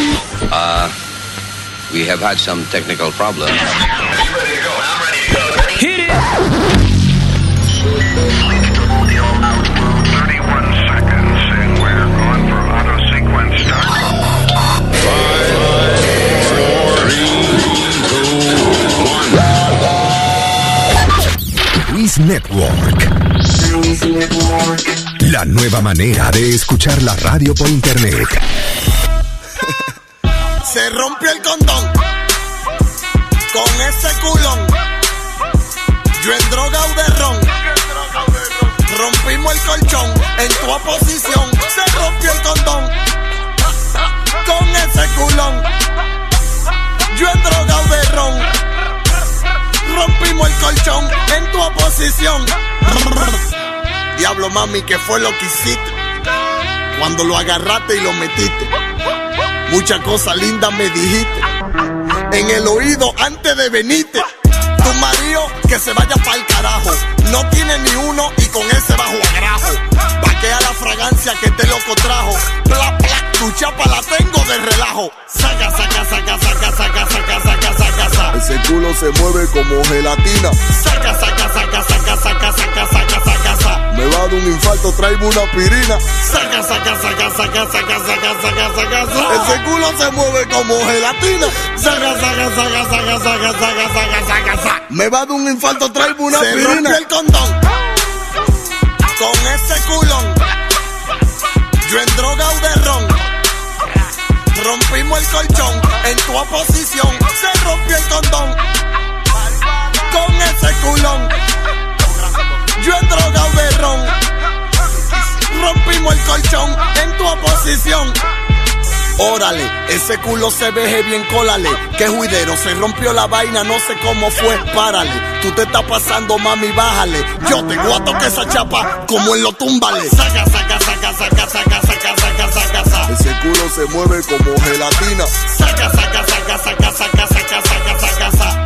Uh, we have had some technical problems. Hit it! Network. La nueva manera de escuchar la radio por internet. Se rompió el condón con ese culón. Yo en droga de ron. Rompimos el colchón en tu oposición. Se rompió el condón con ese culón. Yo en droga de ron. Rompimos el colchón en tu oposición. Diablo mami, ¿qué fue lo que hiciste? Cuando lo agarraste y lo metiste. Muchas cosas lindas me dijiste. En el oído antes de venirte. Tu marido que se vaya pa'l carajo. No tiene ni uno y con ese bajo agrajo. Paquea la fragancia que te loco trajo. Pla, pla, tu chapa la tengo de relajo. Saca, saca, saca, saca, saca, saca, saca, saca, saca. Ese culo se mueve como gelatina. Saca, saca, saca, saca, saca, saca, saca, saca, saca. Me va a dar un infarto, traigo una aspirina. Saca, saca, saca, saca, saca, saca, saca, saca, saca. Ese culo se mueve como gelatina. Saca, saca, saca, saca, saca, saca, saca, saca, saca. Me va a dar un infarto, traigo una Se aspirina. rompió el condón con ese culón. Yo en droga o de ron. Rompimos el colchón en tu oposición. Se rompió el condón con ese culón. Yo en droga o de ron. Rompimos el colchón en tu oposición. Órale, ese culo se veje bien, cólale. Que juidero, se rompió la vaina, no sé cómo fue, párale. Tú te estás pasando, mami, bájale. Yo te a tocar esa chapa como en lo túmbale. Saca, saca, saca, saca, saca, saca, saca, saca, saca. Ese culo se mueve como gelatina. Saca, saca, saca, saca, saca, saca, saca, saca, saca.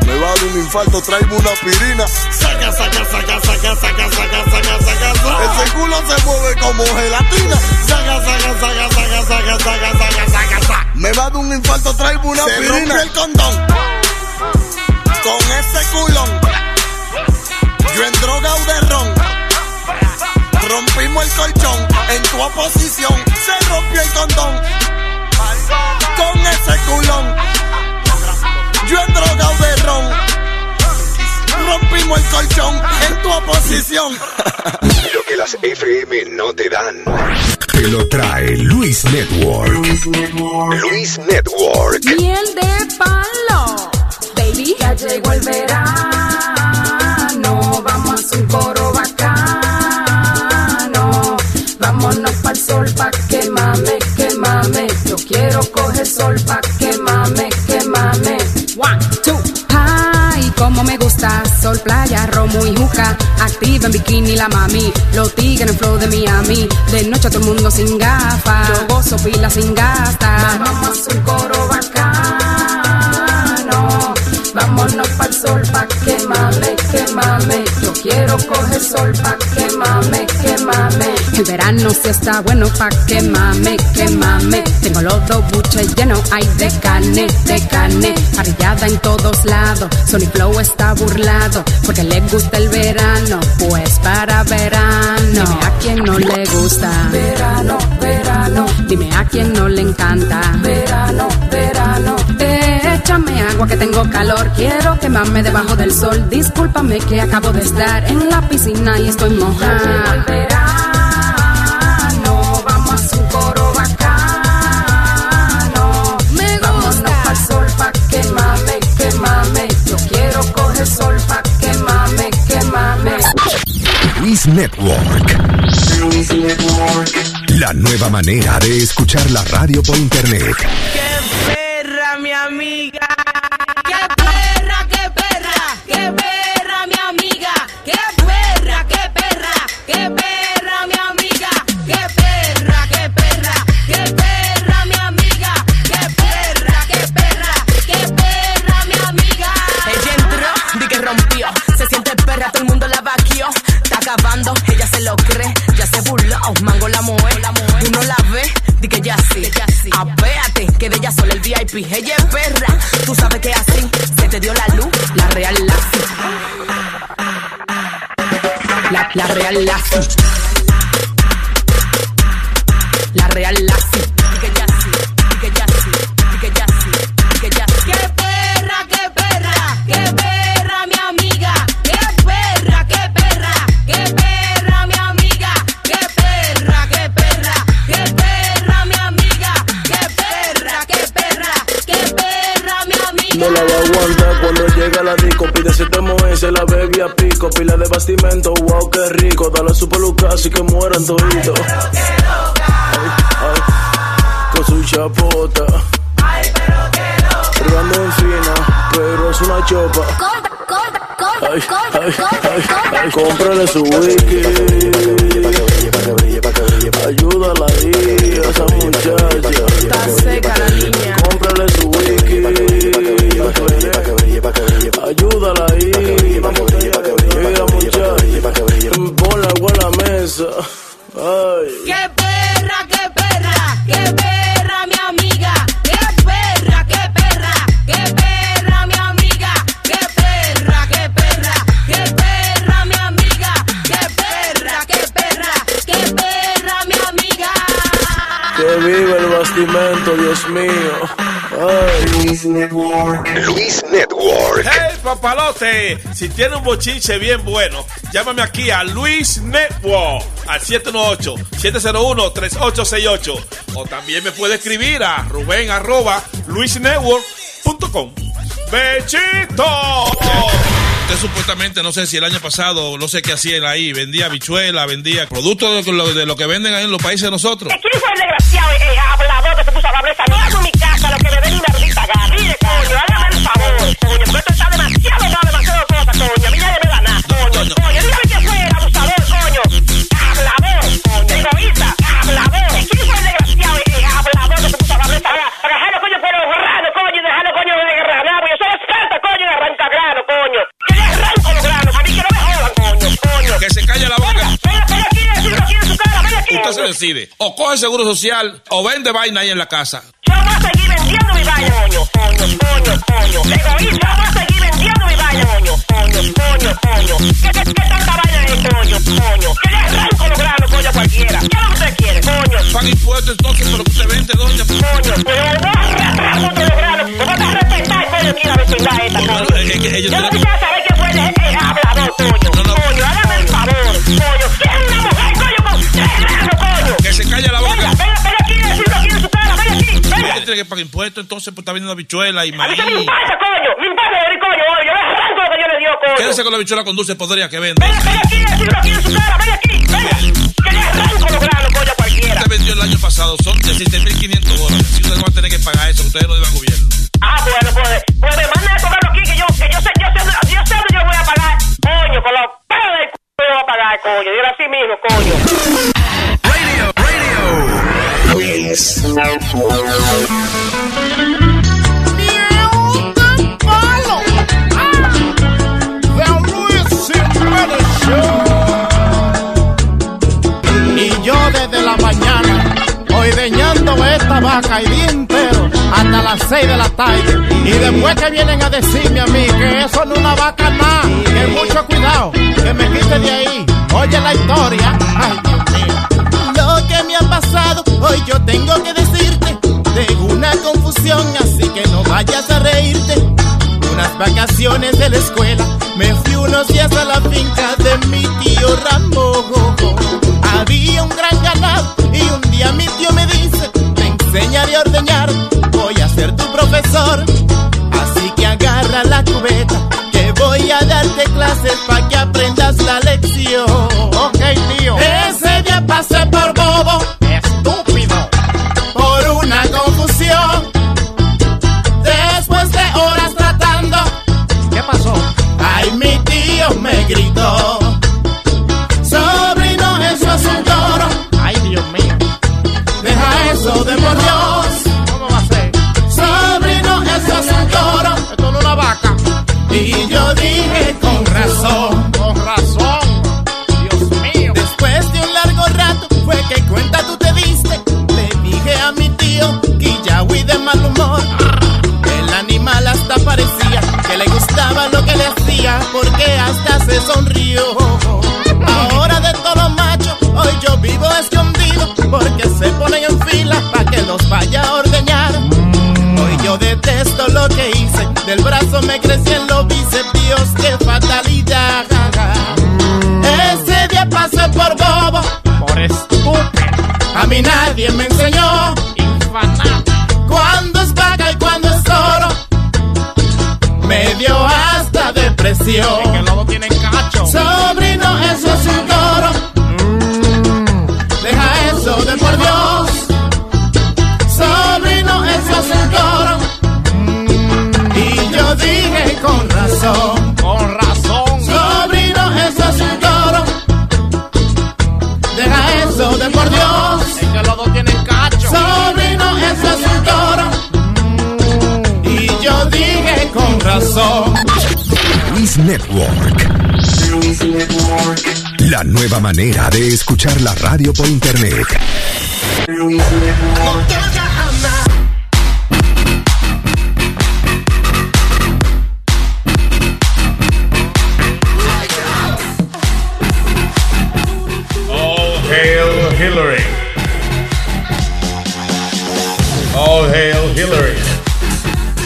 Me va a dar un infarto, traigo una aspirina. Saca, saca, saca, saca, saca, saca, saca, saca, saca. Ese culo se mueve como gelatina. Saca, saca, saca, saca, saca, saca, saca, saca, saca. Me va a dar un infarto, traigo una Se rompió aspirina. el condón con ese culón. Yo en droga o de ron. Rompimos el colchón en tu oposición. Se rompió el condón con ese culón. Yo en droga o de ron. Rompimos el colchón en tu oposición. Lo que las FM no te dan. Te lo trae Luis Network. Luis Network. Miel de palo, baby, ya llegó el verano. Vamos a hacer un coro bacano. Vámonos pa'l sol pa' que mame, que mame. Yo quiero coger sol pa' que sol, playa, romo y juca. Activa en bikini la mami, los tigres en flow de Miami. De noche todo el mundo sin gafas, yo gozo pila sin gasta. Vamos a un coro bacano. Vámonos pa'l sol pa' que mame, que mame. Yo quiero coger sol pa' que mame, que mame. El verano sí está bueno pa' que mame, que mame. Tengo los dos buches llenos, hay de carne, de carne. Parrillada en todos lados. Sony Flow está burlado porque le gusta el verano. Pues para verano. Dime a quien no le gusta. Verano, verano. Dime a quien no le encanta. Verano, verano. Échame agua que tengo calor. Quiero quemarme debajo del sol. Discúlpame que acabo de estar en la piscina y estoy mojada. verano. Vamos a un coro bacano. Me gusta. al sol pa' que mame, que mame. Yo quiero coger sol pa' que mame, que mame. Luis Network. La nueva manera de escuchar la radio por internet. ¡Qué que de ella solo el VIP. Ella es perra, tú sabes que así se te dio la luz, la real la. La, la real. La se la bebé a pico. Pila de bastimento, wow, qué rico. Dale su peluca así que mueran toditos. Ay, ay, con su chapota. ¡Ay, pero qué loca! Rebando en fina, pero es una chopa. Compra, compra, compra, Ay, compra, ay, compra, ay, compra. ay, cómprale su wiki. Ayúdala ahí, a esa muchacha. Está seca la niña. Cómprale su wiki. Ayúdala ahí. Ay. ¡Qué perra, qué perra, qué perra, mi amiga! ¡Qué perra, qué perra, qué perra, mi amiga! ¡Qué perra, qué perra, qué perra, mi amiga! ¡Qué perra, qué perra, qué perra, mi amiga! Que viva el bastimento, Dios mío. Ay. Luis Network. Hey, papalote, si tiene un bochinche bien bueno, llámame aquí a Luis Network al 718-701-3868. O también me puede escribir a Rubén arroba luisnetwork.com. ¡Bechito! Usted supuestamente, no sé si el año pasado, no sé qué hacían ahí, vendía bichuela, vendía productos de lo, de lo que venden ahí en los países de nosotros. ¿Quién decide. O coge seguro social o vende vaina ahí en la casa. Yo voy a seguir vendiendo mi vaina, coño, coño, coño, coño. Egoísta, yo voy a seguir vendiendo mi vaina, coño, coño, coño, coño. ¿Qué, qué, qué tanta vaina es, coño, coño? Que le arranco los granos, coño, a cualquiera. ¿Qué es lo que usted quiere, coño? Paga impuestos entonces por lo que usted vende, doña. Coño, pero voy a arrastrar mucho los granos. Me voy a respetar, coño, aquí la vecindad esta, No, coño. no, Yo no quisiera saber quién fue el, el hablador, coño. No, no. Coño, hágame el favor, coño. ¿Quién calle la Venga, boca. venga, venga aquí, decirlo aquí en su cara, venga aquí, venga. Usted tiene que pagar impuestos, entonces pues está vendiendo habichuela y A mí maíz. me coño. Me yo coño. Yo arranco lo que yo le dio, coño. Quédese con la habichuela con dulce podría que vende. Venga, venga aquí, decirlo aquí en su cara. Venga aquí, venga. Que le arranco los granos, coño, cualquiera. Usted vendió el año pasado, son 17.500 dólares. Si usted va a tener que pagar eso, ustedes lo al gobierno. Ah, bueno, pues, pues me manda a cobrarlo aquí, que yo, que yo sé, yo sé, yo sé dónde yo voy a pagar. Coño, con los pelos del c... yo voy a pagar, coño. Digo así mismo, coño. Luis Y yo desde la mañana, hoy deñando esta vaca y día entero, hasta las 6 de la tarde. Y después que vienen a decirme a mí que eso no es una vaca nada, que mucho cuidado, que me quite de ahí. Oye la historia, ay Dios mío. Que me ha pasado, hoy yo tengo que decirte, tengo una confusión, así que no vayas a reírte. Unas vacaciones de la escuela, me fui unos días a la finca de mi tío Rambo. Había un gran ganado y un día mi tío me dice, te enseñaré a ordeñar, voy a ser tu profesor. Así que agarra la cubeta, que voy a darte clases para que aprendas la lección. Y yo dije con razón, con razón, Dios mío. Después de un largo rato fue que cuenta tú te diste. Le dije a mi tío Killawi de mal humor. El animal hasta parecía que le gustaba lo que le hacía porque hasta se sonrió. Ahora de todos los machos, hoy yo vivo escondido porque se ponen en fila. Del brazo me crecían los bíceps, Dios, qué fatalidad. Ese día pasé por bobo, por estúpido. A mí nadie me enseñó cuando es vaca y cuando es oro. Me dio hasta depresión. Que. Con razón. Con razón. Sobrino, eso es un toro. Deja eso de por Dios. Es que los dos tienen cacho. Sobrino, eso es un toro. Y yo dije con razón. Luis Network. La nueva manera de escuchar la radio por internet. All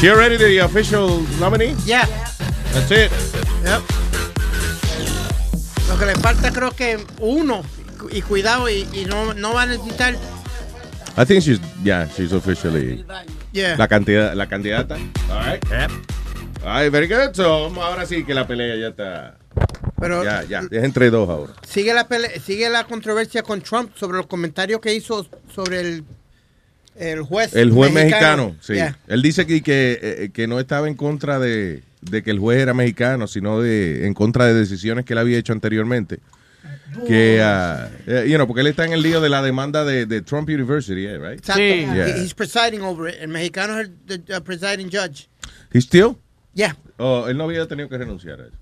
She already the official nominee? Yeah. That's it. Yep. Lo que le falta creo que uno y cuidado y, y no, no va a necesitar I think she's, yeah, she's officially Yeah. la, cantidad, la candidata. All right. All right, very good. So, ahora sí que la pelea ya está. Pero Ya, ya. Es entre dos ahora. sigue la pele- sigue la controversia con Trump sobre los comentarios que hizo sobre el el juez El juez mexicano, sí. Yeah. Él dice que, que, eh, que no estaba en contra de, de que el juez era mexicano, sino de en contra de decisiones que él había hecho anteriormente. Que, eh, you know, porque él está en el lío de la demanda de, de Trump University, eh, right? Exacto. Yeah. He- He's presiding over it. El mexicano es el the, uh, presiding judge. He still? Yeah. Oh, él no había tenido que renunciar a eso.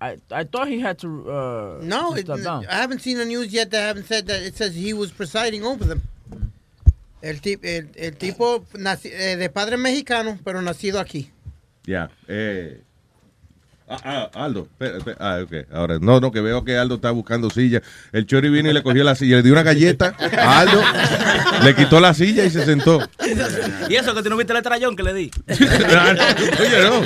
I, I thought he had to. Uh, No, to it. I haven't seen the news yet that haven't said that. It says he was presiding over them. El, tip- el, el tipo eh, de padre mexicano, pero nacido aquí. Ya. Eh, ah, ah, Aldo. Ah, ok. Ahora, no, no, que veo que Aldo está buscando silla. El Chori vino y le cogió la silla, le dio una galleta a Aldo, le quitó la silla y se sentó. Y eso que tú no viste el estrellón que le di. Oye, no.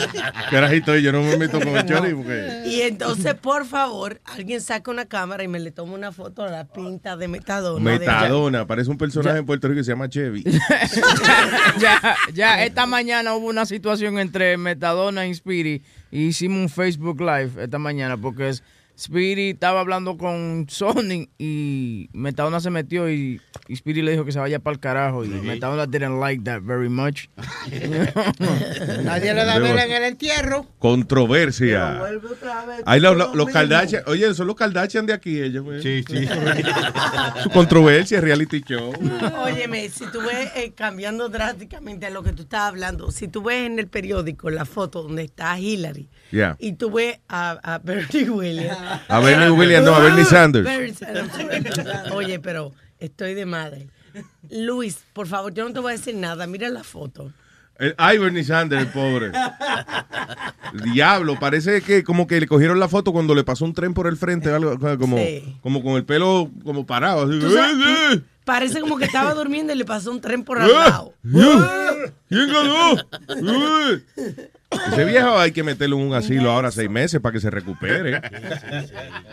Carajito, yo no me meto con el Chori porque. Y entonces, por favor, alguien saca una cámara y me le toma una foto a la pinta de Metadona. de- Metadona, parece un personaje en Puerto Rico que se llama Chevy. ya, ya, esta mañana hubo una situación entre Metadona y Speedy y hicimos un Facebook Live esta mañana porque es- Speedy estaba hablando con Sony y Metadona se metió y, y Speedy le dijo que se vaya para el carajo y Metadona didn't like that very much. Nadie le da vela en el entierro. Controversia. Ahí los, los, los Kardashian, oye, son los Kardashian de aquí, ellos. Sí, sí. Su controversia, reality show. Óyeme, si tú ves, eh, cambiando drásticamente a lo que tú estabas hablando, si tú ves en el periódico la foto donde está Hillary Yeah. y tú ves a, a Bernie Williams. A Bernie Williams, no, a Bernie Sanders. Oye, pero estoy de madre. Luis, por favor, yo no te voy a decir nada. Mira la foto. El, ay, Bernie Sanders, el pobre. Diablo, parece que como que le cogieron la foto cuando le pasó un tren por el frente, algo como, Sí. como con el pelo como parado. así. Tú sabes- ¡Eh, eh! Parece como que estaba durmiendo y le pasó un tren por al ¡Eh! lado. ¡Eh! ¿Quién ganó? ¡Eh! Ese viejo hay que meterlo en un asilo ahora seis meses para que se recupere.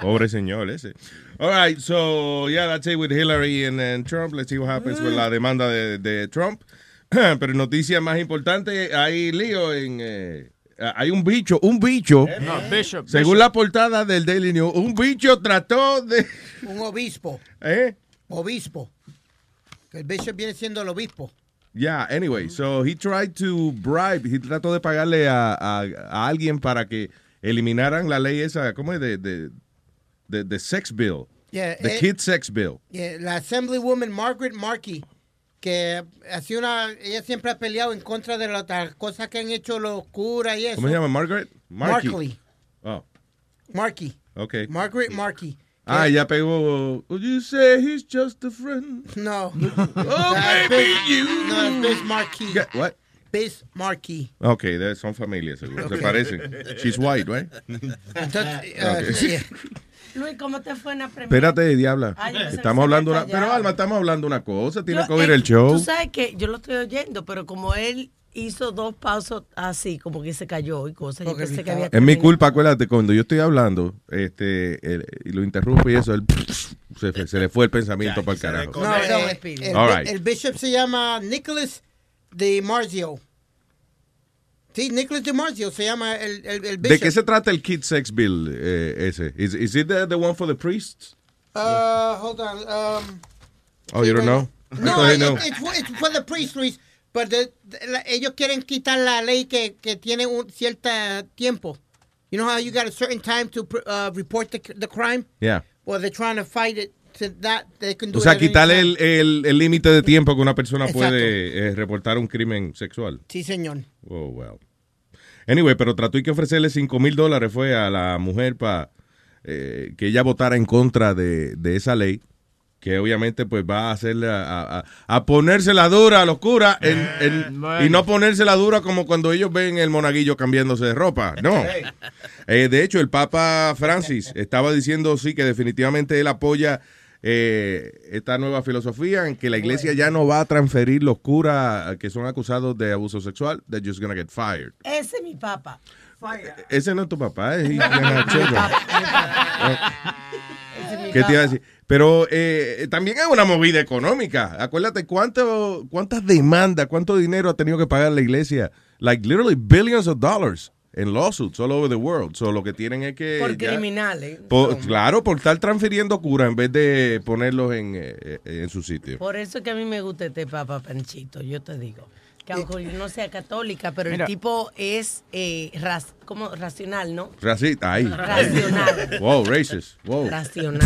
Pobre señor ese. All right, so yeah, that's it with Hillary and, and Trump. Let's see what happens con la demanda de, de Trump. Pero noticia más importante, hay lío en... eh, hay un bicho, un bicho, No, Bishop. según Bishop. la portada del Daily News, un bicho trató de... Un obispo. ¿Eh? Obispo. Que el bishop viene siendo el obispo. Yeah, anyway, so he tried to bribe, he trató de pagarle a, a- a alguien para que eliminaran la ley esa, ¿cómo es? De, de, de, de sex bill. Yeah, the eh, kid sex bill. Yeah, la Assemblywoman Margaret Markey, que hacía una, ella siempre ha peleado en contra de las cosas que han hecho los curas y eso. ¿Cómo se llama? Margaret? Markey. Markley. Oh, Markey. okay. Margaret Markey. Ah, ya pegó. Would you say he's just a friend? No. Oh, baby, you. No, Biz Marquis. Yeah, what? Biz Markie. Ok, de- son familias, seguro. Se Ok. parecen. She's white, right? Entonces, uh, sí. Luis, ¿cómo te fue en la premiere? Espérate, diabla. Ay, Estamos se hablando una... Pero. Alma, estamos hablando una cosa. Tienes Yo, que oír eh, el show. Tú sabes que yo lo estoy oyendo, pero como él hizo dos pasos así, como que se cayó y cosas, yo pensé que había Es mi culpa, acuérdate, cuando yo estoy hablando este, el- y lo interrumpo y eso, él, se, se le fue el pensamiento para el carajo. No, eh, el, All right. el bishop se llama Nicholas de Marzio. Sí, Nicholas de Marzio se llama el, el, el bishop. ¿De qué se trata el Kid Sex Bill eh, ese? Is, is it the, the one for the priests? Uh, hold on. Um, Oh, you don't know? No, it- it's, for, it's for the priests, Luis. But the- the- la- ellos quieren quitar la ley que, que tiene un cierto tiempo. You know how you got a certain time to uh, report the, the crime? Yeah. Well, they're trying to fight it that they can do O sea, quitarle el el- el límite de tiempo que una persona Exacto. puede eh, reportar un crimen sexual. Sí, señor. Oh, well. Anyway, pero trató que ofrecerle 5 mil dólares fue a la mujer para que ella votara en contra de, de esa ley, que obviamente pues va a hacerle a, a- a ponerse la dura a los curas en- en- y no ponerse la dura como cuando ellos ven el monaguillo cambiándose de ropa. No. Eh, de hecho, el Papa Francis estaba diciendo sí que definitivamente él apoya eh, esta nueva filosofía en que la iglesia ya no va a transferir los curas que son acusados de abuso sexual. They're just gonna get fired. Ese es mi papá. Ese no es tu papá, es. ¿Qué te iba a decir? Pero eh, también es una movida económica. Acuérdate cuánto, cuántas demandas, cuánto dinero ha tenido que pagar la iglesia. Like literally billions of dollars en lawsuits all over the world. So lo que tienen es que. Por ya- criminales. por- claro, por estar transfiriendo cura en vez de ponerlos en, eh, eh, en su sitio. Por eso es que a mí me gusta este Papa Panchito, yo te digo. Que aunque yo no sea católica, pero Mira. el tipo es eh, ras- como racional, ¿no? Racista, ahí. Racional. Wow, racist. Wow. Racional.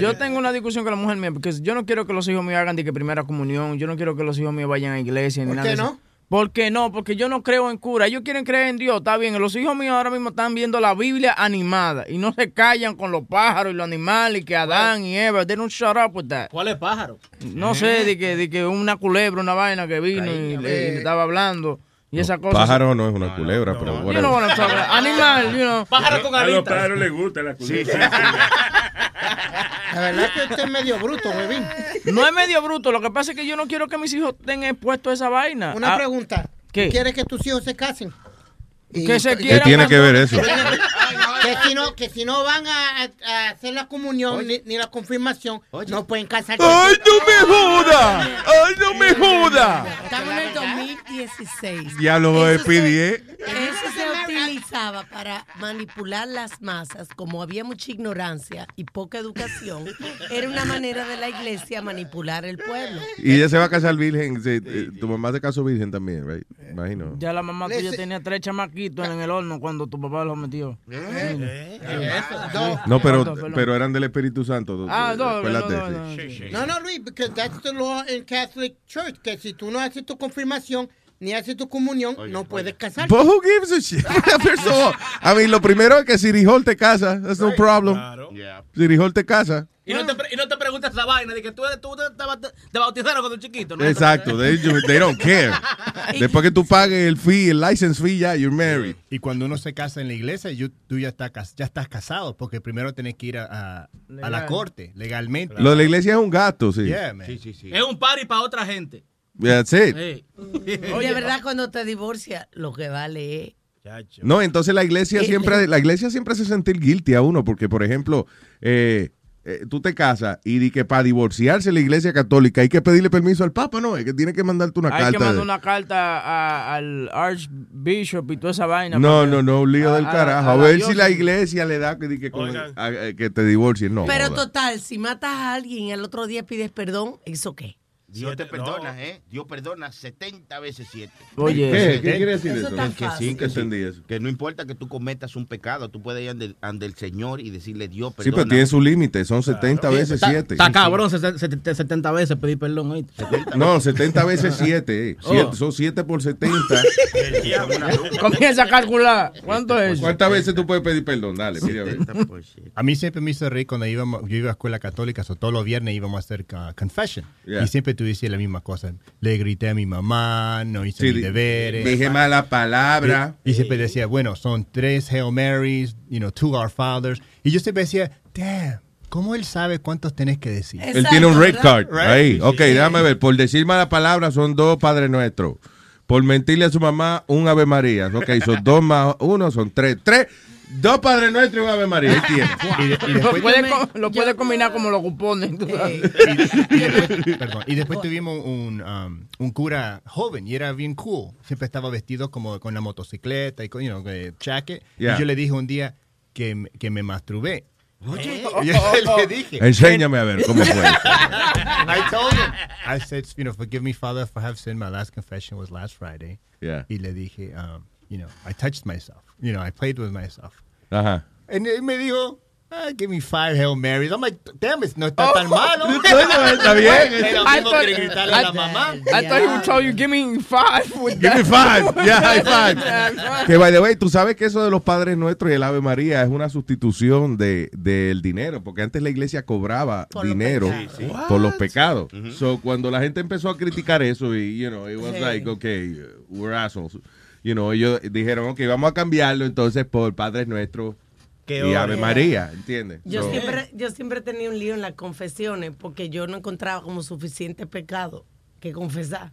Yo tengo una discusión con la mujer mía, porque yo no quiero que los hijos míos hagan de que primera comunión, yo no quiero que los hijos míos vayan a iglesia ni ¿Por nada qué de eso. no? ¿Por qué no? Porque yo no creo en cura. Ellos quieren creer en Dios, está bien. Los hijos míos ahora mismo están viendo la Biblia animada y no se callan con los pájaros y los animales y que Adán y Eva. They don't shut up with that. ¿Cuál es pájaro? No sé, de que, de que una culebra, una vaina que vino y, le, y le estaba hablando y esa cosa. Pájaro no es una culebra, pero You know about. Animal, you know. Pájaro con A los alitas. pájaros les gusta la culebra. La verdad que usted es medio bruto, huevín. No es medio bruto, lo que pasa es que yo no quiero que mis hijos estén expuestos a esa vaina. Una Ah, pregunta. ¿Qué? ¿Quieres que tus hijos se casen? Y- Que se ¿Qué quieran tiene que ver eso? Que si no, que si no van a, hacer la comunión ni, ni la confirmación, no pueden casarse. ¡Ay, no me joda! ¡Ay, no me joda! Estamos en el 2016. Ya lo despidí. Eso se utilizaba para manipular las masas, como había mucha ignorancia y poca educación, era una manera de la iglesia manipular el pueblo. Y ella se va a casar virgen. se- eh, tu mamá se casó virgen también, right? Imagino. Ya la mamá tuya tenía tres chamaquitos en el horno cuando tu papá los metió. No, pero, pero eran del Espíritu Santo. Ah, no, no, Acuérdate, no, sí. No, no, Luis, because that's the law in Catholic Church, que si tú no haces tu confirmación ni haces tu comunión, no puedes casarte. But who gives a shit? First of all, I mean, lo primero es que City Hall te casa. That's no problem. City Hall te casa. Y no, te, pre- y no te preguntas esa vaina de que tú, tú te, te- te bautizaron cuando chiquito. ¿no? Exacto. They, they don't care. Después que tú pagues el fee, el license fee, ya, you're married. Y cuando uno se casa en la iglesia, you- tú ya, estás ya estás casado, porque primero tenés que ir a, a- a la corte, legalmente. Lo de la iglesia es un gato, sí. Yeah, man. Es un party para otra gente. That's it. Sí. de verdad, cuando te divorcias, lo que vale es No, entonces la iglesia Eh, siempre, la iglesia siempre hace sentir guilty a uno, porque por ejemplo, eh, eh, tú te casas y di que para divorciarse la iglesia católica hay que pedirle permiso al Papa, no, es que tiene que mandarte una Hay que carta. mandar de- una carta a- al Archbishop y toda esa vaina. No, no, no, un lío a- del carajo. a ver si la iglesia le da que, di que, con- a- a- que te divorcies. No. Pero joda. total, si matas a alguien y al otro día pides perdón, ¿eso qué? Dios te perdona, ¿eh? Dios perdona 70 veces 7. Oye, ¿Qué? ¿Qué quiere decir eso? Que, Tan sí, fácil. que sí. Entendí eso. Que no importa que tú cometas un pecado, tú puedes ir ante, ante el Señor y decirle Dios Sí, perdona. pero tiene su límite, son 70 veces Está, 7. está cabrón, 70, 70 veces pedir perdón. ¿oíste? No, 70 veces 7. Oh. Son 7 por 70. Comienza a calcular. ¿Cuánto es? ¿Cuántas veces tú puedes pedir perdón? Dale, mira a ver. A mí siempre me hizo reír cuando íbamos, yo iba a escuela católica, so todos los viernes íbamos a hacer uh, confession. Yeah. Y siempre decir la misma cosa. Le grité a mi mamá, no hice Sí, mi di- deberes. dije mala palabra. Y, y siempre decía, bueno, son tres Hail Marys, you know, two Our Fathers. Y yo siempre decía, damn, ¿cómo él sabe cuántos tenés que decir? Él tiene un red card. Right? Ahí. Ok, déjame ver. Por decir mala palabra son dos Padres Nuestros. Por mentirle a su mamá, un Ave María. Ok, son dos más uno, son tres. Tres. Dos Padres Nuestros y un Ave María. Ahí tiene. Y, de- y Lo después, puede, co- lo puede combinar como los cupones. tú sabes. perdón, y después tuvimos un, um, un cura joven y era bien cool. Siempre estaba vestido como con la motocicleta y con, you know, con jacket. Yeah. Y yo le dije un día que, me- que me masturbé. Oye. Y yo le dije. Enséñame a ver cómo fue. I told him. I said, you know, forgive me, Father, for have sinned. My last confession was last Friday. Yeah. Y le dije, um, you know, I touched myself. You know, I played with myself. Ajá. And él me dijo, ah, give me five Hail Marys. I'm like, damn it, no está tan malo. Oh. No, está bien. I mismo thought- que gritarle a la mamá. I thought he would tell you, give me five. with Give me five. Yeah, high five. Que by the way, tú sabes que eso de los Padres Nuestros y el Ave María es una sustitución de, del dinero, porque antes la iglesia cobraba Por dinero pecados. Sí, sí. por los pecados. So, cuando la gente empezó a criticar eso y, you know, it was Sí. like, okay, we're assholes. You know, ellos dijeron, ok, vamos a cambiarlo entonces por Padres Nuestros Qué y Ave. María, ¿entiendes? Yo So- siempre, yo siempre tenía un lío en las confesiones porque yo no encontraba como suficiente pecado que confesar.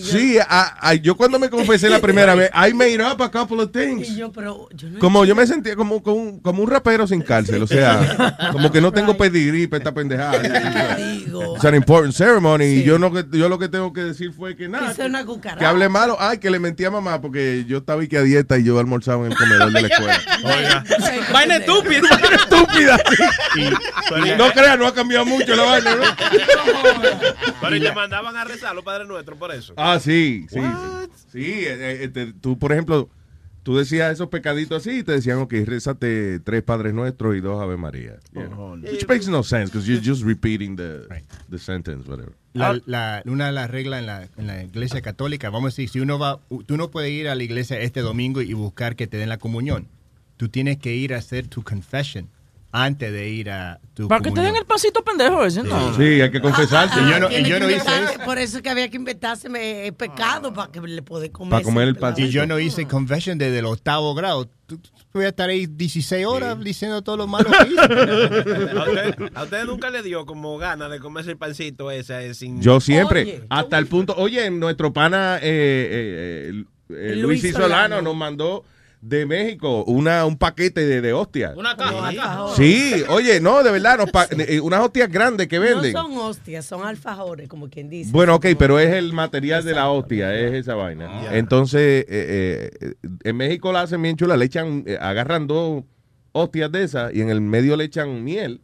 Yo, Sí, a- a- yo cuando me confesé la primera vez, I made up a couple of things. Y yo, pero yo no Como yo me sentía como, como, un, como un rapero sin cárcel, o sea, como que no tengo pedigrí para esta pendejada. Es an important ceremony y yo, no, que- yo lo que tengo que decir fue que nada, Hice una que hable malo, ay, que le mentí a mamá porque yo estaba aquí a dieta y yo almorzaba en el comedor de la escuela. Vaina estúpida. Estúpida. Y no creas, no ha cambiado mucho la vaina, ¿no? Pero y te mandaban a rezar los padres nuestros por eso. Ah, sí, sí. Sí, eh, eh, te- tú, por ejemplo, tú decías esos pecaditos así y te decían, ok, rézate tres Padres Nuestros y dos Ave María. you know. Which makes no sense because you're just repeating the, the sentence, whatever. La, la- una de las reglas en la, en la iglesia católica, vamos a decir, si uno va, tú no puedes ir a la iglesia este domingo y buscar que te den la comunión. Tú tienes que ir a hacer tu confession antes de ir a tu Para que te den el pasito pendejo ese, ¿no? Sí, hay que confesarse. Y yo no, y Tiene yo no hice eso. Por eso es que había que inventarse el pecado para que le pueda comer. Para comer el pasito. Y yo no hice confession desde el octavo grado. Tú, tú voy a estar ahí 16 horas diciendo todo lo malo que hice. ¿A usted, a usted nunca le dio como ganas de comerse el pancito ese eh, sin... Yo siempre, hasta el punto, oye, nuestro pana eh, eh, eh, eh, Luis Luis Solano. nos mandó de México una, un paquete de, de hostias. Una caja. Sí, oye, no, de verdad, pa- eh, unas hostias grandes que No venden. son hostias, son alfajores, como quien dice. Bueno, ok, pero es el material de la hostia, es esa vaina. Entonces, eh, eh, en México la hacen bien chula, le echan, eh, agarran dos hostias de esas y en el medio le echan miel.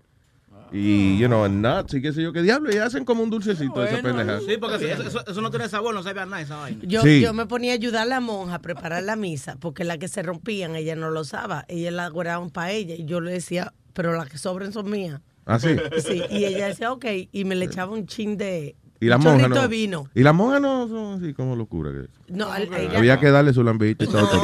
Y, you know, nuts y qué sé yo qué diablo, y hacen como un dulcecito de esa pendeja. Sí, porque eso, eso- eso no tiene sabor, no sabe a nada esa vaina. Yo, Sí. yo me ponía a ayudar a la monja a preparar la misa, porque las que se rompían ella no lo usaba, ella la guardaban para ella, y yo le decía, pero las que sobren son mías. ¿Ah, sí? Sí, y ella decía, ok, y me le echaba un chin de, Y las monjas no. vino. Y las monjas no son así como locura. Que... No, a- a ella- Había que darle su lambito y todo.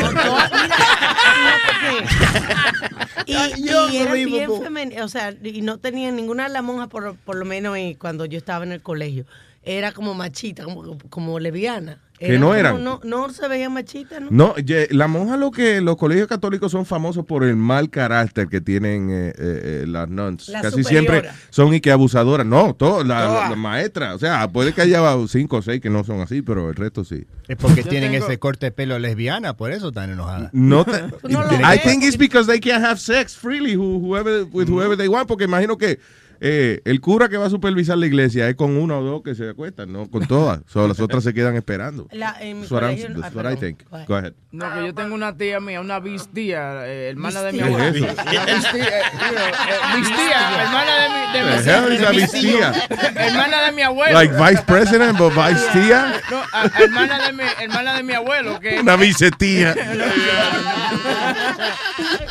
y, y era bien femenina, o sea, y no tenía ninguna de las monjas, por, por lo menos eh, cuando yo estaba en el colegio, era como machita, como, como leviana. Que no eran. No, no se veía machita, ¿no? No, ye- la monja lo que los colegios católicos son famosos por el mal carácter que tienen eh, eh, eh, las nuns. La Casi superiora. siempre son y que abusadoras. No, todas las maestras. O sea, puede que haya cinco o seis que no son así, pero el resto sí. Es porque Yo tienen tengo- ese corte de pelo lesbiana, por eso están enojadas. No te- no I ves. think it's because they can have sex freely who- whoever, with whoever they want, porque imagino que eh, el cura que va a supervisar la iglesia es con una o dos que se acuestan, no con todas. So, las otras se quedan esperando. La- en mi I'm- ah, I think. Go ahead. Go ahead. No, que yo tengo una tía mía, una bistía, eh, hermana de mi. ¿Qué es eso? Una bistía, eh, eh, bistía, hermana de mi, de mi, The hell is de a mi bistía? tío. hermana de mi abuelo. Like vice president, but vice tía. No, a- hermana de mi, hermana de mi abuelo, que Una vicetía.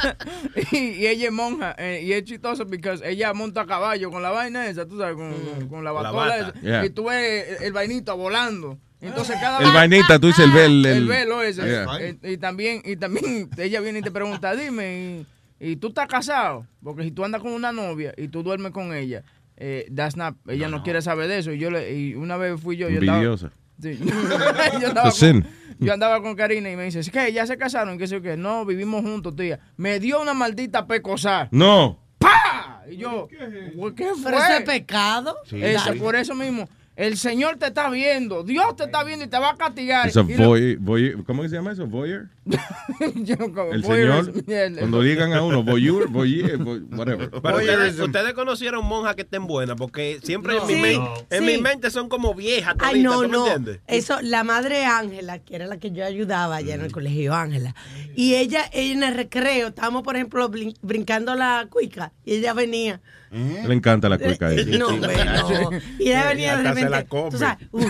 y, y ella es monja eh, y es chistoso porque ella monta a caballo con la vaina esa, tú sabes, con, con- con la batola esa, Yeah. y tú ves el, vainito volando. Entonces cada El vainita, tú dices el vel. el El, velo ese. Yeah. Eh, Y, también, y también ella viene y te pregunta, dime, y, y tú estás casado? Porque si tú andas con una novia y tú duermes con ella, eh, that's not, ella no, quiere saber de eso. Y yo le, y una vez fui yo, yo estaba-. Sí. yo, andaba con, yo andaba con Karina y me dice, ¿qué? ¿Ya se casaron? ¿Qué sé yo qué? No, vivimos juntos, tía. Me dio una maldita pecosa. No. ¡Pah! Y yo, ¿qué fue? Pero eso es pecado. Eso, por eso mismo. El Señor te está viendo. Dios te está viendo y te va a castigar. Es a Y lo- voy, voy, ¿Cómo se llama eso? ¿Voyeur? Yo como, El señor, cuando digan a uno, voyeur, voyeur, voy- whatever. Ustedes, ustedes conocieron monjas que estén buenas, porque siempre en, mi, Sí, men- no. en Sí. mi mente son como viejas. Ay, no, ¿tú me no. entiendes? Eso, la madre Ángela, que era la que yo ayudaba allá en el colegio Ángela. Y ella, ella en el recreo, estábamos, por ejemplo, brincando la cuica. Y ella venía. Le encanta la cueca a Eh, ella. No, hombre, no. Y ella venía de Hasta se la repente. come. tú sabes, uh,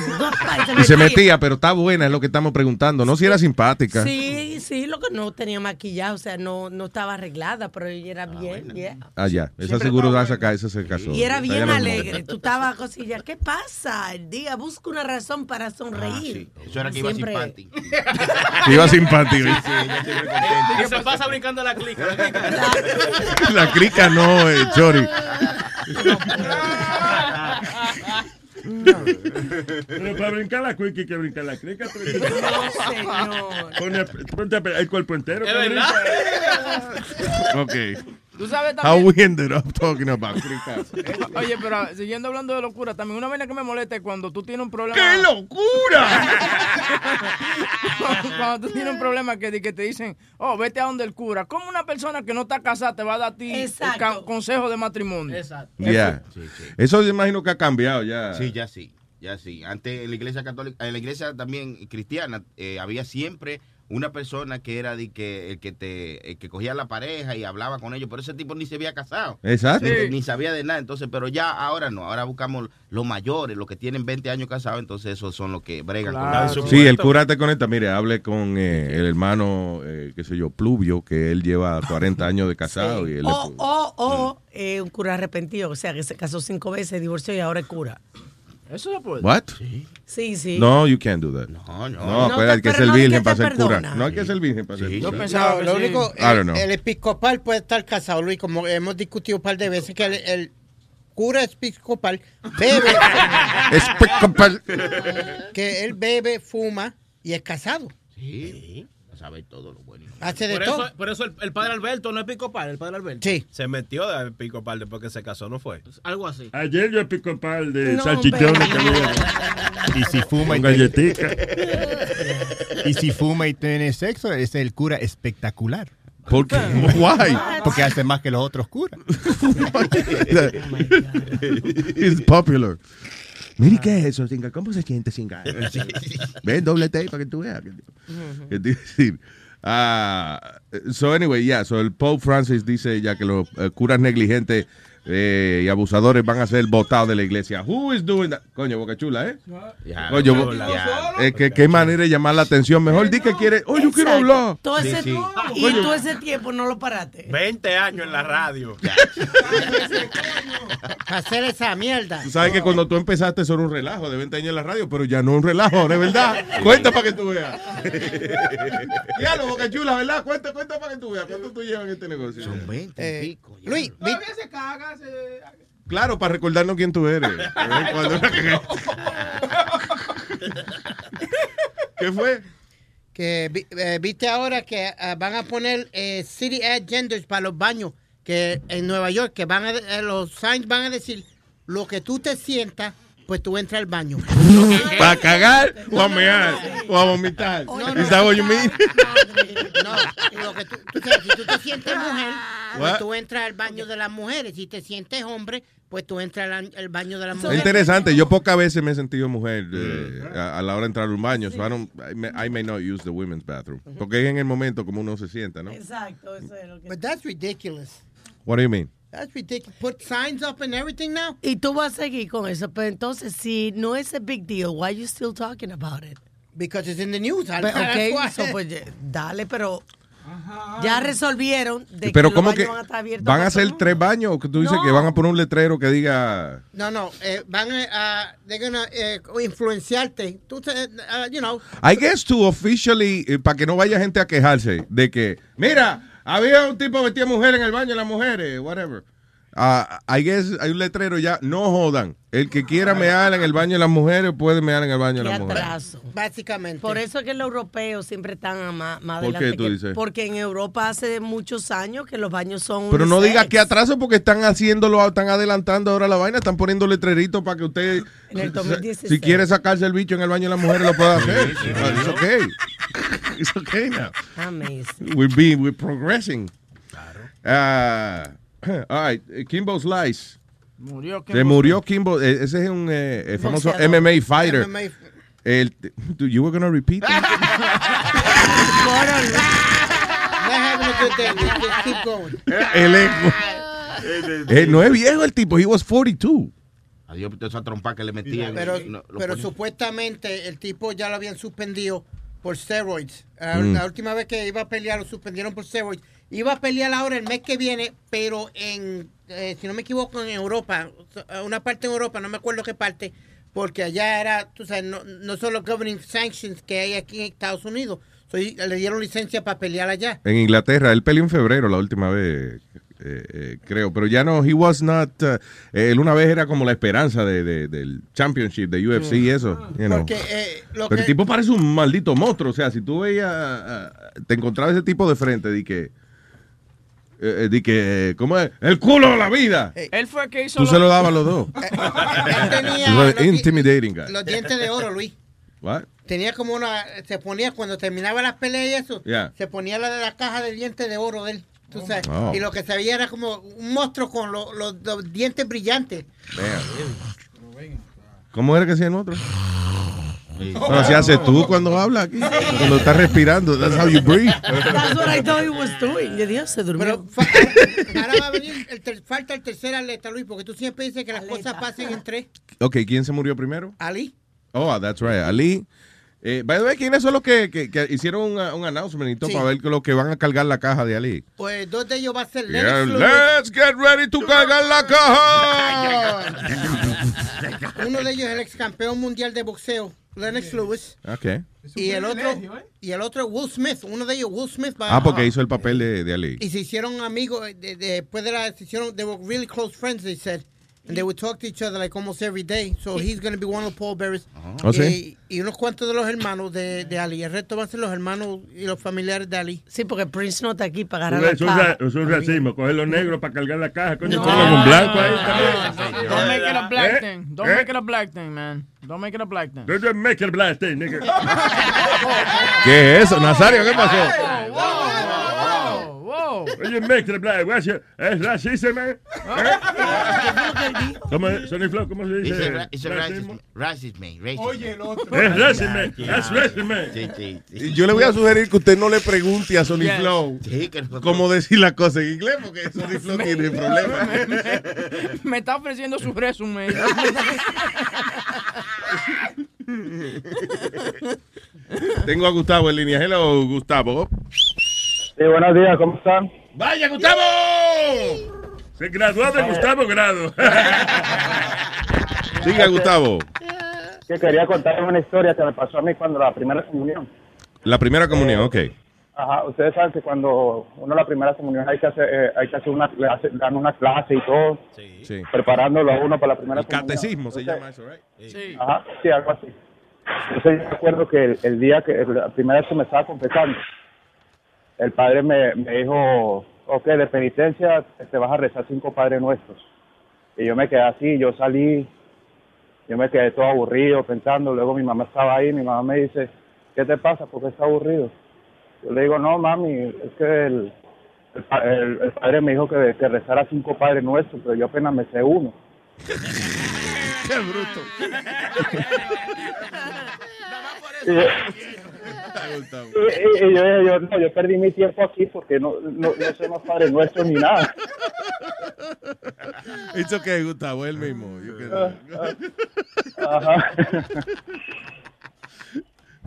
Y se metía, pero está buena, es lo que estamos preguntando. No si era simpática. Sí, sí, lo que no tenía maquillaje, o sea, no, no estaba arreglada, pero ella era bien, bien. Ah, ya. Esa seguro da sacar, esa se casó. Y era bien alegre. Tú estabas cosilla, ¿qué pasa? El día, busca una razón para sonreír. Eso era que iba Siempre- sin panty. Iba simpático. Y se pasa brincando la clica. La clica. La no, eh, Chori. Pero para brincar la cuica hay que brincar la crica. señor. Pone, ponte el cuerpo entero. Es verdad. brinca. Ok. Tú sabes How también. we ended up talking about crica. Oye, pero ah, siguiendo hablando de locura, también una vaina que me molesta es cuando tú tienes un problema. ¡Qué locura! cuando tú tienes un problema que, que te dicen, oh, vete a donde el cura. ¿Cómo una persona que no está casada te va a dar a ti el consejo de matrimonio? Exacto. Ya. Eso yo imagino que ha cambiado ya. Sí, ya sí, ya sí. Antes en la iglesia católica, en la iglesia también cristiana, eh, había siempre una persona que era de que el que te el que cogía la pareja y hablaba con ellos, pero ese tipo ni se había casado. Exacto. Ni, sabía de nada, entonces, pero ya ahora no, ahora buscamos los mayores, los que tienen 20 años casados, entonces esos son los que bregan Claro. con Sí, el cura te conecta. Mire, hable con eh, el hermano, eh, qué sé yo, Pluvio, que él lleva 40 años de casado. Y él le O, o, o eh, un cura arrepentido, o sea, que se casó cinco veces, divorció y ahora es cura. Eso se puede. What? Sí, sí. No, you can't do that. No, No, No, pero hay que ser no es virgen para ser cura. No hay que ser virgen para ser Yo cura. pensaba No, que lo sí. único, I don't el, know. el episcopal puede estar casado, Luis, como hemos discutido un par de veces, que el, el cura episcopal bebe, Episcopal. que él bebe, fuma y es casado. Sí, sabe todo lo bueno. Hace de Por todo. eso, por eso el, el padre Alberto no es picopal, el padre Alberto. Sí. Se metió de pico pal después que se casó, ¿no fue? Algo así. Ayer yo pico pal de No, salchichones hombre. que había. Y si fuma y, galletica. y si fuma y tiene sexo, es el cura espectacular. ¿Por qué? Why? Porque hace más que los otros curas. It's popular. Mire, ¿qué es eso, Singa? ¿Cómo se siente, Singa? Ven, doble T para que tú veas. ¿Qué te iba a decir? Ah, so, anyway, yeah. So, el Pope Francis dice ya que los eh, curas negligentes eh, y abusadores van a ser votados de la iglesia. Who is doing that? Coño, boca chula, ¿eh? Ya, Coño, no, eh, que, qué manera de llamar la atención. Mejor di que quiere. Oh, yo quiero hablar. Todo Sí, ese, sí. Y Coño. todo ese tiempo no lo paraste. 20 años en la radio. Hacer esa mierda. Tú sabes que cuando tú empezaste eso era un relajo de 20 años en la radio, pero ya no es un relajo, de verdad. Cuenta para que tú veas. Ya lo boca chula, ¿verdad? Cuenta, cuenta para que tú veas. ¿Cuánto tú llevas en este negocio? Son 20 Eh, y pico. ya. Luis, Todavía se caga, Claro, para recordarnos quién tú eres. Cuando- ¿Qué fue? que vi- eh, viste ahora que ah, van a poner eh, city ad genders para los baños que en Nueva York que van a eh, los signs van a decir lo que tú te sientas pues tú entras al baño ¿Para cagar o a mear o a vomitar? No, no, ¿Is that what you mean? no lo que tú, si tú te sientes mujer pues tú entras al baño de las mujeres si te sientes hombre pues tú entras al, al baño de las Es mujeres interesante. Yo pocas veces me he sentido mujer eh, a, a la hora de entrar a un baño. So I, don't- I may, I may not use the women's bathroom. Porque es en el momento como uno se sienta, ¿no? Exacto, eso es lo que. but that's ridiculous What do you mean? That's ridiculous put signs up and everything now Y tú vas a seguir con eso, pero entonces, si no es a big deal, why you still talking about it? because it's in the news I- Pero, that's ok, why. so, pues, dale, pero ya resolvieron de Pero que ¿cómo los que baños van a estar abiertos. van a hacer todo. tres baños o que tú dices No. que van a poner un letrero que diga No, no, eh, van a, they're gonna, eh, influenciarte. Tú, uh, you know, I guess to officially, para que no vaya gente a quejarse de que, mira, había un tipo vestía mujer en el baño, las mujeres, whatever. Ah, I guess hay un letrero ya, no jodan. El que quiera mear en el baño de las mujeres puede mear en el baño de las mujeres. atraso. Básicamente. Por eso es que los europeos siempre están a más, más ¿Por qué adelante. tú que- dices? Porque en Europa hace muchos años que los baños son. Pero no digas que atraso porque están haciéndolo, están adelantando ahora la vaina, están poniendo letreritos para que usted, En el si- 2016. si quiere sacarse el bicho en el baño de las mujeres, lo pueda hacer. Ah, It's okay. It's okay now. Amazing. We're being, we're progressing. Ah, all right, eh, Kimbo Slice. Murió Se Kimbo murió Kimbo. eh, Ese es un eh, famoso. MMA fighter. MMA. El, Dude, you were gonna repeat that? El eco. Eh, no es viejo el tipo, he was 42. Adiós, toda esa trompa que le metían. Pero, No, pero supuestamente el tipo ya lo habían suspendido por steroids. Mm. la última vez que iba a pelear lo suspendieron por steroids. Iba a pelear ahora el mes que viene, pero en, eh, si no me equivoco, en Europa, una parte en Europa, no me acuerdo qué parte, porque allá era, tú sabes, no, no son los governing sanctions que hay aquí en Estados Unidos. So, le dieron licencia para pelear allá. En Inglaterra, él peleó en febrero la última vez, eh, eh, creo. Pero ya no, he was not. uh, él una vez era como la esperanza de, de- del championship, de UFC y eso. you know. Porque eh, lo Pero que... el tipo parece un maldito monstruo. O sea, si tú veías, ah, te encontrabas ese tipo de frente, di que. Eh, eh, di que, eh, ¿cómo es? El culo de la vida. Él fue el que hizo Tú los- se lo dabas a los dos. él tenía los, intimidating guy. los dientes de oro, Luis. What? Tenía como una, se ponía cuando terminaba las peleas y eso, Yeah. se ponía la de la caja de dientes de oro de él, tú sabes. Oh. Y lo que se veía era como un monstruo con lo- los, los dientes brillantes. ¿Cómo era que hacía el Bueno, así haces tú cuando hablas aquí. Cuando estás respirando. That's how you breathe. That's what I thought he was doing. Yo dije, se durmió. Ahora va a venir, el falta el tercer atleta, Luis, porque tú siempre dices que las cosas pasen en tres. Ok, ¿quién se murió primero? Ali. Oh, that's right. Ali. Eh, by the way, ¿quiénes son los que, que- que hicieron un, un announcement y todo Sí. para ver que los que van a cargar la caja de Ali? Pues dos de ellos va a ser Yeah, Lennox Lewis. let's get ready to cargar la caja. Uno de ellos es el ex campeón mundial de boxeo, Lennox Lewis. Ok. Y el otro, y el otro Will Smith. Uno de ellos, Will Smith, va Ah, porque hizo el papel de, de Ali. Y se hicieron amigos eh, de- de- después de la se hicieron they were really close friends they said and they would talk to each other like almost every day so he's going to be one of the pallbearers ¿Oh, y, sí? y unos cuantos de los hermanos de, de Ali el resto van a ser los hermanos y los familiares de Ali sí porque Prince no está aquí para agarrar la es, caja. ra- eso es racismo, coger los negros para cargar la caja, coño, No. pongan un blanco ahí Don't make it a black ¿Eh? thing. Don't ¿Eh? make it a black thing, man. Don't make it a black thing. Don't make it black thing, nigga. ¿Qué es eso, Nazario? ¿Qué pasó? Oye, make it black. what's your- ¿Es racismo, man? ¿Eh? ¿Cómo es? Sonny Flow, ¿cómo se Dice dice Racismo. racist, racist, man. Racist. Oye, el otro. Es. That's racist, man. Sí, sí, Yo le voy a sugerir que usted no le pregunte a Sony Yes. Flow cómo decir las cosas en inglés, porque Sony Flow tiene problemas. Me está ofreciendo su resumen. Tengo a Gustavo en línea. Hello, Gustavo. Sí, buenos días, ¿cómo están? ¡Vaya, Gustavo! Se graduó de Gustavo Grado. Siga, Gustavo. Que quería contarles una historia que me pasó a mí cuando la primera comunión. La primera comunión, ok. Ajá, ustedes saben que cuando uno la primera comunión hay que hacer, eh, hay que hacer una, le hace- dan una clase y todo, Sí. preparándolo a uno para la primera comunión. Catecismo se llama eso, right? Sí. Ajá, sí, algo así. Entonces yo recuerdo que el, el día que, la primera vez que me estaba confesando, el padre me, me dijo, ok, de penitencia te vas a rezar cinco padres nuestros. Y yo me quedé así, yo salí, yo me quedé todo aburrido pensando, luego mi mamá estaba ahí, mi mamá me dice, ¿qué te pasa? ¿Por qué estás aburrido? Yo le digo, no, mami, es que el, el, el- el padre me dijo que, que rezara cinco padres nuestros, pero yo apenas me sé uno. ¡Qué bruto! Y, y- y- y yo, yo, no, yo perdí mi tiempo aquí porque no, no, no somos padres nuestros ni nada. It's okay, Gustavo, él mismo. You can- Ajá.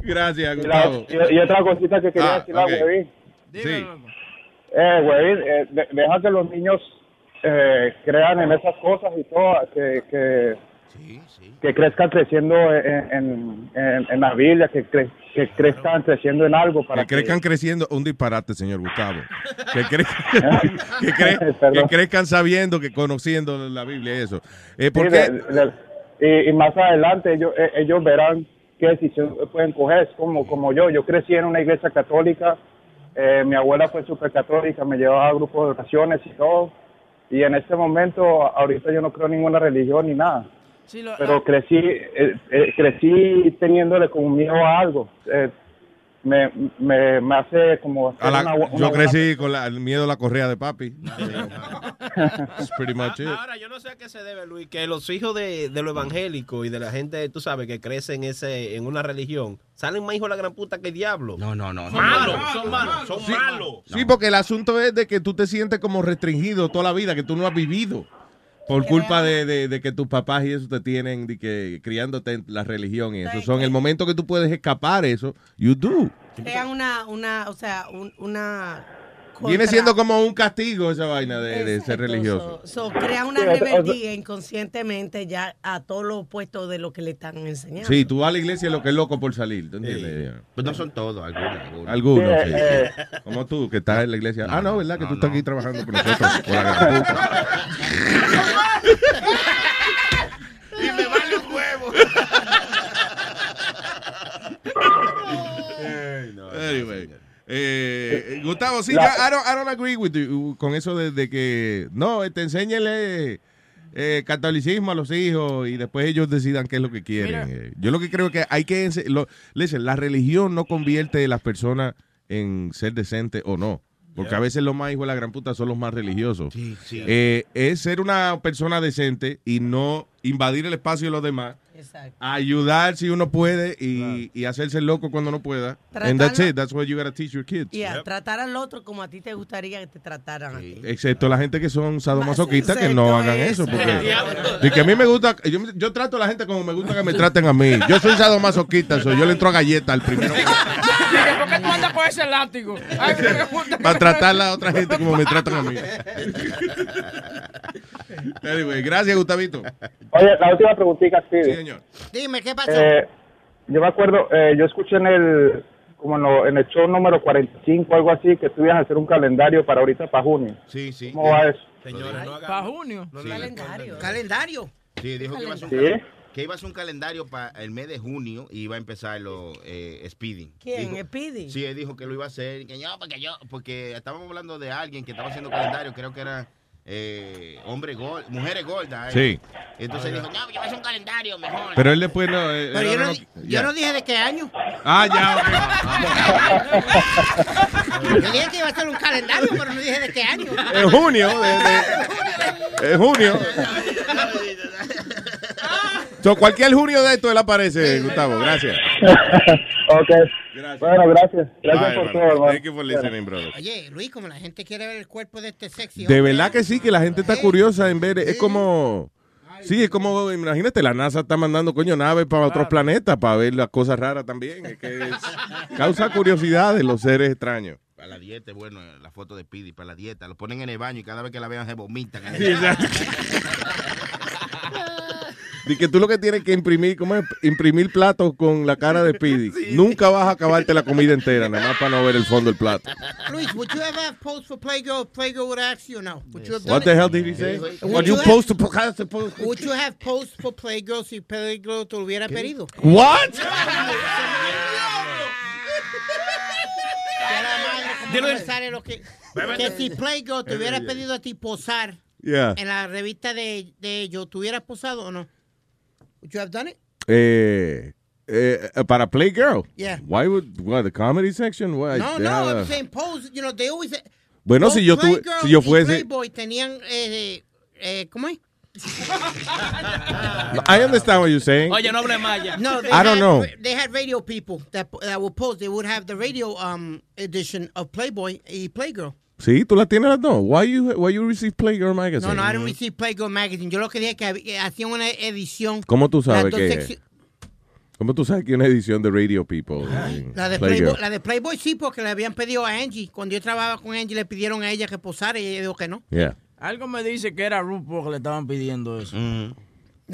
Gracias, Y, la- Gustavo. y- y otra cosita que quería Ah, decirle ok. a Huevín. Sí. Eh, Huevín, eh, de- deja que los niños eh, crean en esas cosas y todo, que, que, que crezcan creciendo en, en, en, en la Biblia, que, cre- que crezcan creciendo en algo para Que crezcan creciendo, un disparate, señor Gustavo. Que, crezcan, que, cre- que crezcan sabiendo, que conociendo la Biblia y eso. Eh, ¿Por Sí, qué? de- de- y, y más adelante ellos, eh, ellos verán qué decisión pueden coger. Es como, como yo, yo crecí en una iglesia católica, eh, mi abuela fue súper católica, me llevaba a grupos de oraciones y todo. Y en este momento, ahorita yo no creo en ninguna religión ni nada. Sí, lo- Pero crecí, eh, eh, crecí teniéndole como miedo a algo. Eh, me, me, me hace como... A la- una- una yo buena- crecí con la- el miedo a la correa de papi. That's pretty much it. Ahora, yo no sé a qué se debe, Luis, que los hijos de, de lo evangélico y de la gente, tú sabes, que crece en, ese, en una religión, salen más hijos de la gran puta que el diablo. No, no, no. Son malos, son malos, son malos. Sí, porque el asunto es de que tú te sientes como restringido toda la vida, que tú no has vivido. Por culpa de, de- de que tus papás y eso te tienen de que criándote en la religión y eso. Son el momento que tú puedes escapar eso, you do. Crean una, una, o sea, un- una... Viene siendo como un castigo esa vaina de, de ser religioso. So, crea una rebeldía inconscientemente ya a todo lo opuesto de lo que le están enseñando. Sí, tú vas a la iglesia y lo que es loco por salir, ¿tú entiendes? Pues no son todos, algunos. Algunos, Algunos, Sí, sí. eh, Como tú, que estás en la iglesia. ah, no, ¿verdad? Que no, tú estás aquí trabajando con nosotros. por la. Y me vale un huevo. Anyway. Eh, Gustavo, sí, La- ya, I don't, I don't agree with you con eso de, de que, no, este, enséñele eh, catolicismo a los hijos y después ellos decidan qué es lo que quieren. Eh, yo lo que creo que hay que, lo, listen, la religión no convierte a las personas en ser decentes o no. Porque a veces los más hijos de la gran puta son los más religiosos. Sí, sí. Eh, es ser una persona decente y no invadir el espacio de los demás. Exacto. Ayudar si uno puede y, y hacerse loco cuando no pueda. And that's Tratarlo- it. That's what you gotta teach your kids. Y a tratar al otro como a ti te gustaría que te trataran a ti. Excepto la gente que son sadomasoquistas que no hagan eso. eso. Porque, y que a mí me gusta, yo, yo trato a la gente como me gusta que me traten a mí. Yo soy sadomasoquista, so yo le entro a galleta al primero ¿por qué tú andas con ese látigo? Ay, me gusta que para tratar a la otra gente como me tratan a mí. Anyway, gracias, Gustavito. Oye, la última preguntita, sí. Sí, señor. Dime, ¿qué pasó? Eh, yo me acuerdo, eh, yo escuché en el, como en, lo- en el show número 45, algo así, que tú ibas a hacer un calendario para ahorita, para junio. Sí, sí. ¿Cómo va eso? No hagan- Para junio. Sí. Calendario. Calendario. Sí, dijo que iba a hacer un, ¿Sí? cal- que iba a hacer un calendario para el mes de junio y iba a empezar lo eh, speeding. ¿Quién? Dijo- ¿Speedy? Sí, él dijo que lo iba a hacer. Que yo, porque yo, porque estábamos hablando de alguien que estaba haciendo calendario, creo que era eh, hombre gol, mujeres gordas. eh. Sí. Entonces dijo, no, yo voy a hacer un calendario mejor. Pero él después no. eh, Pero yo no, no, no- yo no dije de qué año. Ah, ya, Yo dije que iba a hacer un calendario, pero no dije de qué año. En junio. de- de- en junio. So, cualquier junio de esto él aparece, Gustavo. Gracias. ok. Bueno, gracias. Gracias Bye, por todo, hermano. Thank you for listening, brother. Oye, Luis, como la gente quiere ver el cuerpo de este sexy De hombre, verdad que sí, que la gente está curiosa en ver. Es como. Sí, es como, imagínate, la NASA está mandando coño naves para otros planetas para ver las cosas raras también. Es que es- causa curiosidad de los seres extraños. Para la dieta, bueno, la foto de Pidi, para la dieta. Lo ponen en el baño y cada vez que la vean se vomitan. Sí, Y que tú lo que tienes que imprimir, ¿cómo es? Imprimir platos con la cara de Speedy. Nunca vas a acabarte la comida entera, nada más para no ver el fondo del plato. Luis, would you ever have posed for Playgirl? if Playgirl would ask you or no? Would you have done What the hell did he say? Would What you have- post to post- Would you have posed for Playgirl si Playgirl te lo hubiera pedido? What? Dilo lo que, que si Playgirl te hubiera pedido a ti posar Yeah. en la revista de, de ellos, ¿tú hubieras posado o no? Would you have done it? Eh, eh, para Playgirl. Yeah. Why would what the comedy section? Why? No, They no, have I'm saying pose, you know, they always Bueno, both si yo tuve- si yo fuese- Playboy tenían eh, eh, ¿cómo es? I understand what you're saying. Oye, no hable maya. No, they I don't had, know. They had radio people that that would post. They would have the radio um edition of Playboy y Playgirl. Sí, tú la tienes las dos. Why you why you receive Playgirl magazine? No, no, I didn't receive Playgirl magazine. Yo lo que dije es que que hacían una edición. ¿Cómo tú sabes las que ¿Cómo tú sabes que una edición de Radio People? La de? Playboy, la de Playboy sí, porque le habían pedido a Angie. Cuando yo trabajaba con Angie, le pidieron a ella que posara y ella dijo que no. Yeah. Algo me dice que era RuPaul que le estaban pidiendo eso. No,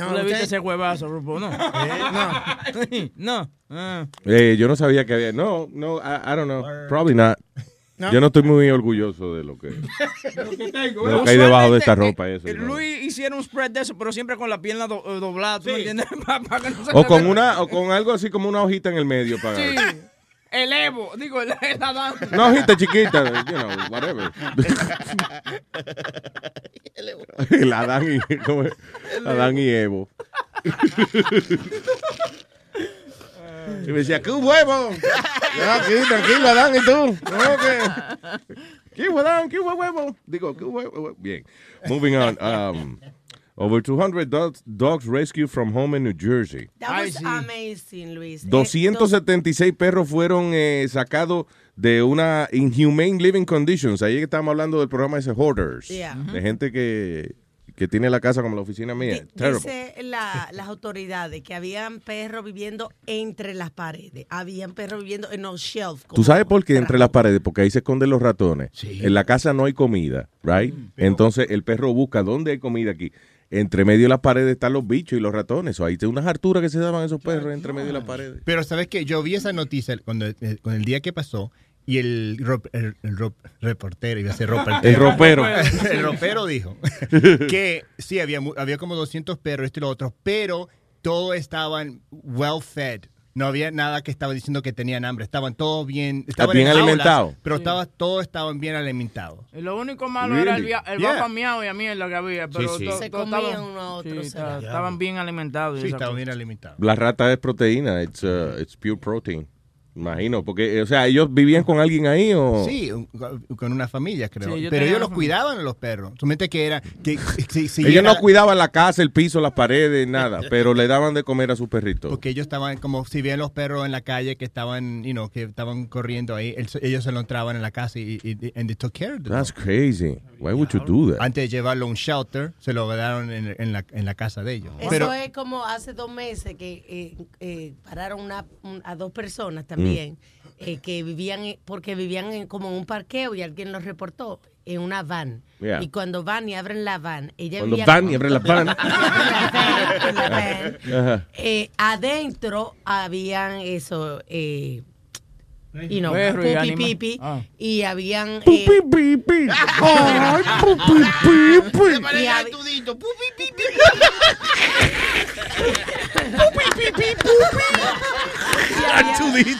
¿Tú le viste usted- ese huevazo, Rupo? No. No. no. Ah. Eh, yo no sabía que había. No, no, I, I don't know. Probably not. No. Yo no estoy muy orgulloso de lo que, Lo que tengo. de lo que hay debajo de esta ropa. Eso, eh, ¿no? Luis hiciera un spread de eso, pero siempre con la pierna do- eh, doblada, ¿tú me entiendes? Pa- pa que no se O con una, o con algo así como una hojita en el medio para. Sí. El Evo, digo, el, el Adán. Una hojita chiquita, you know, whatever. El Adán y, ¿cómo es? Adán y Evo. Y me decía, ¿qué huevo? Ya, aquí, tranquilo, Adán, ¿y tú? No, ¿qué? ¿Qué huevo, Adán? ¿Qué huevo? Digo, ¿qué huevo? Bien. Moving on. Um, over 200 dogs, dogs rescued from home in New Jersey. That was amazing, Luis. Eh, 276 perros fueron eh, sacados de una inhumane living conditions. Ahí estábamos hablando del programa ese Hoarders. Yeah. De gente que, que tiene la casa como la oficina mía. Terrible. Dice la- las autoridades que habían perros viviendo entre las paredes. Habían perros viviendo en los shelves. ¿Tú sabes por qué entre las paredes? Porque ahí se esconden los ratones. En la casa no hay comida, right? Entonces el perro busca dónde hay comida aquí. Entre medio de las paredes están los bichos y los ratones. O ahí hay unas harturas que se daban esos perros entre medio de las paredes. Pero sabes que yo vi esa noticia cuando eh, con el día que pasó y el, ro- el- el ro- reportero, iba a ser reportero. El ropero. el ropero dijo que sí, había, mu- había como 200 perros, esto y lo otro, pero todos estaban well fed. No había nada que estaba diciendo que tenían hambre. Estaban todos bien, estaban bien alimentados. pero Sí. estaba, todos estaban bien alimentados. Y lo único malo era el, Really? via- el Yeah. vaca miau y a mí es lo que había. Pero sí. to- Se comían estaban- uno a otro, sí, estaban bien alimentados. Sí, estaban bien alimentados. La rata es proteína, it's, uh, it's pure protein. Imagino, porque, o sea, ellos vivían con alguien ahí o... Sí, con una familia, creo. Sí, yo Pero ellos los familia. cuidaban a los perros. Solamente que era. Que, si, si ellos era- no cuidaban la casa, el piso, las paredes, nada, pero le daban de comer a sus perritos. Porque ellos estaban, como si veían los perros en la calle que estaban, you know, que estaban corriendo ahí, el- ellos se lo entraban en la casa y, y and they took care of them. That's crazy. Why would you do that? Antes de llevarlo a un shelter, se lo quedaron en, en la, en la casa de ellos. Eso Pero, es como hace dos meses que eh, eh, pararon una- un- a dos personas también eh, que vivían, en- porque vivían en, como en un parqueo y alguien los reportó en una van. Yeah. Y cuando van y abren la van, ella Cuando vivía van y abren la van. La. Eh, adentro habían eso, eh, you know, Perro y pupi pipi, Ah. y habían... eh, Ay, pupi, pipi. y hab- y había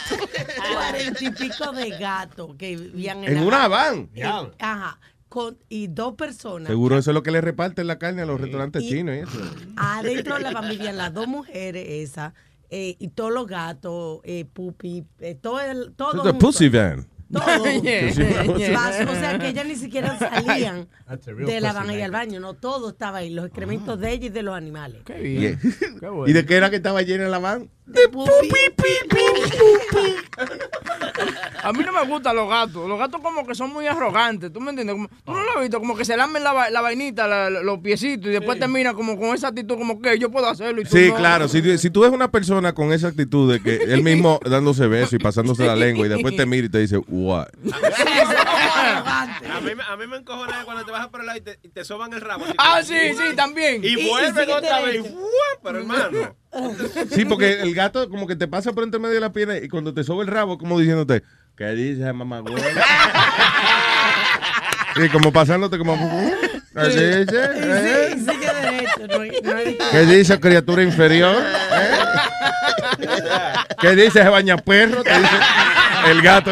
Cuarenta y pico de gatos que vivían en, En la una van. Eh, Ajá. Con, y dos personas. Seguro eso es lo que le reparten la carne a los restaurantes chinos y eso. Adentro de la van vivían las dos mujeres esas eh, y todos los gatos, eh, pupi, eh, todo el, todo junto. pussy van. Todo. Yeah, yeah. Vas- O sea que ellas ni siquiera salían de la van van. al baño, no, todo estaba ahí, los excrementos de ella y de los animales. Yeah. ¿Y de qué era que estaba llena la van? De pupi, A mí no me gustan los gatos. Los gatos como que son muy arrogantes. ¿Tú me entiendes? Como- ¿Tú no lo has visto? Como que se lamen la, va- la vainita, la- la- los piecitos, y después termina como con esa actitud como que yo puedo hacerlo y tú Sí, no. claro. Si, tú- si tú ves una persona con esa actitud de que él mismo dándose besos y pasándose la lengua y después te mira y te dice, what? A mí, me- a mí me encojona cuando te vas por el lado y te, y te soban el rabo. así Ah, sí, sí, también. Y, vuelven otra vez. Pero hermano. Sí, porque el gato como que te pasa por entre medio de la pierna y cuando te sobe el rabo, como diciéndote, ¿qué dices, mamá? Y como pasándote como... ¿Qué dice? ¿Eh? Sí, sigue derecho. No, hay- no hay- ¿Qué dice, criatura inferior? ¿Eh? ¿Qué dice ese bañaperro? Te dice el gato.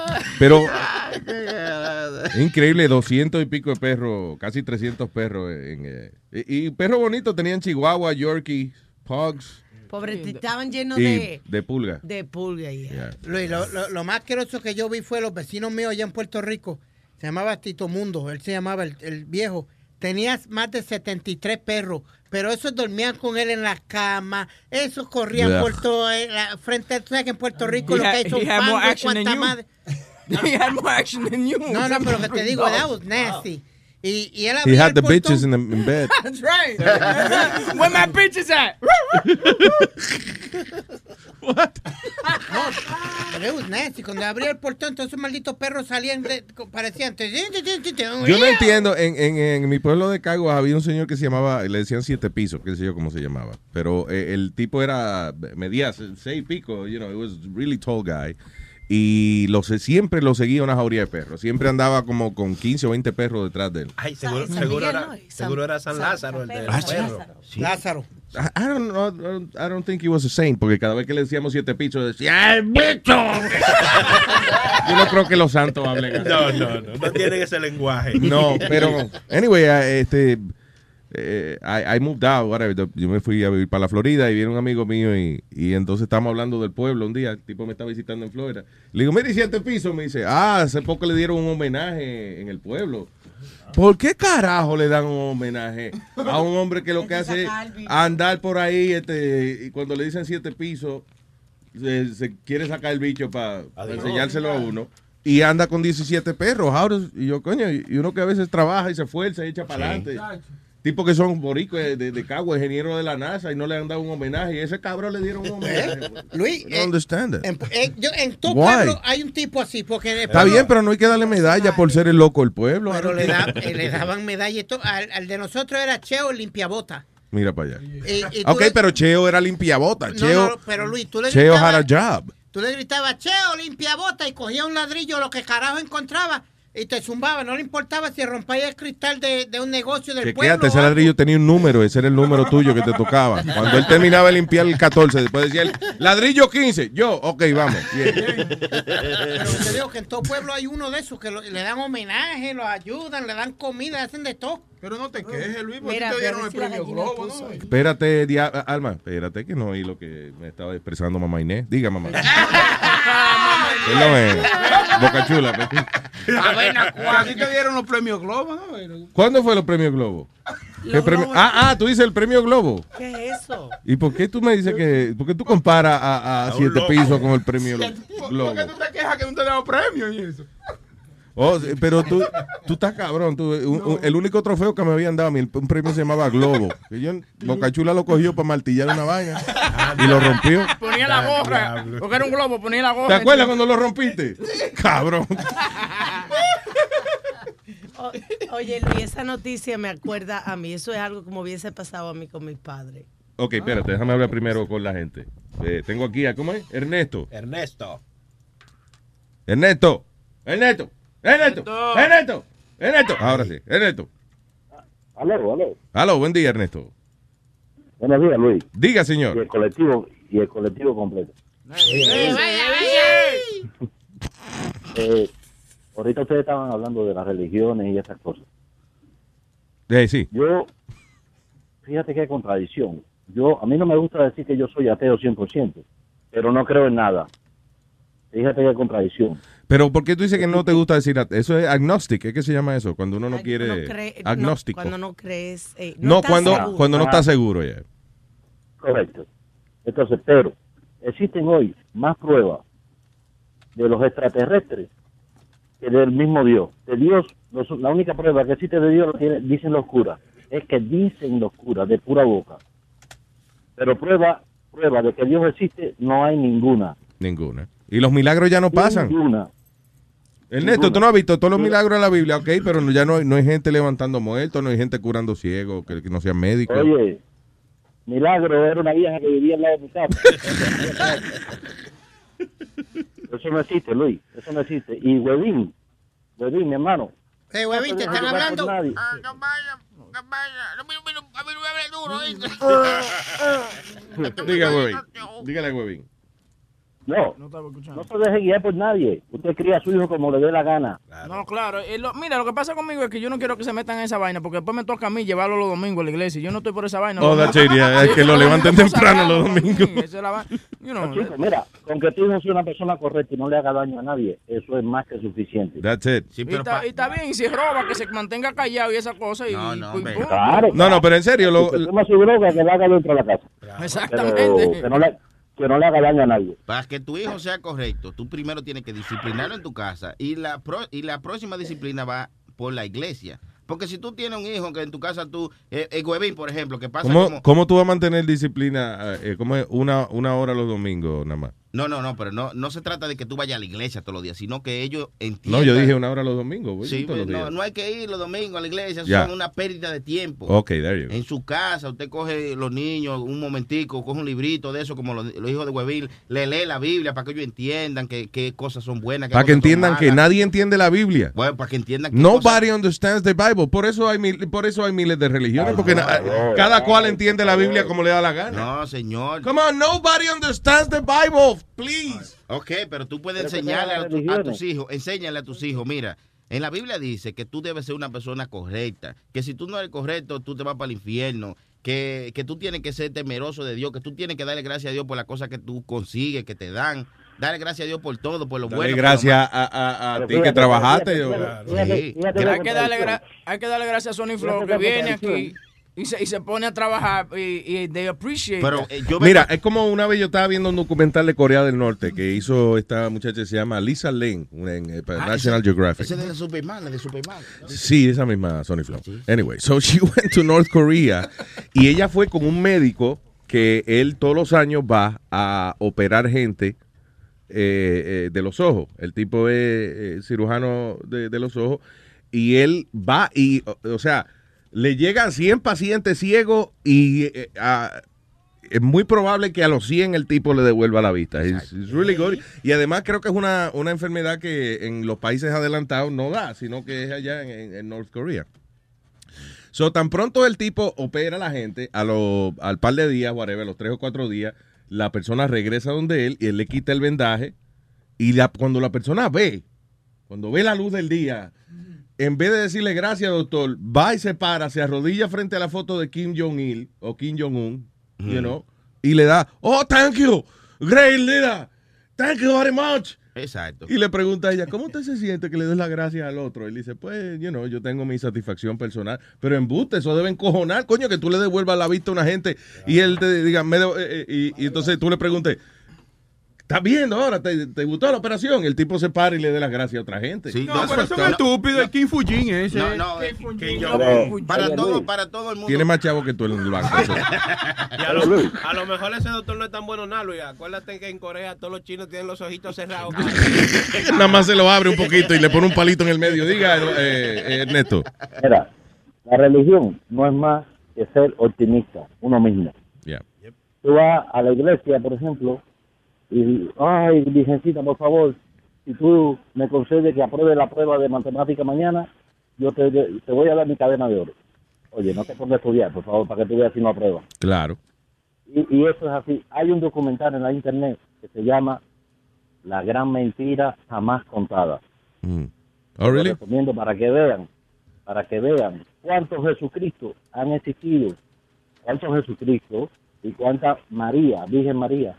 Pero increíble, 200 y pico de perros, casi 300 perros. En, eh, y, y perros bonitos tenían Chihuahua, Yorkie, Pugs Pobre, estaban llenos y de, de pulga. de pulga. Luis, lo, lo- lo más asqueroso que yo vi fue los vecinos míos allá en Puerto Rico. Se llamaba Tito Mundo, él se llamaba el, el viejo. tenía más de 73 perros, pero esos dormían con él en la cama, esos corrían Yeah. por todo el la- frente, tú sabes que en Puerto Rico He lo que hay son cuanta madre. He had more action than you. No, no, pero que te digo, that was nasty. Y, y él He had the bitches in, the, in bed. That's right. Where my bitches at? No, pero it was nasty. Cuando abría el portón, entonces esos malditos perros salían, de, parecían... Yo no entiendo, en, en, en mi pueblo de Caguas había un señor que se llamaba, le decían siete pisos, qué sé yo cómo se llamaba, pero eh, el tipo era, medía seis pico, you know, it was really tall guy, y lo, se- siempre lo seguía una jauría de perros, siempre andaba como con 15 o 20 perros detrás de él. Ay, seguro, San seguro, era, ¿no? seguro era San San- Lázaro el del Ah, perro. Lázaro. I, I don't know, I don't, I don't think he was a saint, porque cada vez que le decíamos siete pisos decía, ¡ay, bicho! Yo no creo que los santos hablen así. No, no, no, no tienen ese lenguaje. No, pero, anyway, eh, este, eh, I, I moved out, whatever. Yo me fui a vivir para la Florida y viene un amigo mío y, y entonces estamos hablando del pueblo un día. El tipo me está visitando en Florida. Le digo, mire, ¿y siete pisos? Me dice, ah, hace poco le dieron un homenaje en el pueblo. ¿Por qué carajo le dan un homenaje a un hombre que lo que hace es andar por ahí este, y cuando le dicen siete pisos, se, se quiere sacar el bicho para enseñárselo a uno? Y anda con 17 perros. How does- y yo, coño, y uno que a veces trabaja y se esfuerza y echa para adelante. Tipos que son boricos de, de, de Cagua, ingeniero de la NASA y no le han dado un homenaje. Y ese cabrón le dieron un homenaje. Luis, I don't understand it. En, eh, yo- en todo Why? pueblo hay un tipo así, porque Está pueblo- bien, pero no hay que darle medalla por ser el loco del pueblo. pero le, da- eh, le daban medalla y todo. Al, al de nosotros era Cheo limpiabota. Mira para allá. Y- Ok, le- pero Cheo era limpiabota. No, Cheo, no, pero Luis, tú le Cheo gritabas- had a job. Tú le gritabas, Cheo, limpia bota, y cogía un ladrillo, lo que carajo encontraba, y te zumbaba. No le importaba si rompía el cristal de, de un negocio del Que pueblo. quédate, ese ladrillo tenía un número, ese era el número tuyo que te tocaba. Cuando él terminaba de limpiar el 14, después decía el ladrillo 15, yo, ok, vamos. bien. Pero te digo que en todo pueblo hay uno de esos que lo- le dan homenaje, los ayudan, le dan comida, hacen de todo. Pero no te quejes, Luis, porque te dieron el el premio Globo, ¿no? Espérate, Alma, espérate que no oí lo que me estaba expresando mamá Inés. Diga, mamá. Perdón, eh, Boca Chula. A ver, ¿a ti te dieron los premios Globo, no? ¿Cuándo fue los premios Globo? ¿Qué Los premio? Ah, ah, tú dices el premio Globo. ¿Qué es eso? ¿Y por qué tú me dices que, por qué tú comparas a, a un siete pisos con el premio ¿Por Globo? qué tú te quejas que no te damos premios y eso? Oh, pero tú, tú estás cabrón. tú, un- un- el único trofeo que me habían dado a mí, el- un premio se llamaba Globo. Que yo, Boca Chula lo cogió para martillar una vaina y lo rompió. Ponía la gorra. Porque era un globo, ponía la gorra. ¿Te acuerdas cuando lo rompiste? Cabrón. O- oye, Luis, esa noticia me acuerda a mí. Eso es algo como hubiese pasado a mí con mis padres. Ok, espérate, déjame hablar primero con la gente. Eh, tengo aquí a, ¿cómo es? Ernesto. Ernesto. Ernesto. Ernesto. Ernesto. Ernesto. Ernesto. Ahora sí, Ernesto. Aló, aló. Aló, buen día, Ernesto. Buenos días, Luis. Diga, Y señor. el colectivo, y el colectivo completo. Eh, ahorita ustedes estaban hablando de las religiones y esas cosas. Eh, sí. Yo, fíjate qué contradicción. Yo, a mí no me gusta decir que yo soy ateo 100%, pero no creo en nada. Fíjate qué contradicción. Pero ¿por qué tú dices que no te gusta decir eso es agnostic? ¿Qué que se llama eso? Cuando uno no quiere No cree- no, agnóstico. cuando no crees. eh, no, cuando seguro. cuando no estás seguro ya. Correcto. Entonces, pero existen hoy más pruebas de los extraterrestres que del mismo Dios. De Dios, los- la única prueba que existe de Dios lo tiene- dicen los curas. Es que dicen los curas de pura boca. Pero prueba, prueba de que Dios existe no hay ninguna. Ninguna. Y los milagros ya no pasan. Ninguna. Ernesto, tú no has visto todos los milagros de la Biblia, ok, pero no- ya no hay, no hay gente levantando muertos, no hay gente curando ciegos, que, que no sean médicos. Oye, Milagro era una vieja que vivía al lado de mi casa. Eso no existe, Luis. Eso no existe. Y Huevín, Huevín, mi hermano. Eh, huevín, te están hablando. Nadie. Diga, huevín. Dígale, huevín. No, no se deje guiar por nadie. Usted cría a su hijo como le dé la gana. No, claro. eh, lo- mira, lo que pasa conmigo es que yo no quiero que se metan en esa vaina porque después me toca a mí llevarlo los domingos a la iglesia. Yo no estoy por esa vaina. Oh, that's domingos- it, yeah, es que lo levanten temprano los domingos. sí, esa es la you know, No, chico, mira, con que tu hijo sea una persona correcta y no le haga daño a nadie, eso es más que suficiente. That's it. y, está, y está bien, si roba, que se mantenga callado y esa cosa. Y, No, no, y. Claro. No, no, pero en serio, lo- que toma su droga, que la haga dentro de la casa. Exactamente. Pero que no le, que no le haga daño a nadie. Para que tu hijo sea correcto, tú primero tienes que disciplinarlo en tu casa y la pro- y la próxima disciplina va por la iglesia. Porque si tú tienes un hijo que en tu casa tú, eh, el huevín, por ejemplo, que pasa ¿Cómo, como... ¿Cómo tú vas a mantener disciplina? eh, ¿Cómo es? Una, una hora los domingos nada más. No, no, no, pero no, no se trata de que tú vayas a la iglesia todos los días, sino que ellos entiendan... No, yo dije una hora los domingos. voy Sí, todos los no, días. no hay que ir los domingos a la iglesia, eso Ya. son una pérdida de tiempo. Ok, there you go. En su casa, usted coge los niños un momentico, coge un librito de eso, como los, los hijos de Huevil, le lee la Biblia para que ellos entiendan qué, qué cosas son buenas. Para que entiendan que nadie entiende la Biblia. Bueno, para que entiendan que Nobody understands the Bible. Por eso hay mil- por eso hay miles de religiones, porque cada cual entiende la Biblia como le da la gana. No, señor. Come on, nobody understands the Bible, please. Ok, pero tú puedes Pero enseñarle a, tu- a tus hijos, enséñale a tus hijos, mira, en la Biblia dice que tú debes ser una persona correcta, que si tú no eres correcto, tú te vas para el infierno, que, que tú tienes que ser temeroso de Dios, que tú tienes que darle gracias a Dios por las cosas que tú consigues, que te dan, darle gracias a Dios por todo, por lo Dale bueno. por lo gracias a, a- a Pero ti que trabajaste. hay que darle gracias a Sony Flow que viene aquí y se, y se pone a trabajar y, y they appreciate Pero that. Mira, es como una vez yo estaba viendo un documental de Corea del Norte que hizo esta muchacha que se llama Lisa Lane en eh, Ah, National ese- Geographic. Ese de la Superman, la de Superman. Sí, esa misma Sony Flow. Anyway, so she went to North Korea y ella fue con un médico que él todos los años va a operar gente eh, eh, de los ojos. El tipo es eh, cirujano de, de los ojos y él va y, o, o sea, le llegan 100 pacientes ciegos y eh, a- es muy probable que a los 100 el tipo le devuelva la vista. It's- it's really good. Y además creo que es una, una enfermedad que en los países adelantados no da, sino que es allá en, en- en North Korea. So, tan pronto el tipo opera a la gente, a lo- al par de días, whatever, a los tres o cuatro días, la persona regresa donde él y él le quita el vendaje. Y la- cuando la persona ve, cuando ve la luz del día, en vez de decirle gracias, doctor, va y se para, se arrodilla frente a la foto de Kim Jong-il o Kim Jong-un, you know, y le da, oh, thank you, great leader, thank you very much. Exacto. Y le pregunta a ella, ¿cómo usted se siente que le des las gracias al otro? Él dice, pues, you know, yo tengo mi satisfacción personal, pero embuste, eso debe encojonar, coño, que tú le devuelvas la vista a una gente y él te diga, me eh, eh, y, y entonces tú le preguntes, ¿estás viendo ahora? ¿Te, te gustó la operación? El tipo se para y le dé las gracias a otra gente. No, pero es estúpido, el Kim Fujin ese. No, no, Kim no, Jong-un. para Oye, todo, para todo el mundo. Tiene más chavo que tú en el banco. a, lo, a lo mejor ese doctor no es tan bueno nada, Luis. Acuérdate que en Corea todos los chinos tienen los ojitos cerrados. Nada más se lo abre un poquito y le pone un palito en el medio. Diga, eh, eh, Ernesto. Mira, la religión no es más que ser optimista, uno mismo. Yeah. Tú vas a la iglesia, por ejemplo, y, ay, Virgencita, por favor, si tú me concedes que apruebe la prueba de matemática mañana, yo te, te voy a dar mi cadena de oro. Oye, no te pongas a estudiar, por favor, para que tú veas si no apruebas. Claro. Y, y eso es así. Hay un documental en la internet que se llama La gran mentira jamás contada. Mm. Lo Oh, really? recomiendo para que vean, para que vean cuántos Jesucristo han existido, cuántos Jesucristo y cuántas María, Virgen María,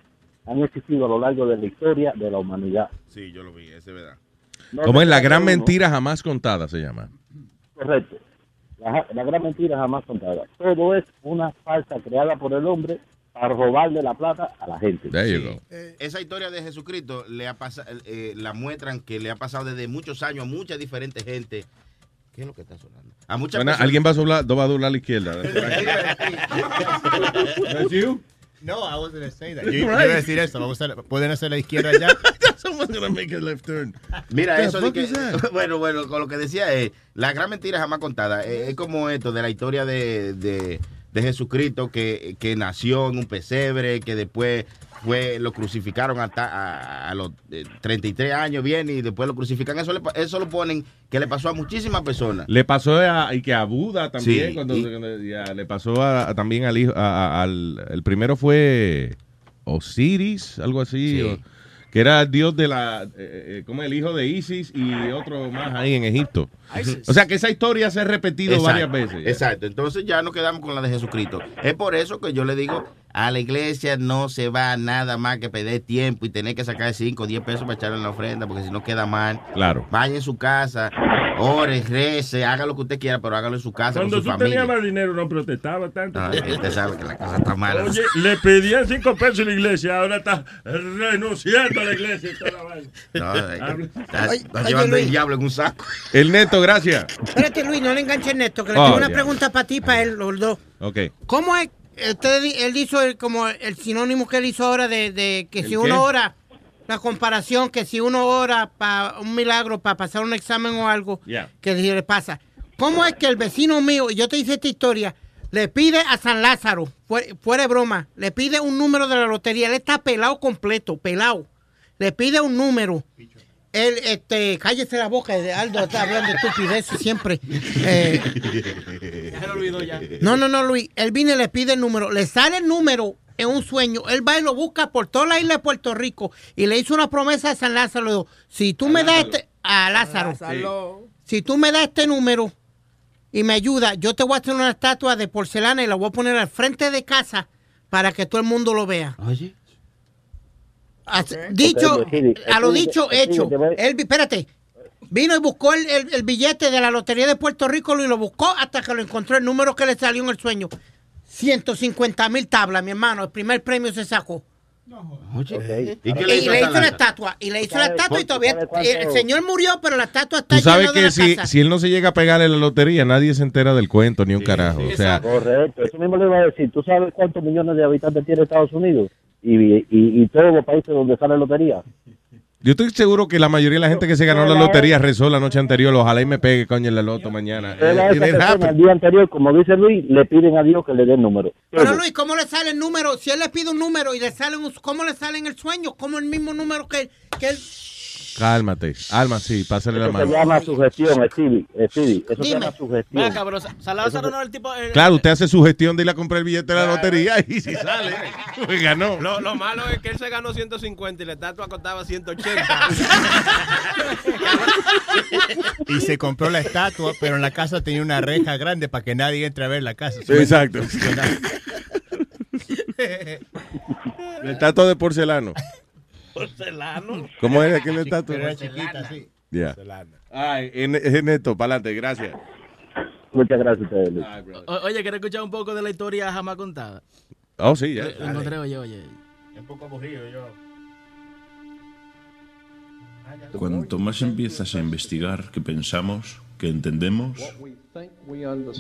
han existido a lo largo de la historia de la humanidad. Sí, yo lo vi, es verdad. No Como es la gran uno, mentira jamás contada, se llama. Correcto. La, la gran mentira jamás contada. Todo es una falsa creada por el hombre para robarle la plata a la gente. There you go. Esa historia de Jesucristo le ha pasa- eh, la muestran que le ha pasado desde muchos años a mucha diferente gente. ¿Qué es lo que está sonando? A muchas Bueno, personas- alguien va a doblar, va a doblar a la izquierda. No, I was going to say that. Yo, yo iba a decir eso. Vamos a, ¿Pueden hacer la izquierda ya? Someone's gonna make a left turn. Mira, eso de que, bueno, bueno, con lo que decía es, la gran mentira jamás contada, eh, es como esto de la historia de, de, de Jesucristo que, que nació en un pesebre, que después fue lo crucificaron hasta a, a los eh, 33 años, bien, y después lo crucifican. Eso, le eso lo ponen que le pasó a muchísimas personas. Le pasó a, y que a Buda también, Sí, cuando, y- cuando- ya, le pasó a, a- también al hijo, al, el primero fue Osiris, algo así. Sí. o- que era el dios de la, eh, eh, como el hijo de Isis y otro más ahí en Egipto. O sea que esa historia se ha repetido Exacto, varias veces. Exacto. Entonces ya nos quedamos con la de Jesucristo. Es por eso que yo le digo, a la iglesia no se va nada más que perder tiempo y tener que sacar 5 o 10 pesos para echarle en la ofrenda, porque si no queda mal. Claro. Vaya en su casa, ore, rece, haga lo que usted quiera, pero hágalo en su casa Cuando con su tú tenías más dinero no protestaba tanto. No, usted sabe que la cosa está mala. Oye, le pedían cinco pesos a la iglesia, ahora está renunciando a la iglesia y toda la vaina. No, eh, Habla. está, Oye, está oye, llevando el diablo en un saco. El neto, gracias. Espérate, Luis, no le enganches Néstor, que le Oh, tengo una ya. pregunta para ti para él, los dos. Ok. ¿Cómo es? Usted, él hizo el, como el sinónimo que él hizo ahora de, de que ¿El si qué? uno ora, la comparación, que si uno ora para un milagro, para pasar un examen o algo, Ya. que si le pasa. ¿Cómo es que el vecino mío, y yo te hice esta historia, le pide a San Lázaro, fue- fuera de broma, le pide un número de la lotería, él está pelado completo, pelado. Le pide un número. Él, este, cállese la boca, Aldo está hablando estupideces siempre. Eh, Ya se lo olvidó ya. no, no, no, Luis. Él viene y le pide el número. Le sale el número en un sueño. Él va y lo busca por toda la isla de Puerto Rico. Y le hizo una promesa a San Lázaro. Le dijo, si tú me das este... A Lázaro. Si tú me das este número y me ayuda, yo te voy a hacer una estatua de porcelana y la voy a poner al frente de casa para que todo el mundo lo vea. Oye. Dicho, Speedy, a lo dicho, hecho. Él, espérate, vino y buscó el, el- el billete de la Lotería de Puerto Rico y lo buscó hasta que lo encontró el número que le salió en el sueño. 150 mil tablas, mi hermano. El primer premio se sacó. Oye, Y, ¿y qué le hizo la estatua. Y le hizo la ¿Sabe estatua y todavía. cuánto? El señor murió, pero la estatua está Tú sabes llena que si, casa. si él no se llega a pegarle la lotería, nadie se entera del cuento ni un carajo. O sea, Correcto, eso mismo le iba a decir. ¿Tú sabes cuántos millones de habitantes tiene Estados Unidos? Y, y, y todos los países donde sale lotería. yo estoy seguro que la mayoría de la gente que se ganó la lotería rezó la noche anterior. Ojalá y me pegue, coño, en la loto mañana. Eh, el día anterior, como dice Luis, le piden a Dios que le dé el número. Pero Luis, ¿cómo le sale el número? Si él le pide un número y le sale un, ¿cómo le sale en el sueño? ¿Cómo el mismo número que, que él? Cálmate. Alma, sí, pásale la Eso se mano. llama sugestión, Stevie. Stevie. Eso se Dime. llama sugestión. Venga, pero Sa- San Lázaro no es el tipo. el- Claro, usted hace su gestión de ir a comprar el billete de la lotería y si sale, pues ganó. Lo, lo malo es que él se ganó 150 y la estatua costaba 180. Y se compró la estatua, pero en la casa tenía una reja grande para que nadie entre a ver la casa. Sí, exacto. La estatua de porcelano. Porcelano. ¿Cómo es aquel estatua? Era chiquita, así. Ya. Ay, en- en Neto, para adelante, gracias. Muchas gracias a ustedes, oye, ¿quieres escuchar un poco de la historia jamás contada? Oh, sí, ya. Lo encontré, oye, oye. Un poco aburrido yo. Cuanto más empiezas a investigar qué pensamos, qué entendemos,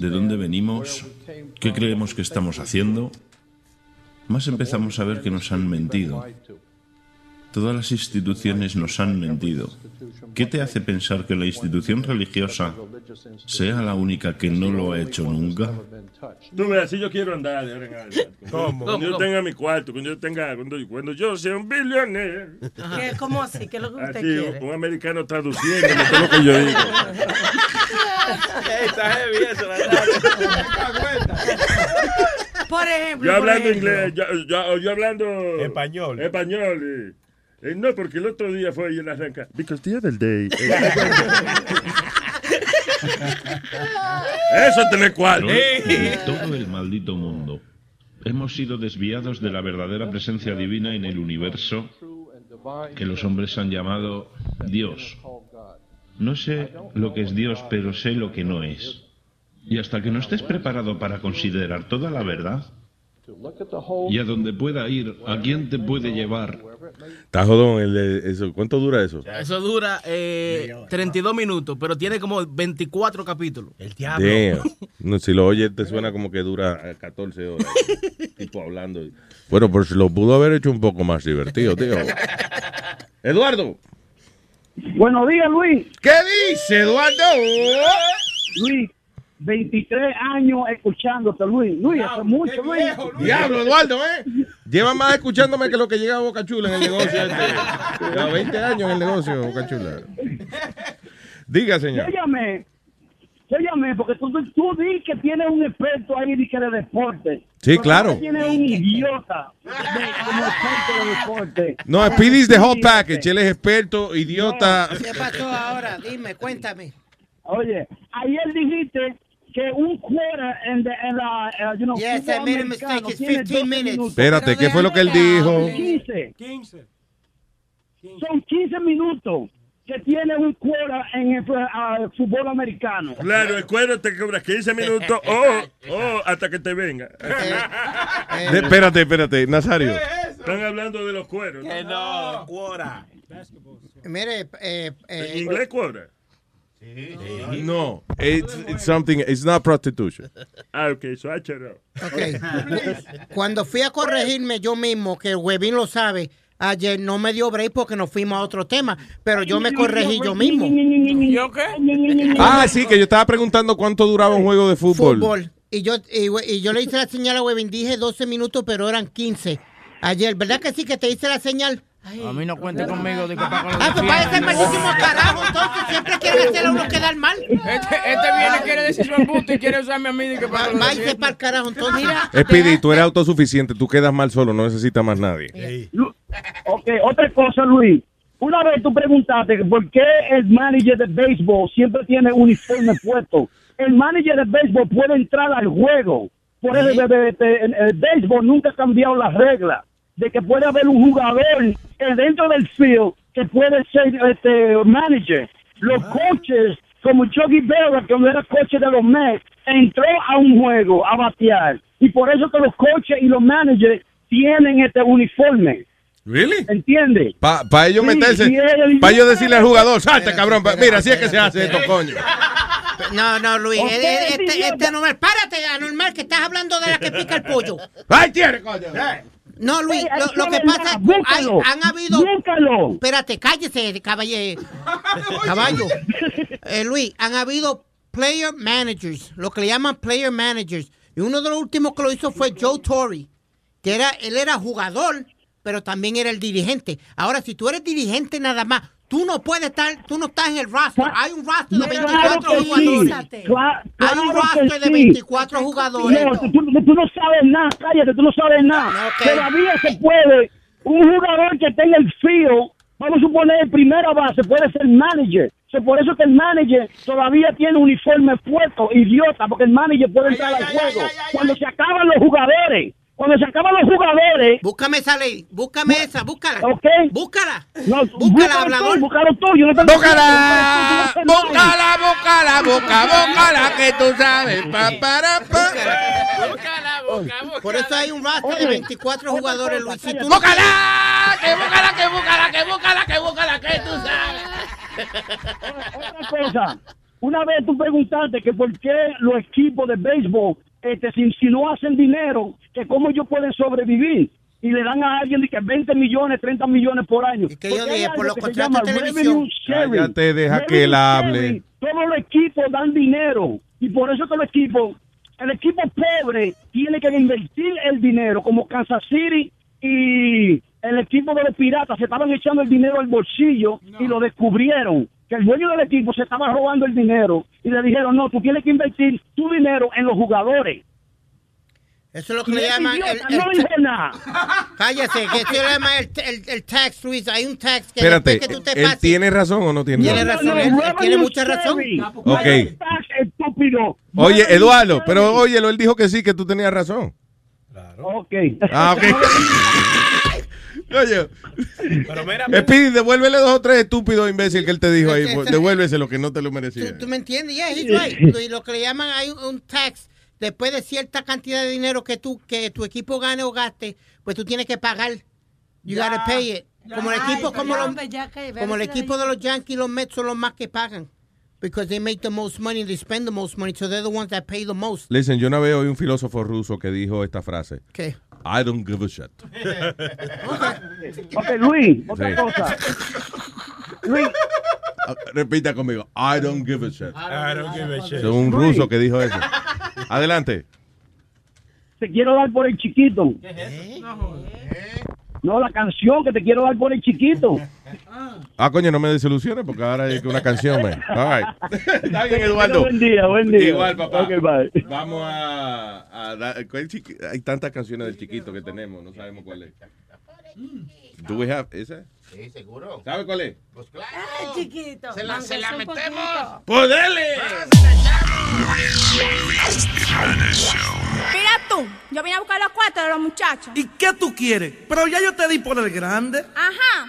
de dónde venimos, qué creemos que estamos haciendo, más empezamos a ver que nos han mentido. Todas las instituciones nos han mentido. ¿Qué te hace pensar que la institución religiosa sea la única que no lo ha hecho nunca? Tú ves, así yo quiero andar de ahora en adelante. ¿Cómo? Cuando yo tenga mi cuarto, cuando yo tenga, cuando, cuando yo sea un billonero. ¿Qué? ¿Cómo así? ¿Qué es lo que usted Así, quiere? un, un americano traduciendo todo lo que yo digo. Está heavy eso, ¿verdad? Por ejemplo. Yo por hablando ejemplo. inglés, yo, yo, yo hablando español. Español. Eh. No, porque el otro día fue y él arranca. Because the other day. eh, Eso cuarto. En todo el maldito mundo hemos sido desviados de la verdadera presencia divina en el universo que los hombres han llamado Dios. No sé lo que es Dios, pero sé lo que no es. Y hasta que no estés preparado para considerar toda la verdad, y a donde pueda ir, a quién te puede llevar, Está jodón, el de- eso. ¿cuánto dura eso? Eso dura eh, 32 minutos, pero tiene como 24 capítulos. El Damn. No, si lo oyes, te suena como que dura eh, 14 horas. tipo hablando. Bueno, pues lo pudo haber hecho un poco más divertido, tío. Eduardo. Buenos días, Luis. ¿Qué dice, Eduardo? Luis, 23 años escuchándote, Luis. Luis, eso es mucho, Luis. Diablo, Eduardo, ¿eh? Lleva más escuchándome que lo que llega a Boca Chula en el negocio. Este. Lleva 20 años en el negocio, Boca Chula. Diga, señor. Yo llamé, yo llamé porque tú, tú di que tienes un experto ahí de, que de deporte. Sí, claro. Tiene un idiota de- como experto de deporte. No, Speedy the whole package. Él es experto, idiota. ¿Qué pasó ahora? Dime, cuéntame. Oye, ayer dijiste que un quarter en, la, eh, you know, Yes, fútbol I made a americano mistake. It's tiene 15 12 minutes. minutos. Espérate, ¿qué fue lo que él dijo? 15. 15. Son 15 minutos que tiene un quarter en el ah, fútbol americano. Claro, el cuero te cobra 15 minutos o hasta que te venga. De- espérate, espérate, Nazario. Están hablando de los cueros. Que no, cuora. Mire, eh, eh, ¿En inglés cuora? No, it's, it's something, it's not prostitution. Ah, ok, so I shut up. Ok. Cuando fui a corregirme yo mismo, que el Webin lo sabe, ayer no me dio break porque nos fuimos a otro tema, pero yo me corregí yo mismo. ¿Yo qué? Ah, sí, que yo estaba preguntando cuánto duraba un juego de fútbol. Fútbol. Y yo, y, y yo le hice la señal a Webin, dije 12 minutos, pero eran 15. Ayer, ¿verdad que sí que te hice la señal? A mí no cuente conmigo que para con Ah, pues malísimo carajo, entonces siempre quiere hacer a uno quedar mal. Este, este viene, quiere decir su embuste y quiere usarme a mí que para con Váyase para el carajo, entonces. Speedy, tú eres autosuficiente, tú quedas mal solo, no necesitas más nadie. Ok, otra cosa, Luis. Una vez tú preguntaste por qué el manager de béisbol siempre tiene uniforme puesto. El manager de béisbol puede entrar al juego. Por eso de- en el béisbol nunca ha cambiado las reglas de que puede haber un jugador que dentro del field que puede ser este manager. Los coaches, como Chucky Berra, que no era coche de los Mets, entró a un juego a batear. Y por eso que los coaches y los managers tienen este uniforme. ¿Really? ¿Entiendes? Para ellos Sí, meterse, para ellos decirle al jugador, salte cabrón, pa- mira, así es que se hace esto, coño. No, no, Luis, eh, eh, este, idiota. este anormal. Párate, anormal, que estás hablando de la que pica el pollo. ¡Ay, tiene, coño! No, Luis, lo, que pasa es que hay- búscalo, han habido... búscalo. Espérate, cállese, caballe, caballo. Eh, Luis, han habido player managers, lo que le llaman player managers. Y uno de los últimos que lo hizo fue Joe Torre, que era, él era jugador, pero también era el dirigente. Ahora, si tú eres dirigente nada más, tú no puedes estar, tú no estás en el roster. Hay un roster de Claro 24 que sí. jugadores. Hay un roster de sí. 24 jugadores. No, tú, tú- tú no sabes nada, cállate, tú no sabes nada. Todavía se puede, un jugador que tenga el field, vamos a suponer en primera base, puede ser manager. O sea, por eso que el manager todavía tiene uniforme puesto, idiota, porque el manager puede entrar al juego. Cuando se acaban los jugadores, cuando se acaban los jugadores... Búscame esa ley, búscame esa, búscala. ¿Ok? Búscala. No, Búscala, hablador. búscalo tú, yo no tengo- Búscala, búscala, búscala, boca, búscala, que tú sabes. Pa, para, pa. Por eso hay un roster de 24 jugadores, Luis. Si tú ¡Búscala! que búscala, que búscala, que búscala, que búscala, que tú sabes. Otra cosa, una vez tú preguntaste que por qué los equipos de béisbol, este, si, si no hacen dinero, que cómo ellos pueden sobrevivir. Y le dan a alguien de que 20 millones, 30 millones por año. que yo dije, por los que se contratos llama de televisión. sharing. Cállate, deja Revenue que él hable. Todos los equipos dan dinero. Y por eso que los equipos, el equipo pobre tiene que invertir el dinero, como Kansas City y el equipo de los piratas se estaban echando el dinero al bolsillo y lo descubrieron. Que el dueño del equipo se estaba robando el dinero y le dijeron, no, tú tienes que invertir tu dinero en los jugadores. Eso es lo que Y le llaman el, idiota el- no dijo nada. Cállate, que eso le llaman el, el, el tax, Luis. Hay un tax que Espérate, que tú te ¿él pases. tiene razón o no tiene Tiene razón? él, él tiene mucha razón. Ok. Estúpido. Oye, Eduardo, pero óyelo, él dijo que sí, que tú tenías razón. Ok. Ah, ok. Oye, Pero mira, Speedy, devuélvele dos o tres estúpidos imbéciles que él te dijo ahí. pues, Devuélvese lo que no te lo merecía. ¿Tú me entiendes? Yeah, right. Lo- Lo que le llaman hay un, tax después de cierta cantidad de dinero que tú que tu equipo gane o gaste, pues tú tienes que pagar. You Ya, gotta pay it. Como el Ay, equipo como los, como el equipo de los Yankees y los Mets son los más que pagan. Because they make the most money, they spend the most money, so they're the ones that pay the most. Listen, yo una vez oí un filósofo ruso que dijo esta frase. ¿Qué? I don't give a shit. Ok, Luis, otra Sí. cosa. Luis, Ah, Repita conmigo. I don't give a shit. I don't give a shit. Es un ruso que dijo eso. Adelante. te quiero dar por el chiquito. No, la canción que te quiero dar por el chiquito. Ah, coño, no me desilusiones porque ahora hay que una canción, man. All right. Está bien, Eduardo. Buen día, buen día. Igual, papá. Bye. Vamos a, a dar- ¿cuál chiqui- Hay tantas canciones del chiquito que tenemos, no sabemos cuál es. Do we have esa? Sí, seguro. ¿Sabe cuál es? Ay, chiquito. Se la- se metemos. poquito. ¡Pues! Mira tú, yo vine a buscar los cuartos de los muchachos. ¿Y qué tú quieres? Pero ya yo te di por el grande. Ajá,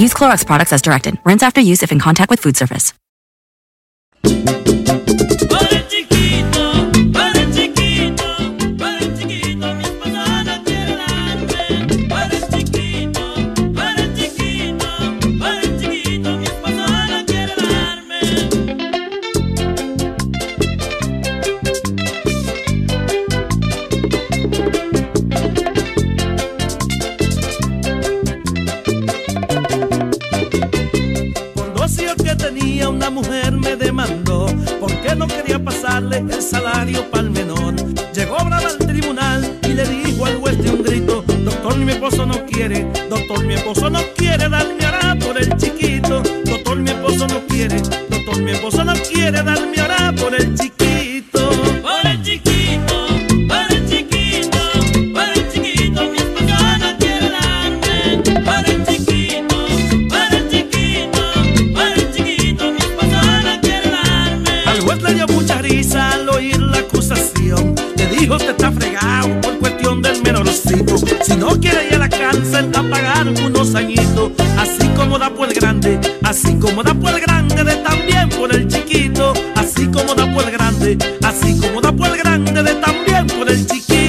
Use Clorox products as directed. Rinse after use if in contact with food surface. Quería pasarle el salario para el menor. Llegó brava al tribunal y le dijo al juez de un grito, doctor mi esposo no quiere, doctor mi esposo no quiere darme ahora por el chiquito, doctor mi esposo no quiere, doctor mi esposo no quiere darme chiquito. Por el chiquito, acusación. Le dijo, usted está fregado por cuestión del menorcito. Si no quiere ir a la cárcel a pagar unos añitos, así como da por el grande, así como da por el grande, de también por el chiquito, así como da por el grande, así como da por el grande, de también por el chiquito.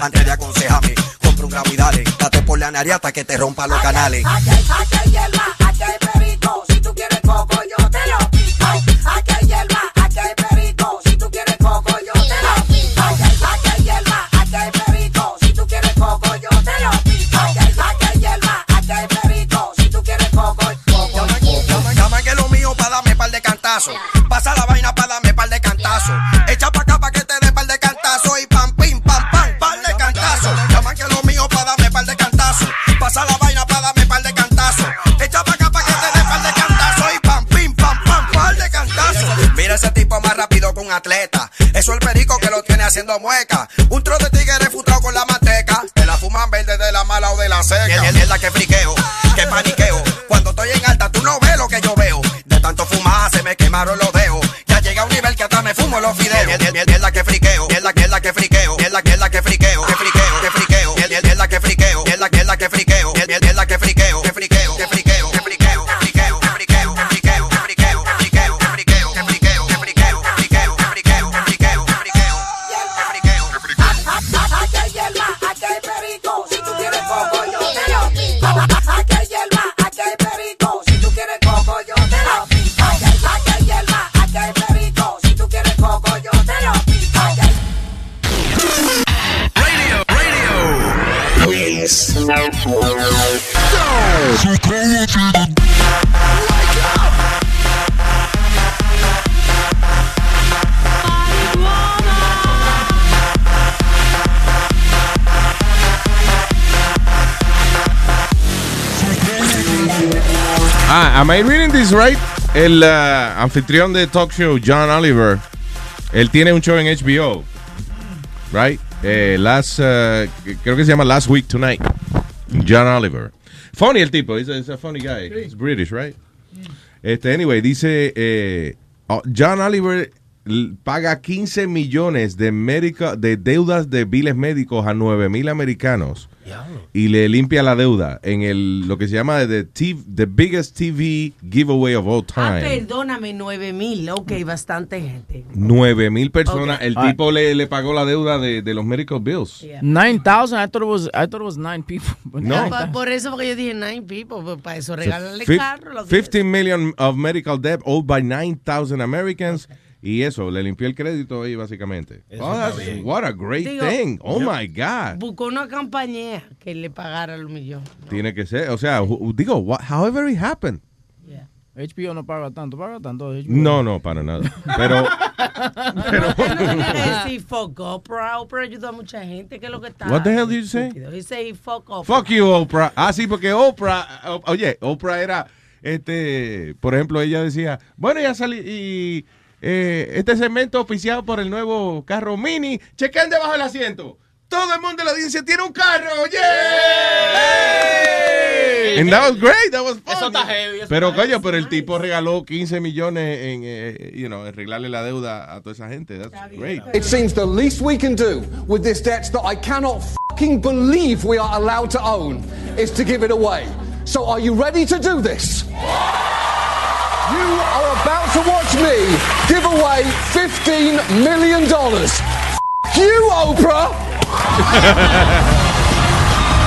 Antes de aconsejarme, compra un gramo y dale. Date por la nariz hasta que te rompa los canales. Am I reading this right? El uh, anfitrión de talk show, John Oliver, él tiene un show en HBO, right? Eh, last, uh, creo que se llama Last Week Tonight. John Oliver. Funny el tipo, he's a, he's a funny guy. He's British, right? Este, anyway, dice, eh, oh, John Oliver paga 15 millones de, médica, de deudas de biles médicos a 9 mil americanos y le limpia la deuda en el lo que se llama the, TV the biggest TV giveaway of all Ah, time. perdóname, nueve mil. Ok, bastante gente. 9 mil personas. Ok. El Ah. tipo le, le pagó la deuda de, de los medical bills. Nine thousand. I thought it was. I thought it was nine people. but No. Pa- thou- por eso porque yo dije nine people, pues, para eso regalarle Fif- carro. Lo que 15 million of medical debt owed by 9,000 Americans. Y eso, le limpió el crédito ahí básicamente. Eso Oh, that's- what a great Digo, thing. Oh yo- my God. Buscó una compañía que le pagara los millones. Tiene que ser, o sea, digo, what- however it happened. HBO no paga tanto. Paga tanto. HBO. No, no, para nada. Pero, Pero usted no tiene que decir fuck Oprah. Oprah ayudó a mucha gente. que es lo que está? What the hell did you say? He said fuck Oprah. fuck you, Oprah. Ah, sí, porque Oprah, oye, Oprah era, este, por ejemplo, ella decía, bueno, ya salí y eh, este segmento auspiciado por el nuevo carro Mini, chequen debajo del asiento. Todo el mundo en la audiencia tiene un carro, ¡yeah! And that was great, that was funny. Eso está heavy. eso Pero está coño, pero el tipo regaló 15 millones en, eh, you know, arreglarle la deuda a toda esa gente. That's great. It seems the least we can do with this debt that I cannot fucking believe we are allowed to own is to give it away. So are you ready to do this? You are about to watch me give away $15 million. F- you, Oprah!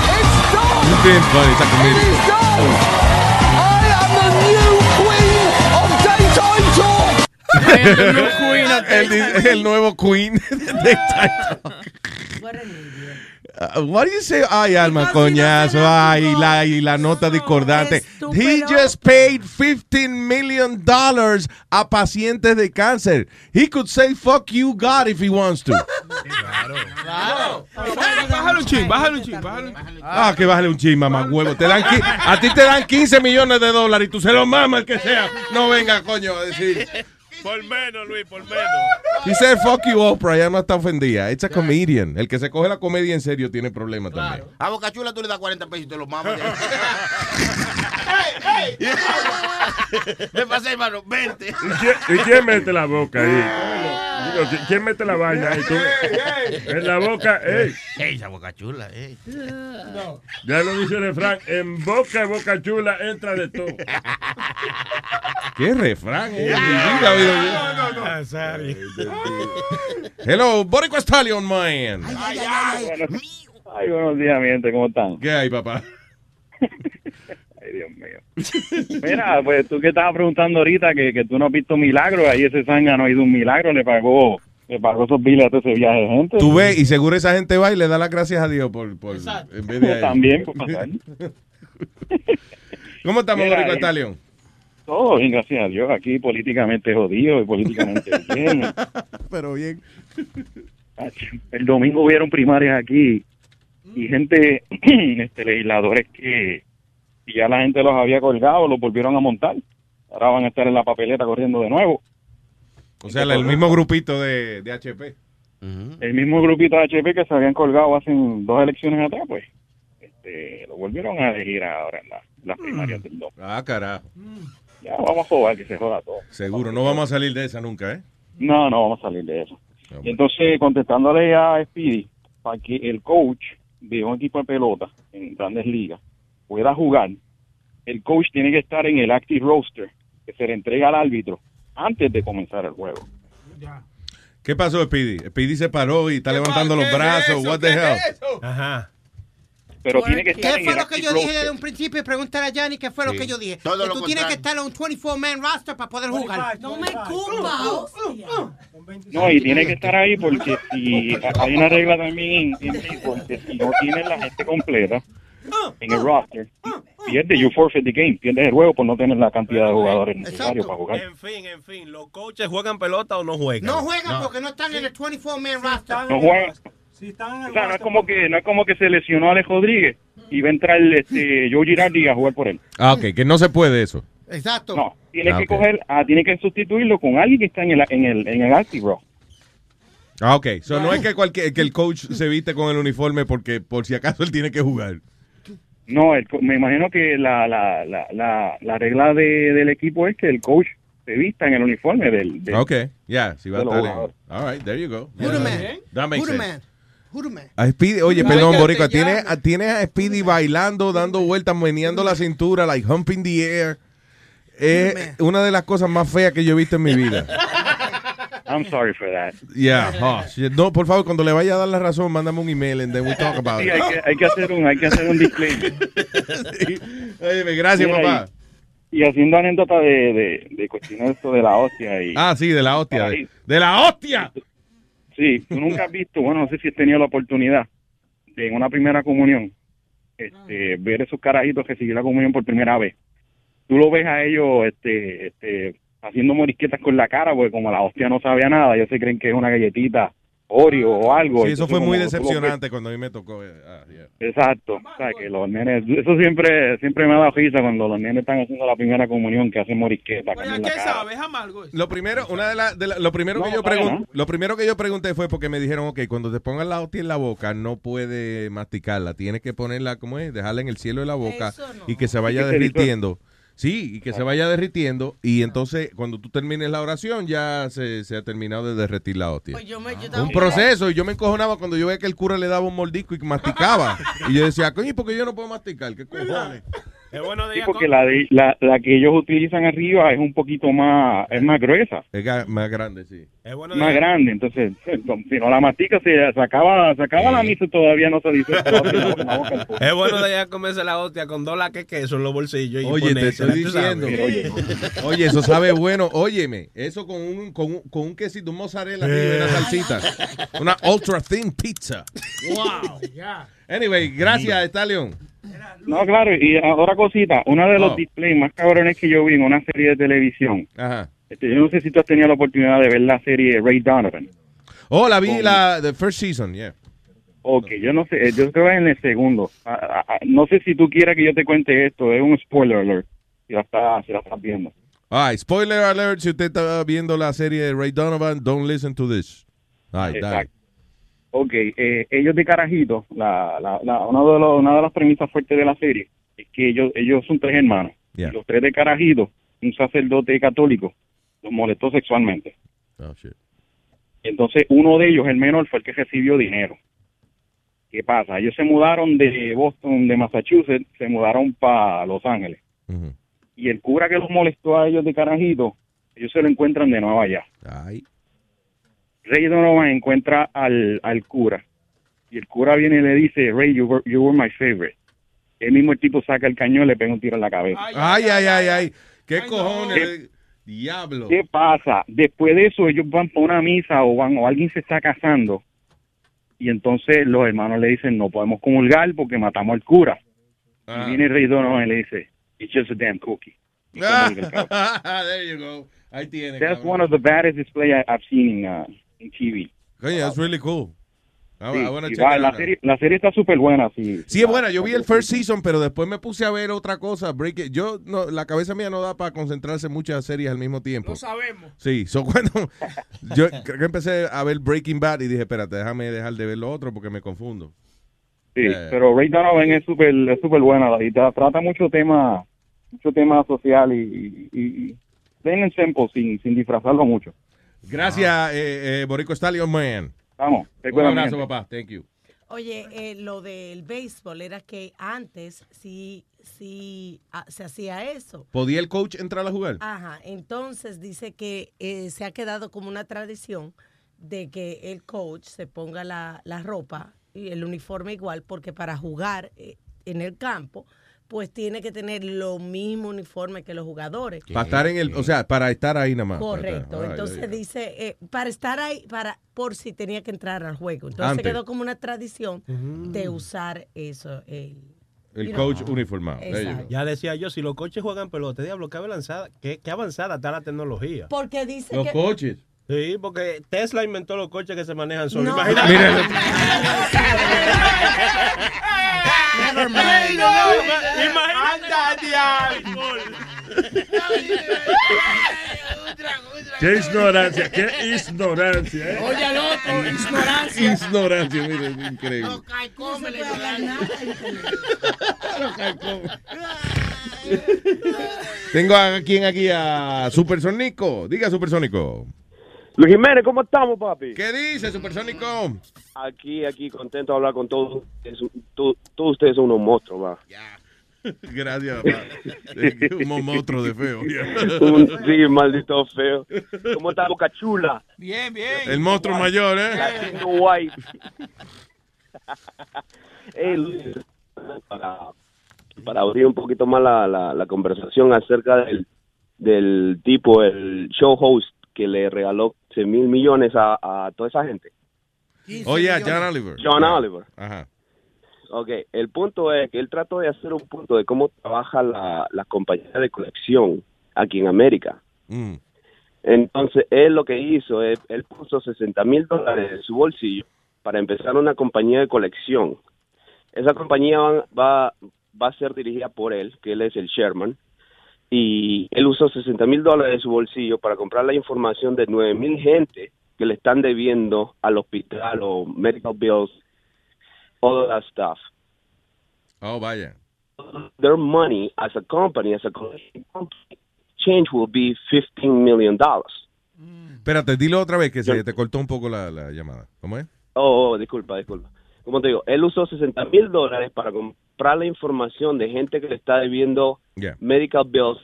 it's done! He's being funny, it's like a comedian. It is done! I am the new queen of daytime talk! el, el nuevo queen de Daytime Talk. Uh, what do you say? Ay, alma, coñazo. Ay, la, y la nota discordante. He just paid 15 million dollars a pacientes de cáncer. He could say fuck you, God, if he wants to. Bájale un ching, bájale un ching, bájale un ching. Ah, que bájale un chisma, más huevo. Te dan, a ti te dan 15 millones de dólares y tú se los mamas el que sea. No venga, coño, a decir. Por menos, Luis, por menos. He said fuck you, Oprah. Ya no está ofendida. It's a comedian. El que se coge la comedia en serio tiene problemas también. A Boca Chula tú le das 40 pesos y te lo mamas. Me pasé, hermano, 20. ¿Y quién, y quién mete la boca ahí? Digo, ¿qui- ¿quién mete la vaina ahí? Tú- en la boca, ey. Ey, esa Boca Chula, ey. Ya lo dice el refrán, en boca de boca chula entra de todo. ¿Qué refrán? eh? Vida he oído yo. Hello, Boricua Stallion Man. Ay, buenos días, mi gente, ¿cómo están? ¿Qué hay, papá? Ay, Dios mío. Mira, pues tú que estabas preguntando ahorita que, que tú no has visto milagros, ahí ese sanga no ha ido un milagro, le pagó, le pagó esos biles a todo ese viaje de gente. Tú ves, y seguro esa gente va y le da las gracias a Dios por, por en vez de a él. También, por pasar. ¿Cómo estamos, Mira, Boricua eh, Stallion? Todo bien, gracias a Dios. Aquí políticamente jodido y políticamente bien. Pero bien. El domingo hubieron primarias aquí y gente, este, legisladores que ya la gente los había colgado, los volvieron a montar. Ahora van a estar en la papeleta corriendo de nuevo. O sea, el mismo grupito de, de HP. el mismo grupito de HP que se habían colgado hace dos elecciones atrás, pues, este, lo volvieron a elegir ahora en la- las primarias del 2. Ah, carajo. Ya vamos a jugar, que se joda todo. Seguro, no vamos a salir de esa nunca, ¿eh? No, no vamos a salir de eso. Y entonces, contestándole a Speedy, para que el coach de un equipo de pelota en grandes ligas pueda jugar, el coach tiene que estar en el active roster que se le entrega al árbitro antes de comenzar el juego. ¿Qué pasó, Speedy? Speedy se paró y está levantando los brazos. What the hell? Ajá. Pero tiene que ¿Qué estar en fue el lo que yo dije desde un principio? Y pregúntale a Yanni qué fue lo que yo dije. Todo que lo tú tienes que estar en un 24-man roster para poder jugar. No me culpa. No, y tiene que estar ahí porque si hay una regla también en, en béisbol que si no tienes la gente completa en el roster, pierdes, you forfeit the game, pierdes el juego por no tener la cantidad de jugadores necesarios para jugar. En fin, en fin, ¿los coaches juegan pelota o no juegan? No juegan porque no están en el 24-man roster. No juegan. O sea, no es como que no es como que se lesionó Alex Rodríguez y va a entrar este Joe Girardi a jugar por él. Ah, ok, que no se puede eso. Exacto. No, tiene Ah, que coger, ah, tiene que sustituirlo con alguien que está en el en el en el active roster. Ah, ok. So, no es que, cualquier, que el coach se viste con el uniforme porque por si acaso él tiene que jugar. No, el co- me imagino que la, la, la, la, la regla de, del equipo es que el coach se vista en el uniforme del... del- Ok, ya, si va a estar en... All right, there you go. Who the man? That makes sense. man? Man? A Speedy, oye, No, perdón, te tienes tienes a Speedy bailando, dando vueltas, meneando la cintura, like humping the air. Es una de las cosas más feas que yo he visto en mi vida. I'm sorry for that. Yeah, shit. No, por favor, cuando le vaya a dar la razón, mándame un email and then we talk about Sí, it. hay que, hay que hacer un, hay que hacer un disclaimer. Óyeme, gracias, Mira, papá. Y, y haciendo anécdota de, de, de cuestionar esto de la hostia y... Ah, sí, de la hostia. De, de la hostia. Sí, tú nunca has visto, bueno, no sé si has tenido la oportunidad de en una primera comunión este, ver esos carajitos recibir la comunión por primera vez. Tú lo ves a ellos este, este, haciendo morisquetas con la cara, porque como la hostia no sabía nada, ellos se creen que es una galletita Oreo o algo. Sí, eso Entonces, fue muy decepcionante cuando a mí me tocó. eh, ah, yeah. Exacto, o sea, que los nenes, eso siempre siempre me ha dado risa cuando los nenes están haciendo la primera comunión que hacen morisqueta. cambian la ¿Qué cara. sabes? Amargo. Lo primero, una de la- de la- lo primero No, que yo sabe, pregun- ¿no? lo primero que yo pregunté fue porque me dijeron, ok, cuando te pongan la hostia en la boca, no puede masticarla, tienes que ponerla, ¿cómo es? Dejarla en el cielo de la boca y que se vaya derritiendo. Sí, y que se vaya derritiendo y entonces cuando tú termines la oración ya se, se ha terminado de derretir la hostia. Pues yo me, yo Un proceso y yo me encojonaba cuando yo veía que el cura le daba un mordisco y masticaba. y yo decía, coño, ¿y por qué yo no puedo masticar? ¿Qué cojones? Es bueno de Sí, porque la, de- la, la que ellos utilizan arriba es un poquito más, es más gruesa, Es más grande, sí. más grande, entonces si no la mastica se, se acaba, se acaba la misa y todavía no se dice. Es bueno de ya comerse la hostia con dos laques de queso en los bolsillos. Y Oye, te estoy diciendo. Oye, eso sabe bueno. Óyeme, eso con un, con un, con un quesito, un mozzarella arriba y una salsita. Una ultra thin pizza. Wow, ya. Anyway, gracias, Stallion. No, claro, y otra cosita, uno de los Oh. displays más cabrones que yo vi en una serie de televisión, Ajá. este, yo no sé si tú has tenido la oportunidad de ver la serie Ray Donovan. Oh, la vi la the first season, yeah. Ok, yo no sé, eh, yo creo que en el segundo. Ah, ah, ah, no sé si tú quieras que yo te cuente esto, es un spoiler alert, si la estás, si la estás viendo. Ay, spoiler alert, si usted está viendo la serie de Ray Donovan, don't listen to this. Ay, dale. Exacto. Ok, eh, ellos de carajito, la, la, la- uno de los- una de las premisas fuertes de la serie es que ellos, ellos son tres hermanos. Yeah. Y Los tres de carajito, un sacerdote católico, los molestó sexualmente. Oh, shit. Entonces, uno de ellos, el menor, fue el que recibió dinero. ¿Qué pasa? Ellos se mudaron de Boston, de Massachusetts, se mudaron para Los Ángeles. Y el cura que los molestó a ellos de carajito, ellos se lo encuentran de nuevo allá. Ay. Ray Donovan encuentra al, al cura. Y el cura viene y le dice, Ray, you were, you were my favorite. El mismo el tipo saca el cañón y le pega un tiro en la cabeza. Ay, ay, ay, ay. ¿Qué cojones? Diablo. ¿Qué pasa? Después de eso, ellos van para una misa o van o alguien se está casando y entonces los hermanos le dicen no podemos comulgar porque matamos al cura. Ah. Y viene el rey Donovan y le dice it's just a damn cookie. There you go. Ahí tiene. That's cabrón. one of the baddest display I- I've seen in, uh, in TV. That's really cool. I- Sí, I wanna y check va, it la, out. serie, la serie está súper buena, sí. Sí, es buena. Yo vi el first season, pero después me puse a ver otra cosa. Break It. Yo, no, la cabeza mía no da para concentrarse en muchas series al mismo tiempo. Lo sabemos. Sí, so cuando yo creo que empecé a ver Breaking Bad y dije, espérate, déjame dejar de ver lo otro porque me confundo. Sí, Eh. pero Ray Donovan es súper es súper buena y tra- trata mucho tema mucho tema social y, y, y simple, sin, sin disfrazarlo mucho. Gracias, eh, eh, Borico Stallion Man. Vamos, te Un abrazo, papá. Thank you. Oye, eh, lo del béisbol era que antes sí, sí ah, se hacía eso. ¿Podía el coach entrar a jugar? Ajá, entonces dice que eh, se ha quedado como una tradición de que el coach se ponga la, la ropa y el uniforme igual, porque para jugar eh, en el campo, pues tiene que tener lo mismo uniforme que los jugadores. Para estar en el, o sea, para estar ahí nada más. Correcto. Entonces dice, eh, para estar ahí, para por si tenía que entrar al juego. Entonces Antes. quedó como una tradición de usar eso. El, El know. coach uniformado. Ya decía yo, si los coches juegan pelota, diablo, qué avanzada, qué, qué avanzada está la tecnología. Porque dice Los que... coches. Sí, porque Tesla inventó los coches que se manejan solos. No. Imagínate. Never mind. Qué ignorancia, qué ignorancia. ¿eh? Oye al otro, ignorancia. Ignorancia, mire, es increíble. Come la ignorancia. Tengo a quién aquí a Supersónico. Diga Supersónico. Luis Jiménez, ¿cómo estamos, papi? ¿Qué dice, Supersónico? Aquí, aquí, contento de hablar con todos. ustedes. Tú- Todos ustedes son unos monstruos, va. Gracias, papá. Un monstruo de feo. Un, sí, maldito feo. ¿Cómo está Boca Chula? Bien, bien. El monstruo mayor, ¿eh? Latino White. Hey, Luis, para, para abrir un poquito más la, la, la conversación acerca del, del tipo, el show host que le regaló 100 mil millones a, a toda esa gente. Oye, John Oliver. John Oliver. Ajá. Ok, el punto es que él trató de hacer un punto de cómo trabaja la, la compañía de colección aquí en América. Mm. Entonces, él lo que hizo es, él puso 60 mil dólares en su bolsillo para empezar una compañía de colección. Esa compañía va, va, va a ser dirigida por él, que él es el chairman, y él usó 60 mil dólares de su bolsillo para comprar la información de 9 mil gente que le están debiendo al hospital o medical bills, all of that stuff. Oh, vaya. Their money as a company, as a company, change will be 15 million dollars. Espérate, dilo otra vez que se te cortó un poco la, la llamada. ¿Cómo es? Oh, oh, disculpa, disculpa. Como te digo, él usó 60 mil dólares para comprar la información de gente que le está debiendo Ya. medical bills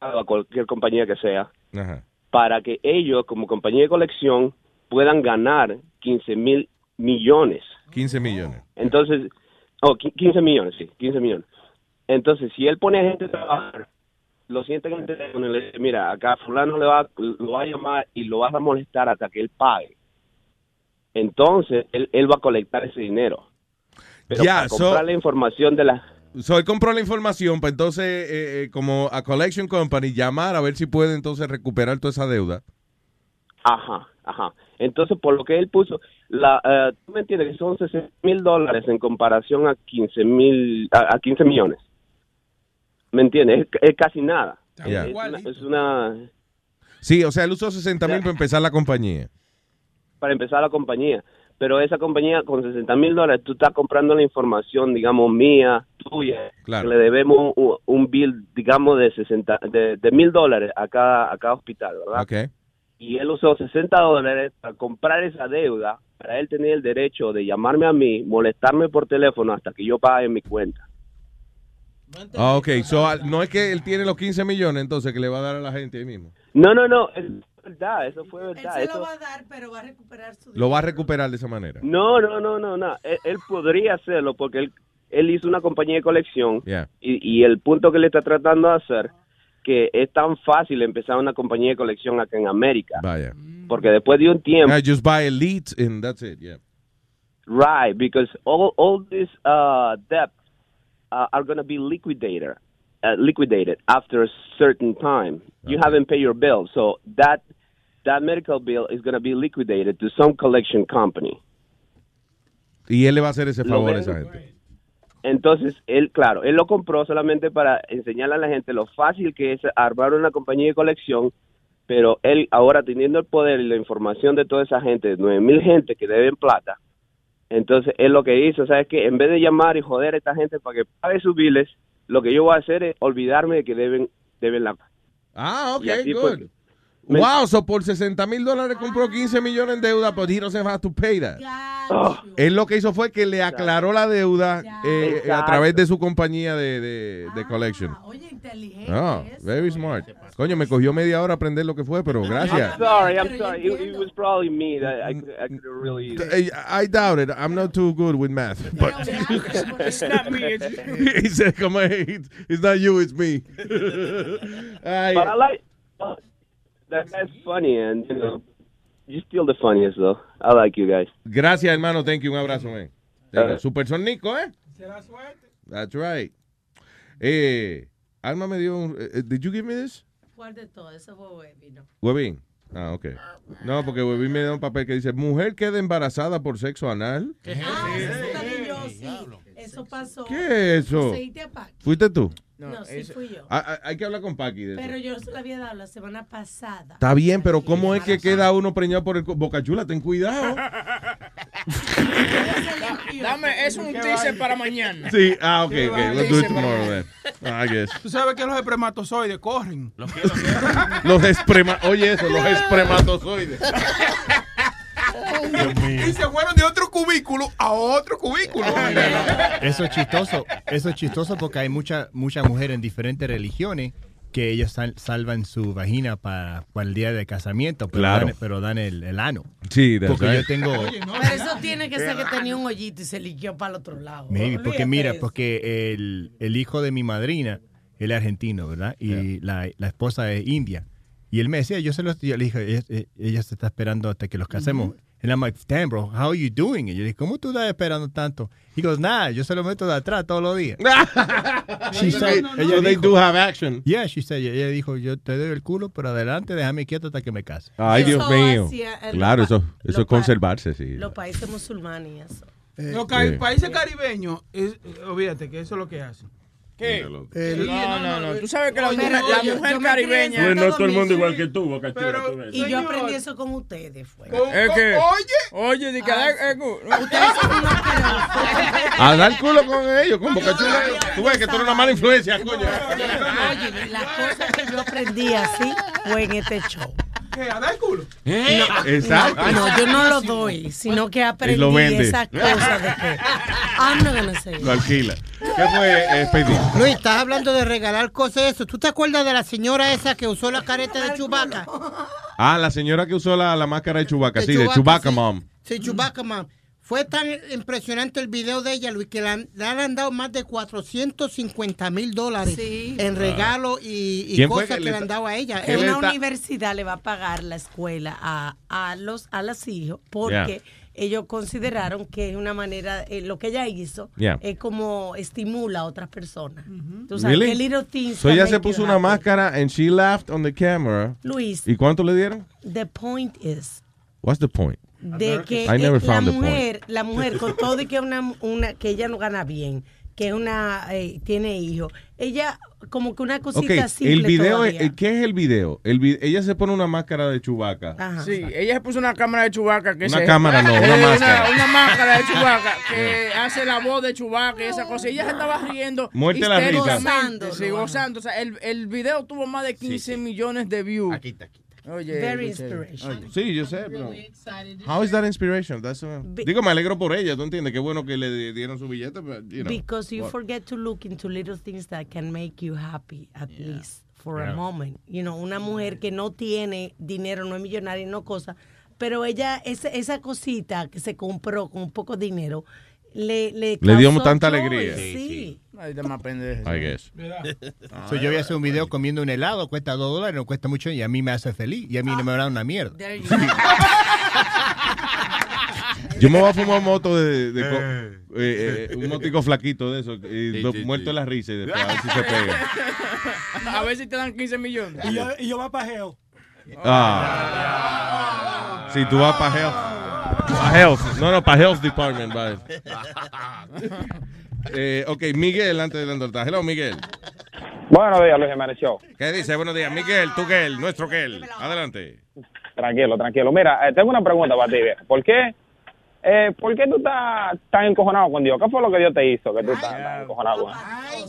a cualquier compañía que sea, Ajá. para que ellos, como compañía de colección, puedan ganar 15 mil millones. 15 millones. Entonces, oh, qui- 15 millones, sí, 15 millones. Entonces, si él pone a gente a trabajar, lo siente en el teléfono y le dice, mira, acá fulano le va, lo va a llamar y lo vas a molestar hasta que él pague. Entonces, él, él va a colectar ese dinero. Pero Ya, para so- comprar la información de la... So, él compró la información para entonces, eh, eh, como a Collection Company, llamar a ver si puede entonces recuperar toda esa deuda. Ajá, ajá. Entonces, por lo que él puso, la, eh, tú me entiendes que son 60 mil dólares en comparación a 15 mil, a, a 15 millones. ¿Me entiendes? Es, es casi nada. Ya. Es, una, es una- Sí, o sea, él usó 60 mil para empezar la compañía. para empezar la compañía. Pero esa compañía con 60 mil dólares, tú estás comprando la información, digamos, mía, tuya, Claro. que le debemos un, un bill, digamos, de 60, de, mil dólares a cada, a cada hospital, ¿verdad? Ok. y él usó 60 dólares para comprar esa deuda, para él tener el derecho de llamarme a mí, molestarme por teléfono hasta que yo pague mi cuenta. Ah, ok. So, no es que él tiene los 15 millones entonces que le va a dar a la gente ahí mismo. No, no, no, verdad, eso fue Él verdad. se eso- lo va a dar, pero va a recuperar su Lo va a recuperar de esa manera. No, no, no, no, no. Él, él podría hacerlo porque él, él hizo una compañía de colección Yeah. y, y el punto que le está tratando de hacer que es tan fácil empezar una compañía de colección acá en América. Vaya. Porque después de un tiempo, Yeah, just buy lead and that's it. Yeah. Right, because all all these uh, debts uh, are going to be liquidated, uh, liquidated after a certain time. You haven't paid your bill, so that that medical bill is going to be liquidated to some collection company. Y él le va a hacer ese favor a esa gente. Entonces, él, claro, él lo compró solamente para enseñarle a la gente lo fácil que es armar una compañía de colección, pero él ahora teniendo el poder y la información de toda esa gente, nueve mil gente que deben plata, entonces él lo que hizo, ¿sabes que En vez de llamar y joder a esta gente para que pague sus biles, lo que yo voy a hacer es olvidarme de que deben, deben la... Ah, ok, good. fue. Me- Wow, so por 60 mil dólares compró 15 millones en deuda, but he doesn't have to pay that. Oh. Él lo que hizo fue que le aclaró la deuda eh, a Exacto. través de su compañía de, de, de collection. Oye, inteligente. Ah, very smart. Coño, me cogió media hora aprender lo que fue, pero gracias. I'm sorry, I'm sorry. It, it was probably me that I, I could have really. I, I doubt it. I'm not too good with math. But It's not me, it's he said, "Come on, it's, not you, it's me." Ay, But I like that guy's funny, and you know, you're still the funniest though. I like you guys. Gracias, hermano. Thank you. Un abrazo, man. Uh, Super Nico, ¿eh? That's right. Eh, Alma me dio un... eh, did you give me this? ¿Cuál de todo? Eso fue ¿no? Huevín. Ah, ok. No, porque Huevín me dio un papel que dice, mujer queda embarazada por sexo anal. Ah, la vi yo, sí. Eso pasó. ¿Qué es eso? ¿Seguiste a Paqui? ¿Fuiste tú? No, sí fui yo. Ah, ah, hay que hablar con Paqui de eso. Pero yo se la había dado la semana pasada. Está bien, pero ¿cómo es que queda uno preñado por el... co- Boca Chula, ten cuidado. Dame, es un teaser para mañana. Sí, ah, ok, ok. We'll do it tomorrow then. I guess. Tú sabes que los espermatozoides corren. Los esprema... Oye eso, los espermatozoides. Y se fueron de otro cubículo a otro cubículo. Eso es chistoso. Eso es chistoso porque hay muchas muchas mujeres en diferentes religiones que ellas sal- salvan su vagina para, para el día de casamiento, pero Claro. dan, pero dan el, el ano. Sí, that's porque right. yo tengo... Pero eso tiene que ser que tenía un hoyito y se liquió para el otro lado. Maybe, porque mira, de eso. porque el, el hijo de mi madrina, él es argentino, ¿verdad? Y la, la esposa es india. Y él me decía, yo se lo yo le dije, ella, ella se está esperando hasta que los casemos. And I'm like, damn, bro, how are you doing? Y yo le dije, ¿cómo tú estás esperando tanto? He goes, nah, yo se lo meto de atrás todos los días. She said- they- ella so they dijo- do have action. Yeah, she said, ella dijo, yo te doy el culo, pero adelante, déjame quieto hasta que me case. Ay, Dios Eso mío. Claro, eso, eso es conservarse, sí. Los países musulmanes y eso. Los ca- Sí. países caribeños, es, eh, olvídate que eso es lo que hacen. ¿Qué? Eh, no, no, no. Tú sabes que la, mujer- la caribeña. Pues no todo el mundo igual que tú, Boca Chula, Pero-. Y yo aprendí eso con ustedes, fue. Es que, Oye, oye, di que Ah, eh, Ustedes son unos. A dar culo con ellos, con Boca Chula. Tú ves que tú eres una mala influencia, coño. Oye, la cosa que yo aprendí así fue en este show. ¿Qué? ¿A dar culo? No, Exacto. No, no, yo no lo doy, sino que aprendí lo vende. esa cosa de que I'm not gonna say. Lo alquila. ¿Qué fue, eh? Luis, estás hablando de regalar cosas de eso. ¿Tú te acuerdas de la señora esa que usó la careta de Chubaca? Ah, la señora que usó la, la máscara de Chubaca, sí, de Chewbacca Mom. Sí, Chewbacca Mom. Fue tan impresionante el video de ella, Luis, que le han, le han dado más de 450 mil dólares Sí. en regalo y, y ¿Quién fue cosas que le han dado a ella. ¿Qué Eh, le Una está- universidad le va a pagar la escuela a, a los a los hijos porque ellos consideraron que es una manera, eh, lo que ella hizo Yeah. es como estimula a otras personas. Tú sabes, Really? que little things So ella se puso una máscara and she laughed on the camera. Luis, ¿Y cuánto le dieron? the point is What's the point? De que eh, la mujer, la mujer con todo y que una, una que ella no gana bien, que una eh, tiene hijos, ella como que una cosita Ok, simple el video, eh, ¿qué es el video? El ella se pone una máscara de Chubaca. Ajá. Sí, ella se puso una cámara de Chubaca que Una se- cámara no, una Eh, máscara. Una, máscara de Chubaca que hace la voz de Chubaca y esa cosa. Y ella se estaba riendo. Muerte la risa. Gozándolo, Sí, gozando. O sea, el, el video tuvo más de 15 millones de views. Aquí está, aquí Oye, Very inspirational. oye. Sí, yo sé, pero... How is that inspiration? That's, uh, digo, me alegro por ella, ¿tú entiendes? Qué bueno que le dieron su billete, pero, you know. Because you what- forget to look into little things that can make you happy, at least for Yeah. a moment. You know, una mujer que no tiene dinero, no es millonaria, no cosa, pero ella, esa, esa cosita que se compró con un poco de dinero, le, le, Le dio tanta joy, alegría. Sí. Ay, de más pendejo. I guess. So, yo voy a hacer un video comiendo un helado, cuesta dos dólares, no cuesta mucho y a mí me hace feliz y a mí no me da una mierda. There you Yo me voy a fumar moto de, de co- eh, eh, un motico flaquito de eso, y do- muerto de la risa y después a ver si se pega. A ver si te dan 15 millones. Y yo, y yo va para. Ah. Si tú vas para Pa' health. No, no, para health department. vale. Eh, ok, Miguel, antes de la nota. Hello, Miguel. Buenos días, Luis Jiménez Show. ¿Qué dice? Buenos días, Miguel, tú Gel, nuestro Gel. Adelante. Tranquilo, tranquilo. Mira, eh, tengo una pregunta para ti, viejo. ¿Por qué, eh, ¿por qué tú estás tan encojonado con Dios? ¿Qué fue lo que Dios te hizo que tú estás tan encojonado con él?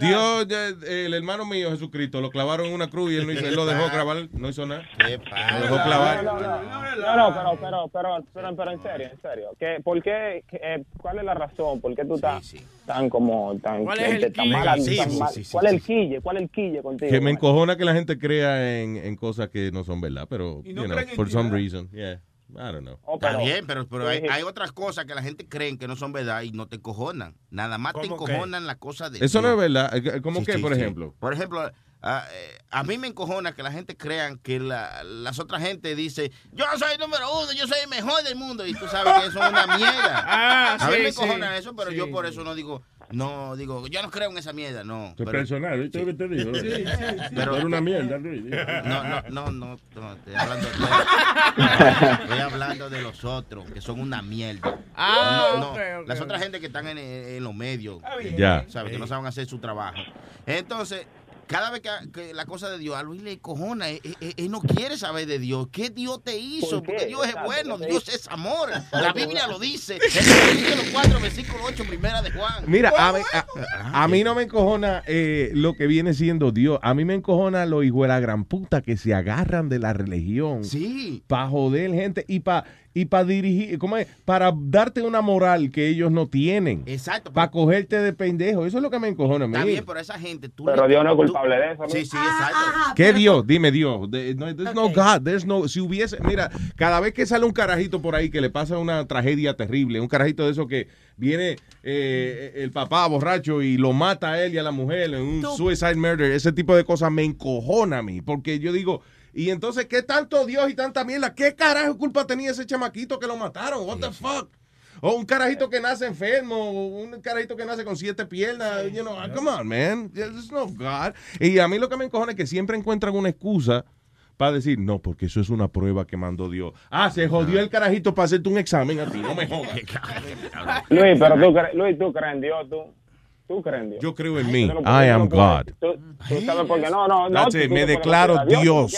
Dios, el hermano mío Jesucristo, lo clavaron en una cruz y él, no hizo- él lo dejó grabar, no hizo nada. Lo dejó clavar. No, no, pero, pero, pero, pero, pero en serio, en serio. ¿Qué, ¿Por qué? qué, eh, ¿Cuál es la razón? ¿Por qué tú estás tan como tan, ¿Cuál es el tan quille? mal- Sí, tan sí, mal- sí, sí, ¿Cuál es el quille? ¿Cuál es el quille contigo? Que me encojona que la gente crea en, en cosas que no son verdad, pero, Y no you know, creen en for ti, some reason, yeah, I don't know. Está bien, pero, pero hay, hay otras cosas que la gente cree que no son verdad y no te encojonan. Nada más te encojonan las cosas de Eso no es verdad. Eh, ¿Cómo Sí, que, sí, por sí. ejemplo? Por ejemplo, a, eh, a mí me encojona que la gente crean que la- las otras gente dice, yo soy el número uno, yo soy el mejor del mundo, y tú sabes que eso es una mierda. Ah, a mí me sí. encojona eso, pero Sí, yo por eso no digo, no, digo, yo no creo en esa mierda, no. Es pero- personal, ¿viste lo que te digo? Sí, sí, sí. Pero era una mierda, Luis. No, no, no, no, no, estoy hablando, estoy hablando de los otros, que son una mierda. Ah, No, no, las otras gente que están en, en los medios, bien. Ya. ¿sabes? Que no saben hacer su trabajo. Entonces, cada vez que, que la cosa de Dios a Luis le cojona, él, él- él no quiere saber de Dios. ¿Qué Dios te hizo? Porque Dios es Exacto, bueno, ¿qué te Dios es amor. La Biblia lo dice. En el capítulo 4, versículo 8, primera de Juan. Mira, a, mí- a- a mí no me encojona eh, lo que viene siendo Dios. A mí me encojona los hijos de la gran puta que se agarran de la religión. Sí. Para joder gente y para y para dirigir, ¿cómo es? Para darte una moral que ellos no tienen. Exacto. Para cogerte de pendejo. Eso es lo que me encojona a mí. Está bien, pero esa gente, tú Pero Dios no es tú- culpable de eso, ¿no? Sí, sí, exacto. ¿Qué Dios? Dime Dios. No, there's no God. There's no, si hubiese, mira, cada vez que sale un carajito por ahí que le pasa una tragedia terrible, un carajito de eso que viene eh, el papá borracho y lo mata a él y a la mujer en un suicide murder, ese tipo de cosas me encojona a mí, porque yo digo, y entonces, ¿qué tanto Dios y tanta mierda? ¿Qué carajo culpa tenía ese chamaquito que lo mataron? What the fuck? O un carajito que nace enfermo, o un carajito que nace con siete piernas, you know, come on, man, there's no God. Y a mí lo que me encojona es que siempre encuentran una excusa para decir, no, porque eso es una prueba que mandó Dios. Ah, se jodió el carajito para hacerte un examen a ti, no me jodas. Luis, pero tú, cre- Luis, tú crees en Dios, tú. Tú crees en Dios. Yo creo en mí. no I am God. puedes- Tú, tú sabes por qué no, no, me declaro Dios.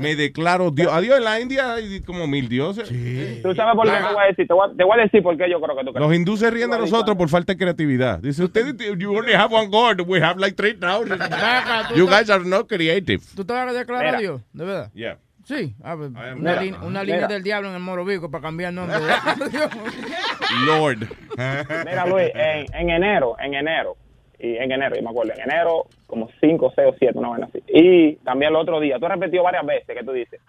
me declaro Dios. Adiós, en la India hay como mil dioses. Tú sabes por qué te voy a decir, te voy a, te voy a decir por qué yo creo que tú crees. Los hindúes se ríen de nosotros por falta de creatividad. Dice, ustedes, you only have one God, we have like 3,000. You guys are not creative. ¿Tú te vas a declarar Dios? ¿De verdad? Yeah. Sí. Una, Mira. línea del diablo en el Morovico para cambiar el nombre. Lord. Mira, Luis, en, en enero, en enero, y en enero, yo me acuerdo, en enero, como 5, 6 o 7, una vaina así. Y también el otro día, tú has repetido varias veces que tú dices,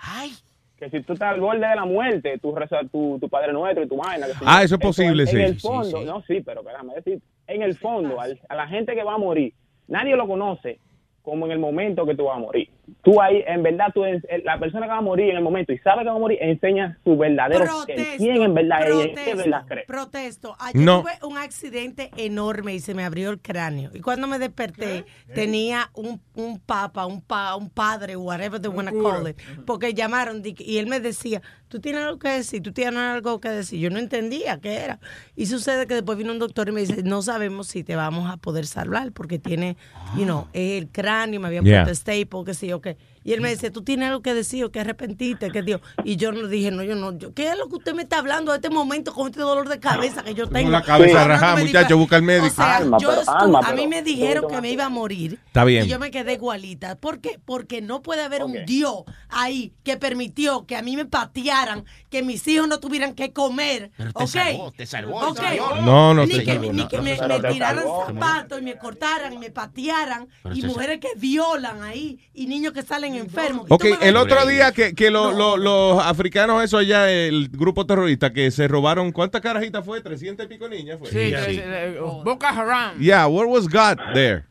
que si tú estás al borde de la muerte, tú rezas tu, tu Padre Nuestro y tu vaina. que si Ah, eso es posible, en, sí. En el Sí, fondo, sí. no, sí, pero déjame decir, en el fondo, al- a la gente que va a morir, nadie lo conoce como en el momento que tú vas a morir. Tú ahí, en verdad, tú es- la persona que va a morir en el momento y sabe que va a morir, enseña su verdadero ser, quién en verdad es y en qué protesto, verdad cree. protesto. Ayer No. tuve un accidente enorme y se me abrió el cráneo. Y cuando me desperté, tenía un, un papa, un, pa, un padre, whatever they wanna call it, porque llamaron y él me decía, tú tienes algo que decir, tú tienes algo que decir. Yo no entendía qué era. Y sucede que después vino un doctor y me dice, no sabemos si te vamos a poder salvar porque tiene, you know, el cráneo, me habían Yeah. puesto staple, qué sé yo qué. Y él me dice, tú tienes algo que decir o que arrepentiste, que Dios. Y yo no dije, no, yo no. Yo, ¿Qué es lo que usted me está hablando en este momento con este dolor de cabeza que yo tengo? la cabeza Hablándome rajada, muchacho, busca al médico. O sea, Alma, yo pero- estu- alma, a mí me dijeron que me iba a morir. Está bien. Y yo me quedé igualita. ¿Por qué? Porque no puede haber un Dios ahí que permitió que a mí me patearan, que mis hijos no tuvieran que comer. Pero te ¿Ok? salvó, te salvó, Ok. señor. No, no ni te que, salvó, ni no, que no me, tiraran zapatos y me cortaran y me patearan. Pero y mujeres que violan ahí. Y niños que salen enfermos. Y Ok, el otro día que, que lo- lo- los africanos, eso allá, el grupo terrorista, que se robaron, ¿cuántas carajitas fue? ¿300 y pico niñas fue? Sí, eh, eh, Boca Haram. Yeah, where was God there?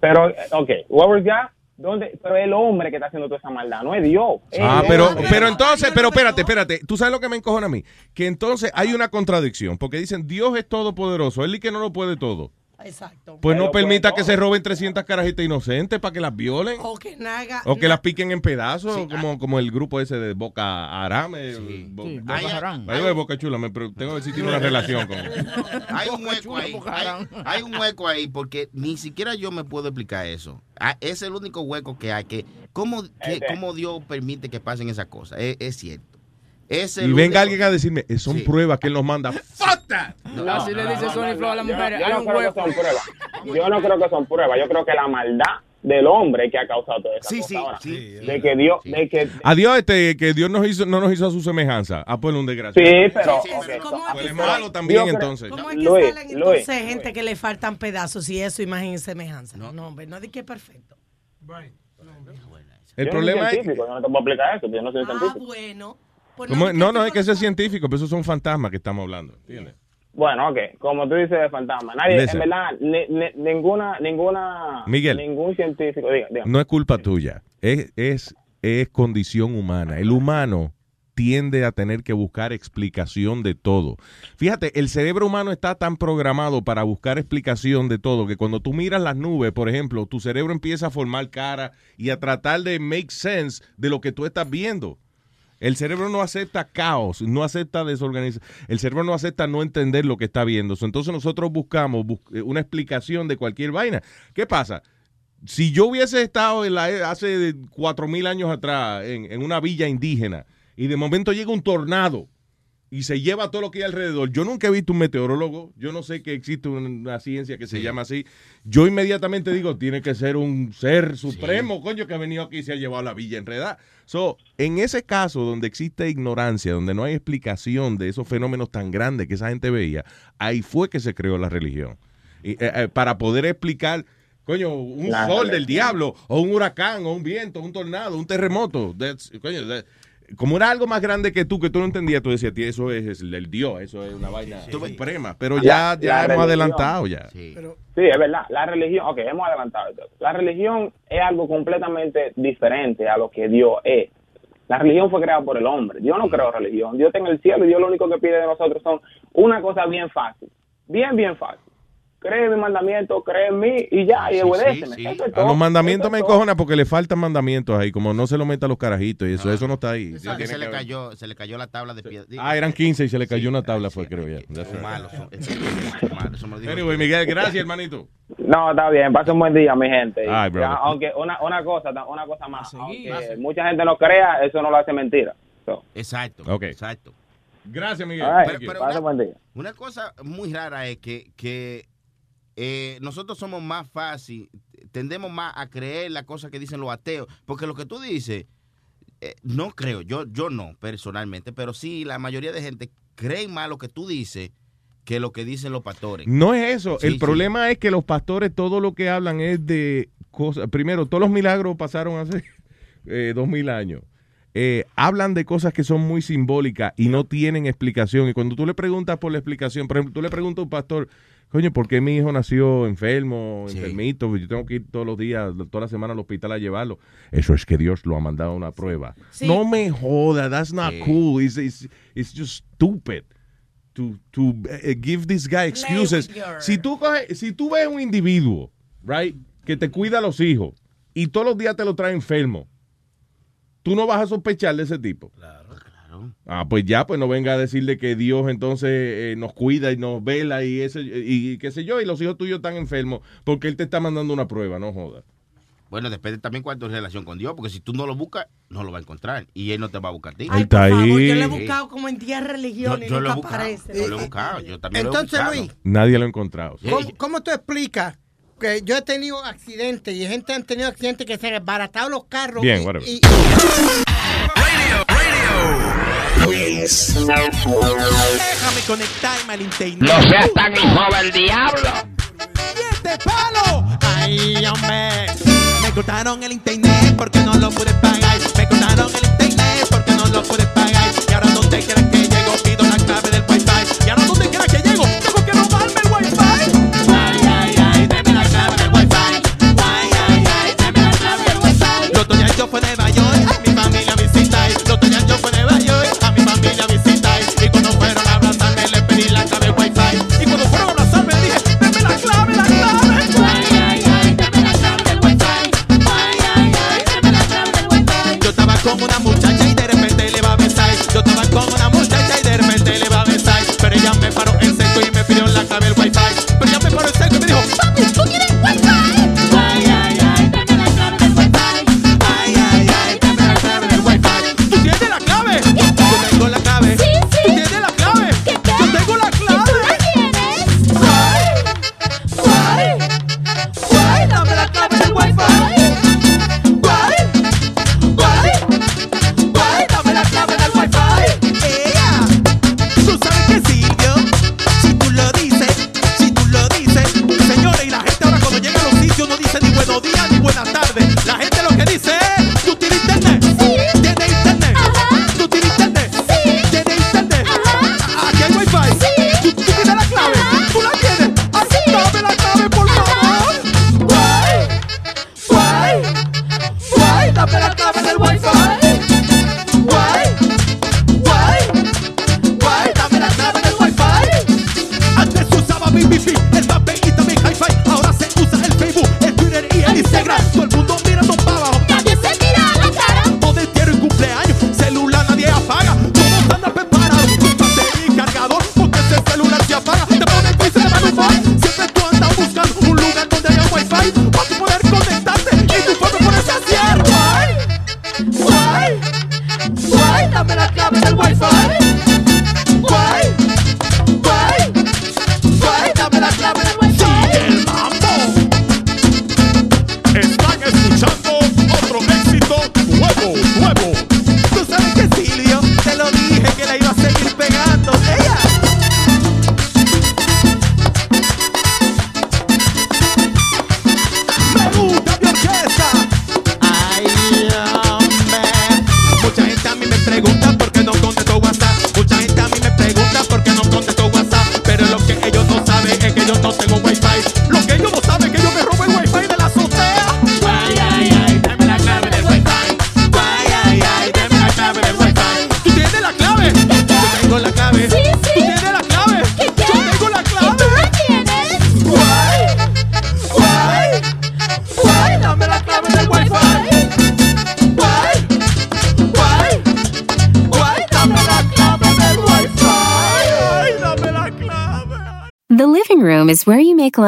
Pero, eh, ok, what was God? ¿Dónde? Pero es el hombre que está haciendo toda esa maldad, no es Dios. Es Ah, pero, pero entonces, pero espérate, espérate. ¿Tú sabes lo que me encojona a mí? Que entonces hay una contradicción, porque dicen Dios es todopoderoso, él y que no lo puede todo. Exacto. Pues no Ellos permita que se roben 300 carajitas inocentes para que las violen. O que naga. O que las piquen en pedazos, como, como el grupo ese de Boca Haram. Bo- Sí, Boca Chula, me tengo que tiene una relación con hay un hueco ahí. Hay, hay un hueco ahí porque ni siquiera yo me puedo explicar eso. Ah, Es el único hueco que hay. que ¿Cómo, que, cómo Dios permite que pasen esas cosas? Es, es cierto. Es el Y venga único- alguien a decirme, "Eh, son pruebas que él nos manda. ¡Fuck that! Así le dice Sony Flow a las yo- mujeres. yo Hay no creo que son pruebas. Yo no creo que son pruebas. Yo creo que la maldad del hombre que ha causado toda esa Sí, sí, ahora. sí, de que Dios, de que Adiós, este, que Dios nos hizo, no nos hizo a su semejanza. Ah, pues un desgraciado. Sí, pero- ¿Cómo es Pues que es malo también, Yo creo- entonces. ¿Cómo es que Luis, salen Luis, entonces gente que le faltan pedazos y eso, imagen y semejanza? No, hombre, no di que es perfecto. El yo problema no soy es. científico, yo no te puedo explicar eso, yo no soy Ah, científico. bueno. Pues No, no, tú es que ese es científico, pero esos son fantasmas que estamos hablando. ¿entiendes? Bueno, ok, como tú dices de fantasma, nadie, Listen. en verdad, ni- ni- ninguna, ninguna, Miguel. ningún científico, diga, diga. No es culpa tuya, es, es, es condición humana. El humano tiende a tener que buscar explicación de todo. Fíjate, el cerebro humano está tan programado para buscar explicación de todo que cuando tú miras las nubes, por ejemplo, tu cerebro empieza a formar cara y a tratar de make sense de lo que tú estás viendo. El cerebro no acepta caos, no acepta desorganización. El cerebro no acepta no entender lo que está viendo. Entonces nosotros buscamos bus- eh, una explicación de cualquier vaina. ¿Qué pasa? Si yo hubiese estado en la, e, hace cuatro mil años atrás en una villa indígena y de momento llega un tornado y se lleva todo lo que hay alrededor, yo nunca he visto un meteorólogo, yo no sé que existe una ciencia que se llama así, yo inmediatamente digo, tiene que ser un ser supremo, coño, que ha venido aquí y se ha llevado la villa enredada. So, en ese caso donde existe ignorancia, donde no hay explicación de esos fenómenos tan grandes que esa gente veía, ahí fue que se creó la religión. Y, eh, eh, para poder explicar, coño, un La sol del diablo, o un huracán, o un viento, un tornado, un terremoto. That's- coño, that- como era algo más grande que tú, que tú no entendías, tú decías, "Tío, eso es, es el Dios, eso es una vaina suprema. Pero La- ya, la ya hemos religión. adelantado ya. Sí, es verdad. La religión, ok, hemos adelantado. esto. La religión es algo completamente diferente a lo que Dios es. La religión fue creada por el hombre. Dios no creó religión. Dios está en el cielo y Dios lo único que pide de nosotros son una cosa bien fácil. Bien, bien fácil. Cree en mi mandamiento, cree en mí y ya, y obedéceme. Eso es A los mandamientos Eso me encojona porque le faltan mandamientos ahí, como no se lo meta a los carajitos y eso, eso no está ahí. Tiene se que le cayó, se le cayó la tabla de piedra. Ah, eran 15 y se le cayó una tabla, fue creo ya. That's right. malos. son- son malos, eso me lo dijo- Anyway, Miguel, gracias, hermanito. No, está bien. Pasa un buen día, mi gente. Ay, Ya, aunque una, una cosa, una cosa más. Aunque mucha gente no crea, eso no lo hace mentira. So, Exacto. Ok. Exacto. Gracias, Miguel. right, Thank you. pasa un buen día. Una cosa muy rara es que, que eh, nosotros somos más fácil, tendemos más a creer las cosas que dicen los ateos, porque lo que tú dices, eh, no creo, yo, yo no personalmente, pero sí la mayoría de gente cree más lo que tú dices que lo que dicen los pastores. No es eso. Sí, el sí. problema es que los pastores todo lo que hablan es de cosas. Primero, todos los milagros pasaron hace eh, dos mil años. Eh, hablan de cosas que son muy simbólicas y no tienen explicación. Y cuando tú le preguntas por la explicación, por ejemplo, tú le preguntas a un pastor, coño, ¿por qué mi hijo nació enfermo, enfermito? Yo tengo que ir todos los días, toda la semana al hospital a llevarlo. Eso es que Dios lo ha mandado a una prueba. Sí. No me joda, that's not Sí. cool. It's, it's- it's just stupid to, to eh, give this guy excuses. Si tú, coges- si tú ves un individuo, right, que te cuida a los hijos y todos los días te lo trae enfermo, tú no vas a sospechar de ese tipo. Ah, pues ya, pues no venga a decirle que Dios entonces eh, nos cuida y nos vela y ese y, qué sé yo, y los hijos tuyos están enfermos porque él te está mandando una prueba, no joda. Bueno, depende también cuál es tu relación con Dios, porque si tú no lo buscas, no lo va a encontrar. Y él no te va a buscar a ti. Está Por favor, yo ahí. le he buscado como en 10 religiones Yo- yo y lo nunca aparece. yo lo he buscado, yo también lo he Entonces, buscado. Luis, Nadie lo ha encontrado. ¿cómo, cómo tú explicas que yo he tenido accidentes y gente han tenido accidentes que se han desbaratado los carros? Bien, y- whatever. Y- Déjame conectarme al internet. No seas tan hijo del diablo. ¡Y este palo! ¡Ay, hombre! Me cortaron el internet porque no lo pude pagar. Me cortaron el internet porque no lo pude pagar.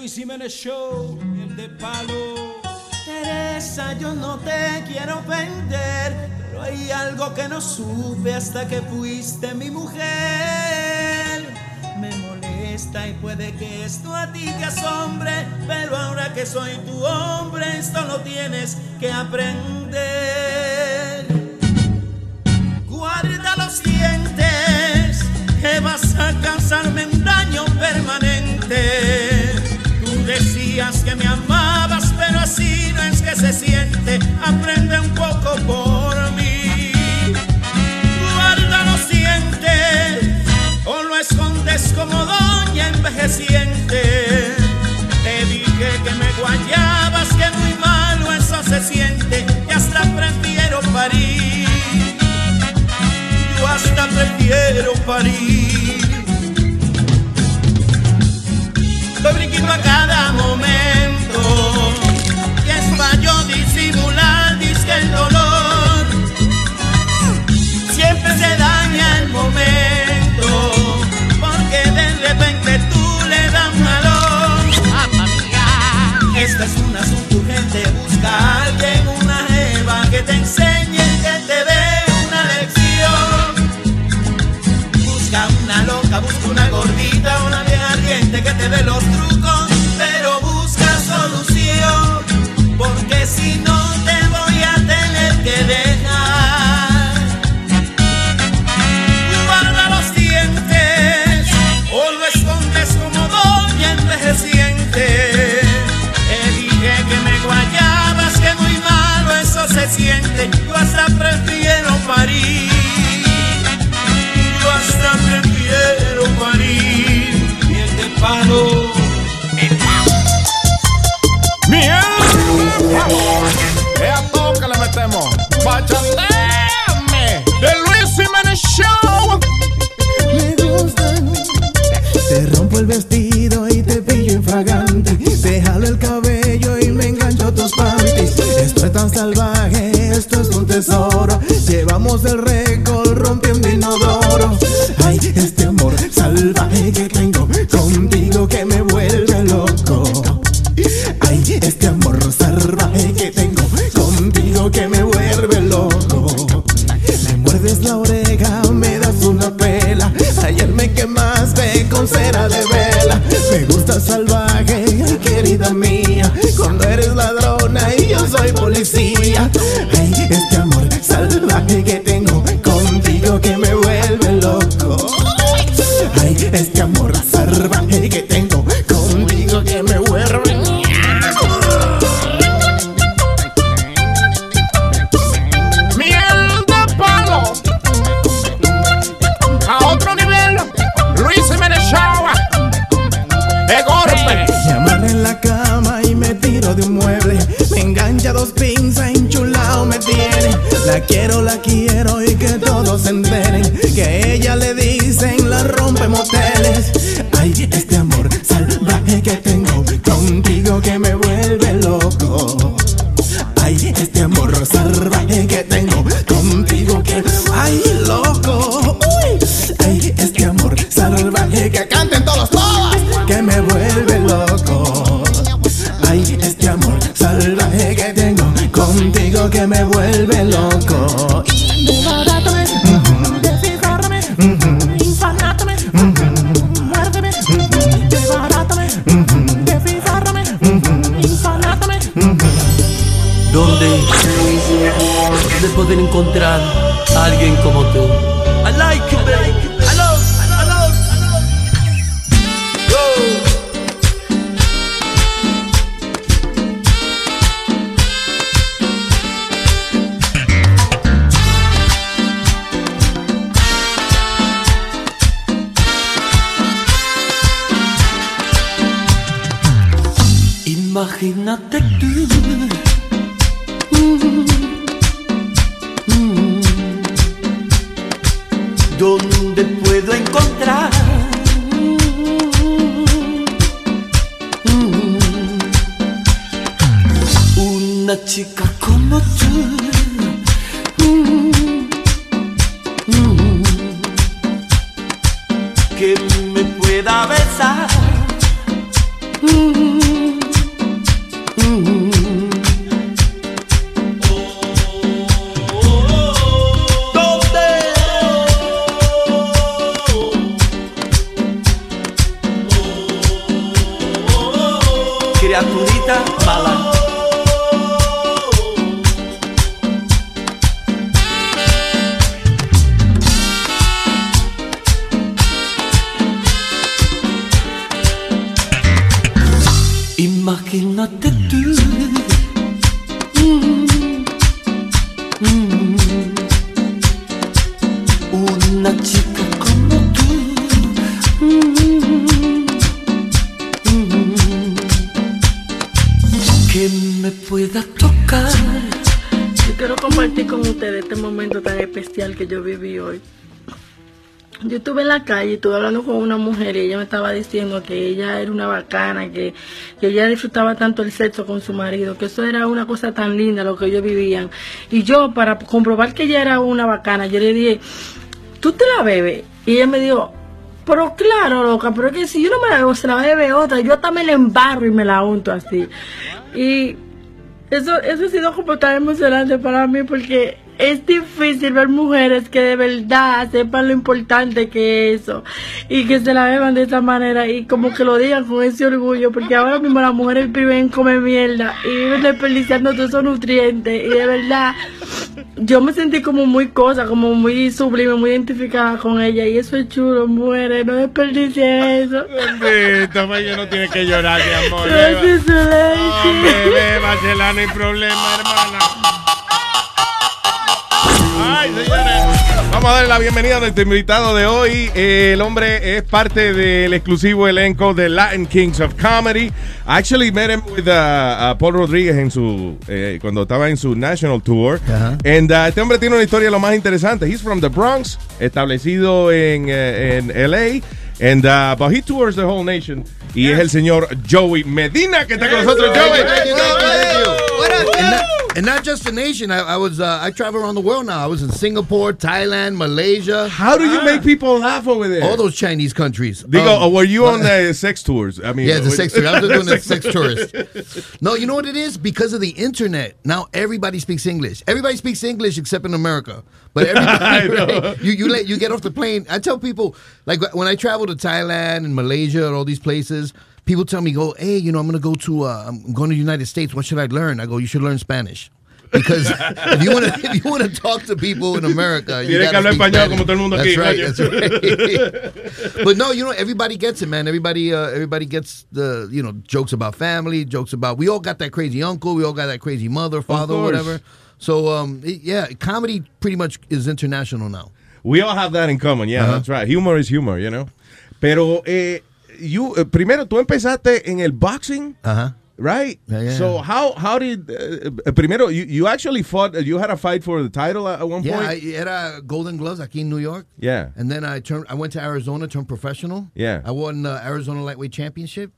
Luis Jiménez Show, el de palo. Teresa, yo no te quiero ofender, pero hay algo que no supe hasta que fuiste mi mujer. Me molesta y puede que esto a ti te asombre, pero ahora que soy tu hombre, esto lo tienes que aprender. Guarda los dientes, que vas a causarme un daño permanente. Decías que me amabas, pero así no es que se siente. Aprende un poco por mí. Guarda los dientes, o lo escondes como doña envejeciente. Te dije que me guayabas, que muy malo eso se siente, y hasta prefiero parir. Yo hasta prefiero parir. Estoy brinquito a cada momento. Y es pa' yo disimular, disque el dolor. Siempre se daña el momento Porque de repente tú le das malón Esta es un asunto urgente Busca a alguien, una jeva Que te enseñe, siente, yo hasta prefiero parir. Calle, estuve hablando con una mujer y ella me estaba diciendo que ella era una bacana, que, que ella disfrutaba tanto el sexo con su marido, que eso era una cosa tan linda lo que ellos vivían. Y yo, para comprobar que ella era una bacana, yo le dije, ¿tú te la bebes? Y ella me dijo, pero claro, loca, pero es que si yo no me la bebo, se la bebe otra, yo me la embarro y me la unto así. Y eso, eso ha sido como tan emocionante para mí porque es difícil ver mujeres que de verdad sepan lo importante que es eso y que se la beban de esa manera y como que lo digan con ese orgullo porque ahora mismo las mujeres viven comer mierda y viven desperdiciando todos esos nutrientes y de verdad yo me sentí como muy cosa, como muy sublime, muy identificada con ella y eso es chulo, mujeres, no desperdicie eso. Bendito, pues yo no tiene que llorar, mi amor. Gracias, Solange. Bebé, no hay problema, hermana. Señores. Vamos a darle la bienvenida a nuestro invitado de hoy. Eh, el hombre es parte del exclusivo elenco de Latin Kings of Comedy. I actually met him with uh, uh, Paul Rodríguez en su eh, cuando estaba en su national tour. And uh, este hombre tiene una historia lo más interesante. He's from the Bronx, establecido en, eh, en LA. And, uh, but he tours the whole nation. Y es el señor Joey Medina que está con nosotros. Joey. And not, and not just the nation. I, I was uh, I travel around the world now. I was in Singapore, Thailand, Malaysia. How do you make people laugh over there? All those Chinese countries. Digo, Um, oh, were you on the sex tours? I mean, yeah, the sex tour. I was doing the Sex sex tourist. No, you know what it is? Because of the internet. Now everybody speaks English. Everybody speaks English except in America. But I everybody, right? you you let you get off the plane. I tell people like when I travel to Thailand and Malaysia and all these places. People tell me, "Go, hey, you know, I'm going to go to, uh, I'm going to the United States. What should I learn?" I go, "You should learn Spanish." Because if you want to, if you want to talk to people in America, you gotta speak Spanish. como todo el mundo That's right. That's right. but no, you know, everybody gets it, man. Everybody, uh, everybody gets the, you know, jokes about family, jokes about. We all got that crazy uncle. We all got that crazy mother, father, whatever. So, um, it- yeah, comedy pretty much is international now. We all have that in common. Yeah, Ajá. that's right. Humor is humor, you know. Pero, eh, you, eh, primero, tú empezaste en el boxing, Ajá. right? Yeah, yeah. So, how, how did, eh, primero, you, you actually fought, you had a fight for the title at, at one Yeah, I point? era Golden Gloves aquí in New York. Yeah. And then I turned. I went to Arizona, turned professional. Yeah. I won the Arizona Lightweight Championship.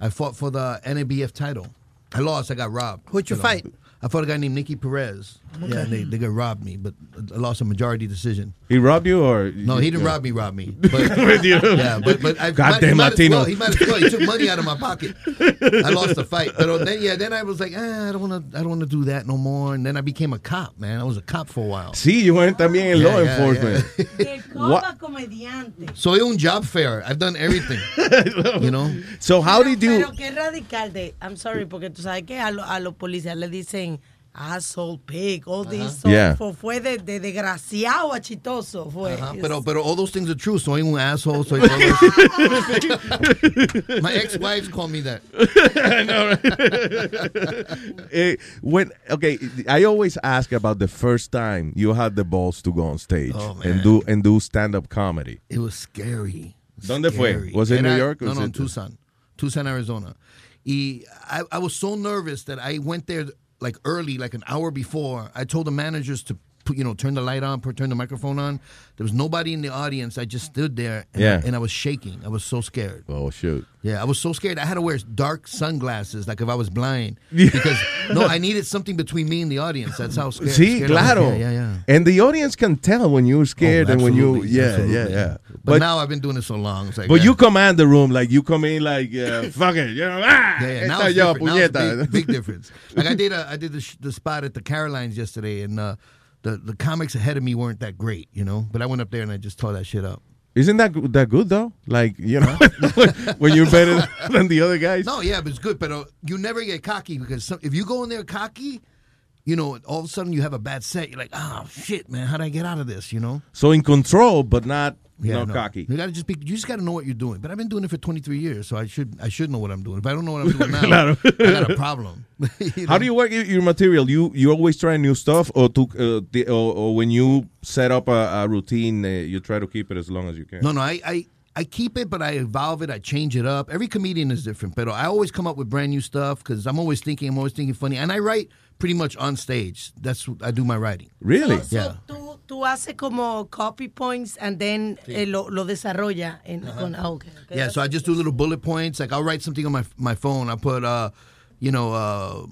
I fought for the NABF title. I lost. I got robbed. Who'd you know. fight? I fought a guy named Nicky Perez. Okay. Yeah, and they they got robbed me, but I lost a majority decision. He robbed you or? No, he didn't rob me. Rob me. But, With you. Yeah, but but I, Goddamn he might as Latino. well- he might as well. He took money out of my pocket. I lost the fight, but then yeah, then I was like, ah, I don't want to. I don't want to do that no more. And then I became a cop, man. I was a cop for a while. Sí, you went también en Yeah, law yeah, enforcement. Copa comediante. Soy un job fair. I've done everything. you know. So how did you? Pero qué radical de, I'm sorry, porque tú sabes que a, lo- a los policías le dicen asshole, pig, all these. so- Yeah. fue- Fue de, de desgraciado a chistoso. Fue. Ajá, pero, pero all those things are true. Soy un asshole. Soy todo eso. My ex-wives call me that. I know, right? Eh, when okay, I always ask about the first time you had the balls to go on stage Oh, and do and do stand up comedy. It was scary. ¿Dónde fue? Was it Era- New York? or No, no, in Tucson. Tucson, Arizona. Y I, I was so nervous that I went there like early, like an hour before. I told the managers to put, you know, turn the light on, put- turn the microphone on. There was nobody in the audience. I just stood there and, Yeah. I, and I was shaking. I was so scared. Oh, shoot. Yeah, I was so scared. I had to wear dark sunglasses, like if I was blind. Because no, I needed something between me and the audience. That's how scared. Sí, scared I was. claro. Yeah, yeah, yeah. And the audience can tell when you're scared Oh, and when you, yeah, absolutely. yeah, yeah. But, now I've been doing it so long. Like, but yeah. you command the room, like you come in like, uh, fuck it, you know, ah, Yeah, yeah. Now it's, yo. Now it's big, big difference. Like I did, a, I did the, sh- the spot at the Carolines yesterday, and uh, the the comics ahead of me weren't that great, you know. But I went up there and I just tore that shit up. Isn't that that good though? Like you know, when you're better than the other guys. No, yeah, but it's good. But uh, you never get cocky because some, if you go in there cocky, you know, all of a sudden you have a bad set. You're like, oh shit, man, how would I get out of this? You know. So in control, but not Yeah, no, no. cocky. You gotta just be. You just gotta know what you're doing. But I've been doing it for 23 years, so I should I should know what I'm doing. If I don't know what I'm doing now, Claro. I got a problem. How do you work your- your material? You you always try new stuff, or to uh, the, or, or when you set up a, a routine, uh, you try to keep it as long as you can. No, no, I, I, I keep it, but I evolve it. I change it up. Every comedian is different, but I always come up with brand new stuff because I'm always thinking, I'm always thinking funny, and I write pretty much on stage. That's what I do my writing. Really? Yeah. Tú, tú haces como copy points and then eh, lo, lo desarrolla en, con, ah, okay, okay. Yeah, so I just do little bullet points. Like I'll write something on my my phone. I put, uh, you know, uh,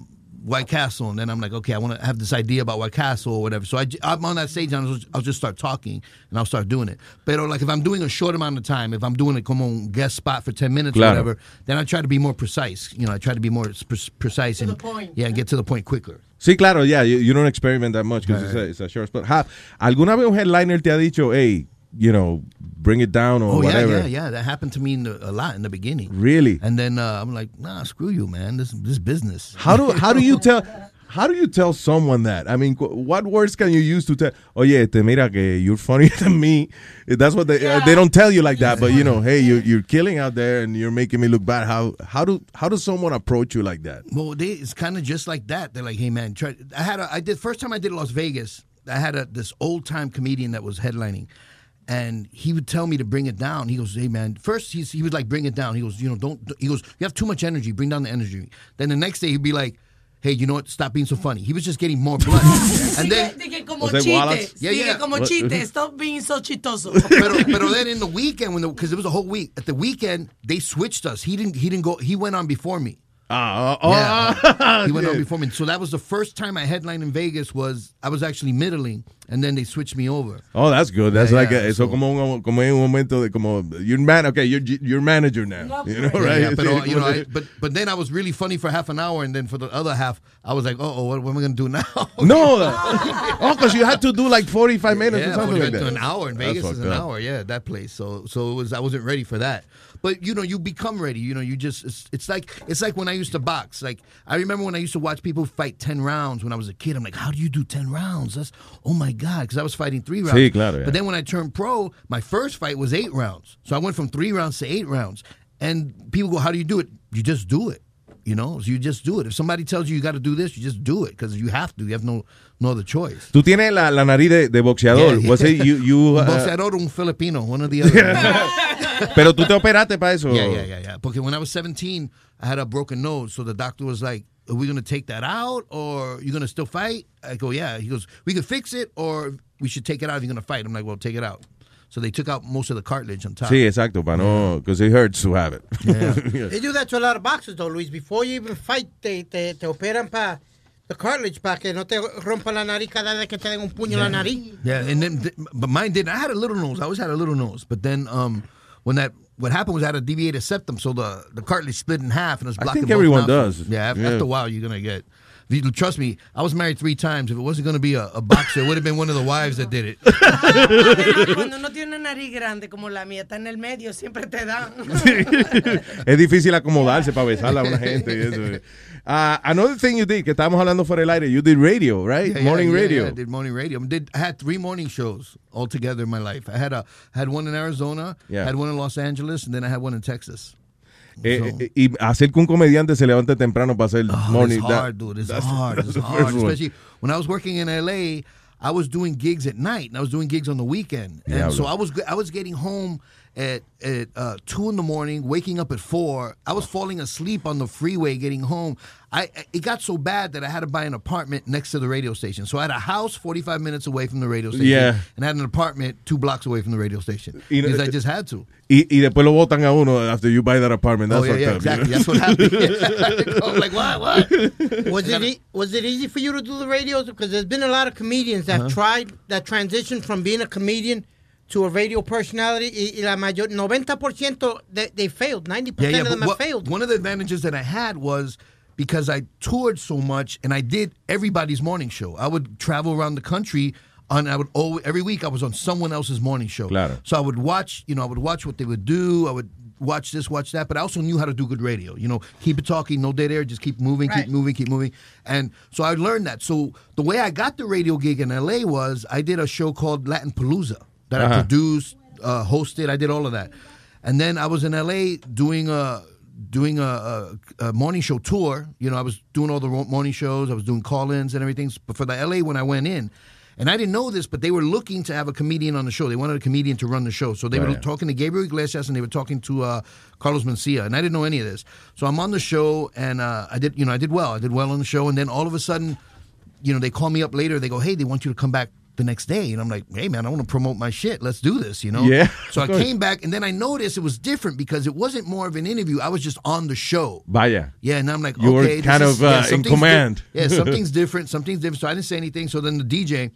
White Castle, and then I'm like, okay, I want to have this idea about White Castle or whatever. So I, am on that stage, and I'll just, I'll just start talking, and I'll start doing it. But like if I'm doing a short amount of time, if I'm doing it como un guest spot for ten minutes Claro. or whatever, then I try to be more precise. You know, I try to be more pre- precise and yeah, and get to the point quicker. Sí, claro, yeah, you, you don't experiment that much because it's, a, it's a short spot. Ha, ¿Alguna vez un headliner te ha dicho, hey, you know, bring it down or Oh yeah, whatever? yeah, yeah. That happened to me in the, a lot in the beginning. Really? And then uh, I'm like, nah, screw you, man. This this business. How do how do you tell how do you tell someone that? I mean, what words can you use to tell? Oh yeah, te mira que you're funnier than me. That's what they uh, they don't tell you like that, but you know, hey, you you're killing out there and you're making me look bad. How how do how does someone approach you like that? Well, they, it's kind of just like that. They're like, hey man, try. I had a, I did first time I did Las Vegas. I had a this old time comedian that was headlining, and he would tell me to bring it down. He goes, hey man, first he's, he was like, bring it down. He goes, you know, don't. He goes, you have too much energy. Bring down the energy. Then the next day he'd be like. Hey, you know what? Stop being so funny. He was just getting more blunt. and then, Dije como Was that chiste. Wallace? Yeah, Dije yeah. como chiste. Stop being so chistoso. pero, pero then in the weekend when because it was a whole week at the weekend they switched us. He didn't. He didn't go. He went on before me. Ah, yeah, he went on before me. So that was the first time I headlined in Vegas. Was I was actually middling, and then they switched me over. Oh, that's good. That's Yeah, like yeah, a, eso como un, como en un momento de como you're man. Okay, you're you're manager now. You know, right? yeah, pero, Sí, you know, I, but but then I was really funny for half an hour, and then for the other half, I was like, oh, what, what am I gonna do now? no, oh, because you had to do like 45 minutes or something like that. an hour in Vegas is an up. hour. Yeah, that place. So so it was. I wasn't ready for that. But you know, you become ready. You know, you just it's, it's like it's like when I used to box. Like I remember when I used to watch people fight ten rounds when I was a kid. I'm like, how do you do ten rounds? That's oh my god, because I was fighting three rounds. Sí, claro, yeah. But then when I turned pro, my first fight was eight rounds. So I went from three rounds to eight rounds. And people go, how do you do it? You just do it. You know, so you just do it. If somebody tells you you got to do this, you just do it because you have to. You have no no other choice. Tú tienes la, la nariz de, de boxeador. Yeah, Was it you, you, uh, boxeador un filipino, one or the other. pero tú te operaste para eso. Yeah, yeah, yeah, yeah. Porque when I was 17, I had a broken nose, so the doctor was like, "Are we gonna take that out, or you gonna still fight?" I go, "Yeah." He goes, "We can fix it, or we should take it out if you're gonna fight." I'm like, "Well, take it out." So they took out most of the cartilage on top. Sí, exacto, para no, because it hurts to have it. They do that to a lot of boxers, though, Luis. Before you even fight, te, te, te operan para the cartilage, para que no te rompa la nariz cada vez que te den un puño en la nariz. Yeah, and then but mine didn't. I had a little nose. I always had a little nose, but then um, when that what happened was I had a deviated septum, so the the cartilage split in half and it was I think everyone does. Yeah, after, Yeah. after a while, you're gonna get. If you- Trust me, I was married three times. If it wasn't gonna be a, a boxer, it would have been one of the wives that did it. Cuando uno tiene nariz grande como la mía, está en el medio, siempre te dan. es difícil acomodarse para besarla a una gente y eso. Uh, another thing you did, que estábamos hablando fuera del aire, you did radio, right? Yeah, yeah, Morning yeah, radio. yeah, I did morning radio. I did I had three morning shows altogether in my life. I had a had one in Arizona, Yeah. had one in Los Angeles, and then I had one in Texas. Eh, eh, y hacer que un comediante se levante temprano para hacer Oh, morning. it's that- hard, dude. It's that's- hard. that's It's hard. Especially when I was working in LA, I was doing gigs at night and I was doing gigs on the weekend. And Diablo. so I was I was getting home at at uh, two in the morning, waking up at four. I was falling asleep on the freeway getting home. I it got so bad that I had to buy an apartment next to the radio station. So I had a house 45 minutes away from the radio station, Yeah. and I had an apartment two blocks away from the radio station Y no- because I just had to. Y, y después lo votan a uno after you buy that apartment. That's oh yeah, fucked yeah, up, you know? That's what happened. I'm like, what, what? Was it e- was it easy for you to do the radios? Because there's been a lot of comedians that Uh-huh. tried that transition from being a comedian to a radio personality. Y, y la mayor 90% they, they failed. 90% of them have what- failed. One of the advantages that I had was because I toured so much and I did everybody's morning show. I would travel around the country on I would always, every week I was on someone else's morning show. Claro. So I would watch, you know, I would watch what they would do. I would watch this, watch that, but I also knew how to do good radio. You know, keep it talking, no dead air, just keep moving, Right. keep moving, keep moving. And so I learned that. So the way I got the radio gig in LA was I did a show called Latin Palooza that I Uh-huh. produced, uh, hosted, I did all of that. And then I was in LA doing a doing a, a, a morning show tour. You know, I was doing all the morning shows. I was doing call-ins and everything. But for the LA, when I went in, and I didn't know this, but they were looking to have a comedian on the show. They wanted a comedian to run the show. So they were talking to Gabriel Iglesias and they were talking to uh, Carlos Mencia, and I didn't know any of this. So I'm on the show, and uh, I did, you know, I did well. I did well on the show, and then all of a sudden, you know, they call me up later. They go, "Hey, they want you to come back the next day," and I'm like, "Hey, man, I want to promote my shit. Let's do this," you know? Yeah, So I came back, and then I noticed it was different because it wasn't more of an interview. I was just on the show. Vaya. Yeah, and I'm like, You okay, kind is- of, uh, yeah, in something's di- command. yeah, something's different. Something's different. So I didn't say anything. So then the DJ,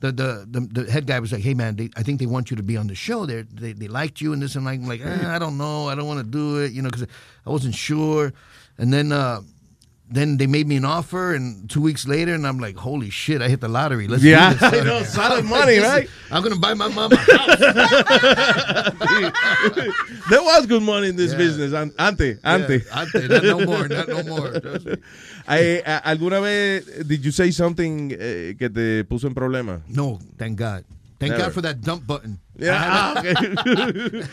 the the the, the head guy was like, "Hey man, they, I think they want you to be on the show. They're, they they liked you and this and like, I'm like, eh, I don't know, I don't want to do it, you know, because I wasn't sure. And then uh, then they made me an offer, and two weeks later, and I'm like, holy shit, I hit the lottery. Let's Yeah, do. I know, solid money, right? I'm gonna buy my mama a house. There was good money in this Yeah. business. an- Ante, ante. Yeah, ante, not no more, not no more. I, ¿Alguna vez did you say something eh, que te puso en problema? No, thank God. Thank Never. God for that dump button. Yeah, ah, okay.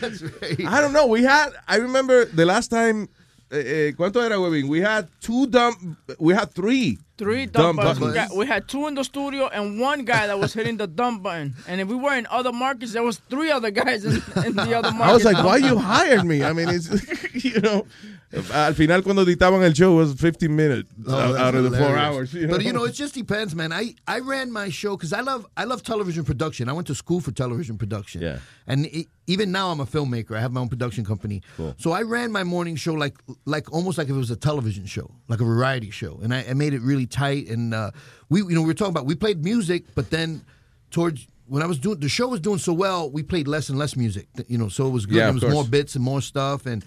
That's right. I don't know. We had. I remember the last time. Eh, eh, ¿Cuánto era, Webin? We had two dump. We had three. Three dump dump buttons. We, buttons. got- we had two in the studio and one guy that was hitting the dump button. And if we were in other markets, there was three other guys in, in the other markets. I was like, why you hired me? I mean, it's you know. Al final, cuando editaban el show, it was 15 minutes Oh, out, of the four hours. You know? But you know, it just depends, man. I, I ran my show because I love I love television production. I went to school for television production. Yeah. And e even now, I'm a filmmaker. I have my own production company. Cool. So I ran my morning show like like almost like if it was a television show, like a variety show, and I, I made it really tight. And uh, we you know we were talking about we played music, but then towards when I was doing the show was doing so well, we played less and less music. You know, so it was good. Yeah, there was course. more bits and more stuff and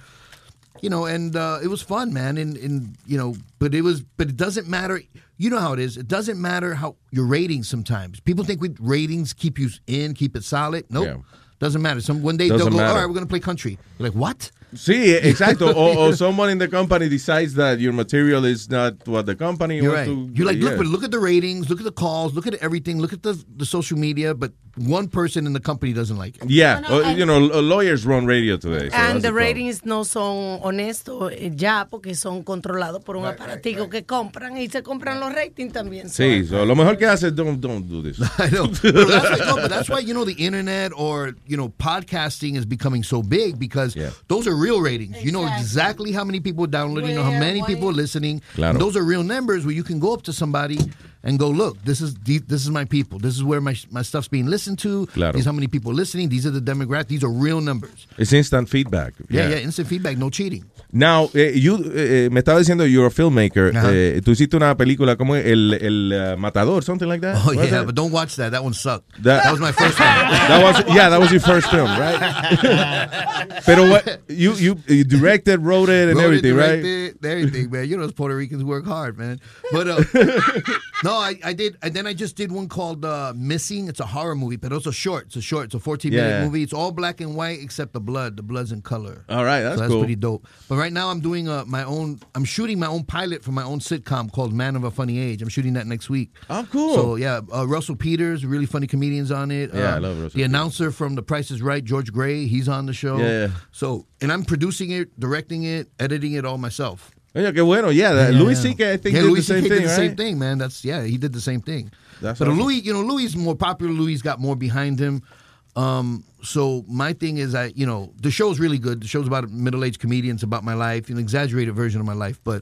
you know, and uh, it was fun, man. And, and you know, but it was, but it doesn't matter. You know how it is. It doesn't matter how your ratings. Sometimes people think with ratings keep you in, keep it solid. Nope, Yeah. doesn't matter. Some one day Doesn't they'll go, matter. all right, we're gonna play country. You're like what? Sí, exactly. or, or someone in the company decides that your material is not what the company You're wants right. to. You're like, yeah. look, but look at the ratings, look at the calls, look at everything, look at the the social media. But one person in the company doesn't like it. Yeah, or, you know, lawyers run radio today. So And that's the problem. ratings no son honestos eh, ya porque son controlados por un aparatico que compran y se compran los ratings también. Sí, so, lo mejor que hace es don't, don't do this. I know. But that's, why, no, but that's why you know the internet or you know podcasting is becoming so big because those are real ratings. You know exactly how many people are downloading, you know how many when. people are listening. Claro. Those are real numbers where you can go up to somebody and go, look, this is this is my people. This is where my my stuff's being listened to. Claro. These how many people are listening. These are the demographics. These are real numbers. It's instant feedback. Yeah, yeah, instant feedback, no cheating. Now, eh, you, eh, me estaba diciendo you're a filmmaker. Ajá. Eh, tú hiciste una película como el, el eh, Matador, something like that. Oh Was yeah, but don't watch that. That one sucked. That- That, was my first one. That was yeah, that was your first film, right? Pero what you you, you directed, wrote it, and Wrote everything, it, right? everything, man. You know, those Puerto Ricans work hard, man. But uh, no, I, I did. And then I just did one called uh, Missing. It's a horror movie, but it's a short. It's a short. It's a 14 minute Yeah. movie. It's all black and white except the blood. The blood's in color. All right, that's so that's cool. pretty dope. But right now, I'm doing uh, my own. I'm shooting my own pilot for my own sitcom called Man of a Funny Age. I'm shooting that next week. Oh, cool. So yeah, uh, Russell Peters, really funny comedians on it. Yeah, Uh, I love Russell The announcer from The Price is Right, George Gray. He's on the show. Yeah, yeah. So and I'm producing it, directing it, editing it all myself. Oye, qué bueno. Yeah, that- Louis C.K. I think yeah, did Louis the same thing, did the right? same thing, man. That's yeah, he did the same thing. That's but awesome. Louis, you know, Louis is more popular. Louis got more behind him. Um, so my thing is, I you know the show's really good. The show's about middle-aged comedians about my life, an exaggerated version of my life, but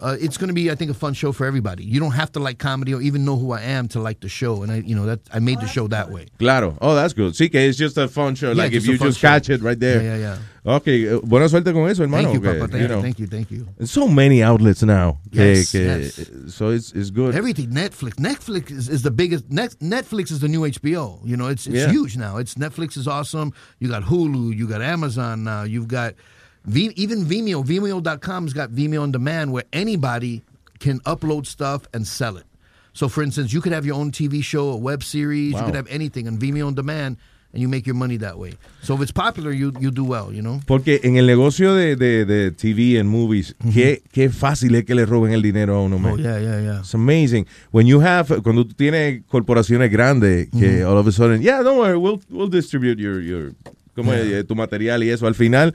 uh, it's going to be, I think, a fun show for everybody. You don't have to like comedy or even know who I am to like the show, and I, you know, that I made the show that way. Claro. Oh, that's good. Sí, que it's just a fun show. Yeah, like if you just show. catch it right there. Yeah, yeah, yeah. Okay, eh, buena suerte con eso, hermano. Thank you, que, Papa. Thank you, know, thank you, thank you. There's so many outlets now. que- Yes, que- yes. So it's, it's good. Everything Netflix. Netflix is, is the biggest. Net, Netflix is the new HBO. You know, it's it's Yeah. huge now. It's Netflix is awesome. You got Hulu. You got Amazon now. You've got v, even Vimeo. Vimeo.com's got Vimeo on demand where anybody can upload stuff and sell it. So, for instance, you could have your own TV show, a web series. Wow. You could have anything on Vimeo on demand, and you make your money that way. So, if it's popular, you you do well. You know. Porque en el negocio de, de, de TV and movies, qué, qué fácil es que le roben el dinero a uno, man. Oh yeah, yeah, yeah. It's amazing. When you have, cuando tú tienes corporaciones grandes, que Mhm. all of a sudden, yeah, don't worry, we'll, we'll distribute your, your, como Yeah. tu material y eso. Al final,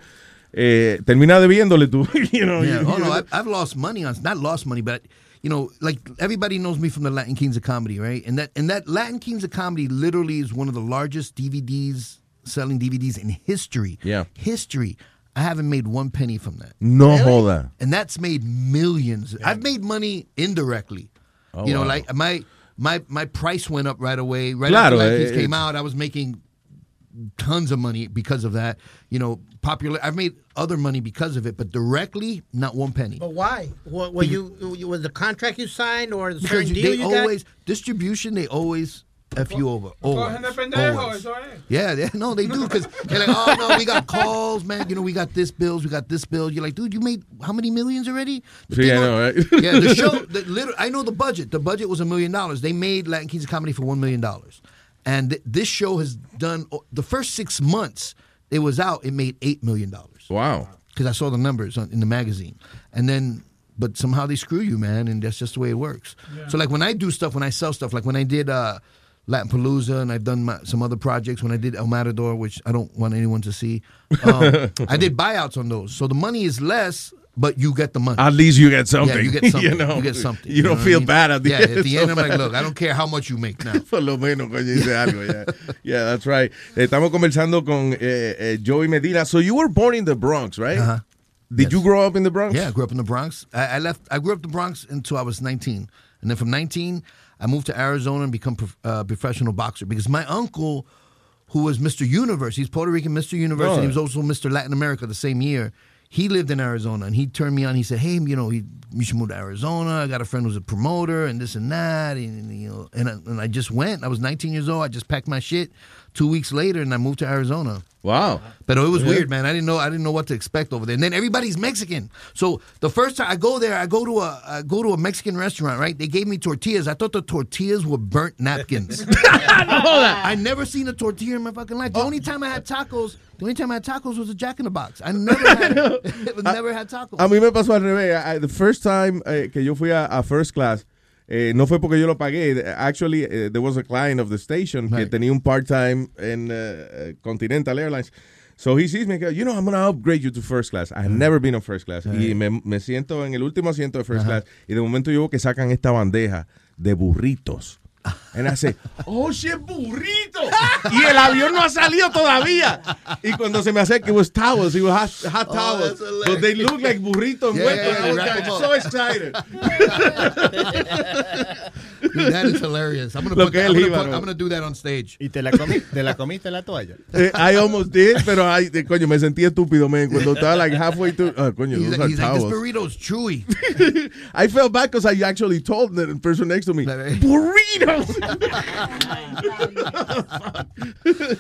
eh, termina debiéndole tú, you know. Yeah. Oh no, I've, I've lost money on not lost money, but you know, like everybody knows me from the Latin Kings of Comedy, right? And that and that Latin Kings of Comedy literally is one of the largest DVDs selling DVDs in history. Yeah. history. I haven't made one penny from that. No joda. And that's made millions. I've made money indirectly. Oh, you know, wow. like my my my price went up right away. Right Claro, after Latin eh, Kings came out, I was making tons of money because of that. You know, popular. I've made other money because of it, but directly, not one penny. But why? What, were you, you was the contract you signed or the Because certain deal they you got? always distribution. They always f you over. Always, Cogen de pendejo, always. Yeah, yeah, no, they do because they're like, oh no, we got calls, man. You know, we got this bills, we got this bill. You're like, dude, you made how many millions already? The Sí, I know, right? yeah, the show. The liter- I know the budget. The budget was a million dollars. They made Latin Kings of Comedy for one million dollars, and th- this show has done the first six months. It was out. It made eight million dollars. Wow. Because I saw the numbers on, in the magazine, and then. But somehow they screw you, man, and that's just the way it works. So, like when I do stuff, when I sell stuff, like when I did uh, Latin Palooza, and I've done my, some other projects. When I did El Matador, which I don't want anyone to see, um, I did buyouts on those. So the money is less, but you get the money. At least you get something. Yeah, you get something. You know, get something. you don't know feel I mean? bad at the yeah, end. At the end, I'm like, look, I don't care how much you make now. Por lo menos, coño, dice algo, yeah. Yeah, that's right. Estamos conversando con eh, eh, Joey Medina. So you were born in the Bronx, right? Uh-huh. Did you grow up in the Bronx? Yeah, I grew up in the Bronx. I, I left. I grew up in the Bronx until I was 19, and then from 19, I moved to Arizona and become a uh, professional boxer because my uncle, who was Mr. Universe, he's Puerto Rican Mr. Universe, and he was also Mr. Latin America the same year. He lived in Arizona, and he turned me on. He said, "Hey, you know, he, you should move to Arizona. I got a friend who's a promoter, and this and that, and you know." And I, and I just went. I was 19 years old. I just packed my shit. Two weeks later, and I moved to Arizona. Wow. But it was Yeah. weird, man. I didn't know. I didn't know what to expect over there. And then everybody's Mexican. So the first time I go there, I go to a I go to a Mexican restaurant. Right? They gave me tortillas. I thought the tortillas were burnt napkins. I never seen a tortilla in my fucking life. The only time I had tacos, the only time I had tacos was a Jack in the Box. I never had, never had tacos. A mí me pasó al revés. I- the first time eh, que yo fui a, a first class, eh, no fue porque yo lo pagué. Actually, eh, there was a client of the station que tenía un part-time en eh, Continental Airlines. So he sees me, you know, I'm going to upgrade you to first class. I have never been on first class. Y me, me siento en el último asiento de first class. Y de momento yo veo que sacan esta bandeja de burritos. And I say, oh shit, burrito. y el avión no ha salido todavía. Y cuando se me acerca, it was towels, it was hot, hot Oh, towels. but they look like burrito Yeah, envueltos. yeah, I was so excited. Dude, that is hilarious. I'm gonna, Lo put that, I'm, gonna put- I'm gonna do that on stage. ¿Y te la, comi te la comiste la toalla? Eh, I almost did, pero I, de- coño, me sentí estúpido, man. Cuando estaba like halfway through, ah, coño, He's, those like, are he's like, this towels. burrito's chewy. I felt bad because I actually told the person next to me, burritos.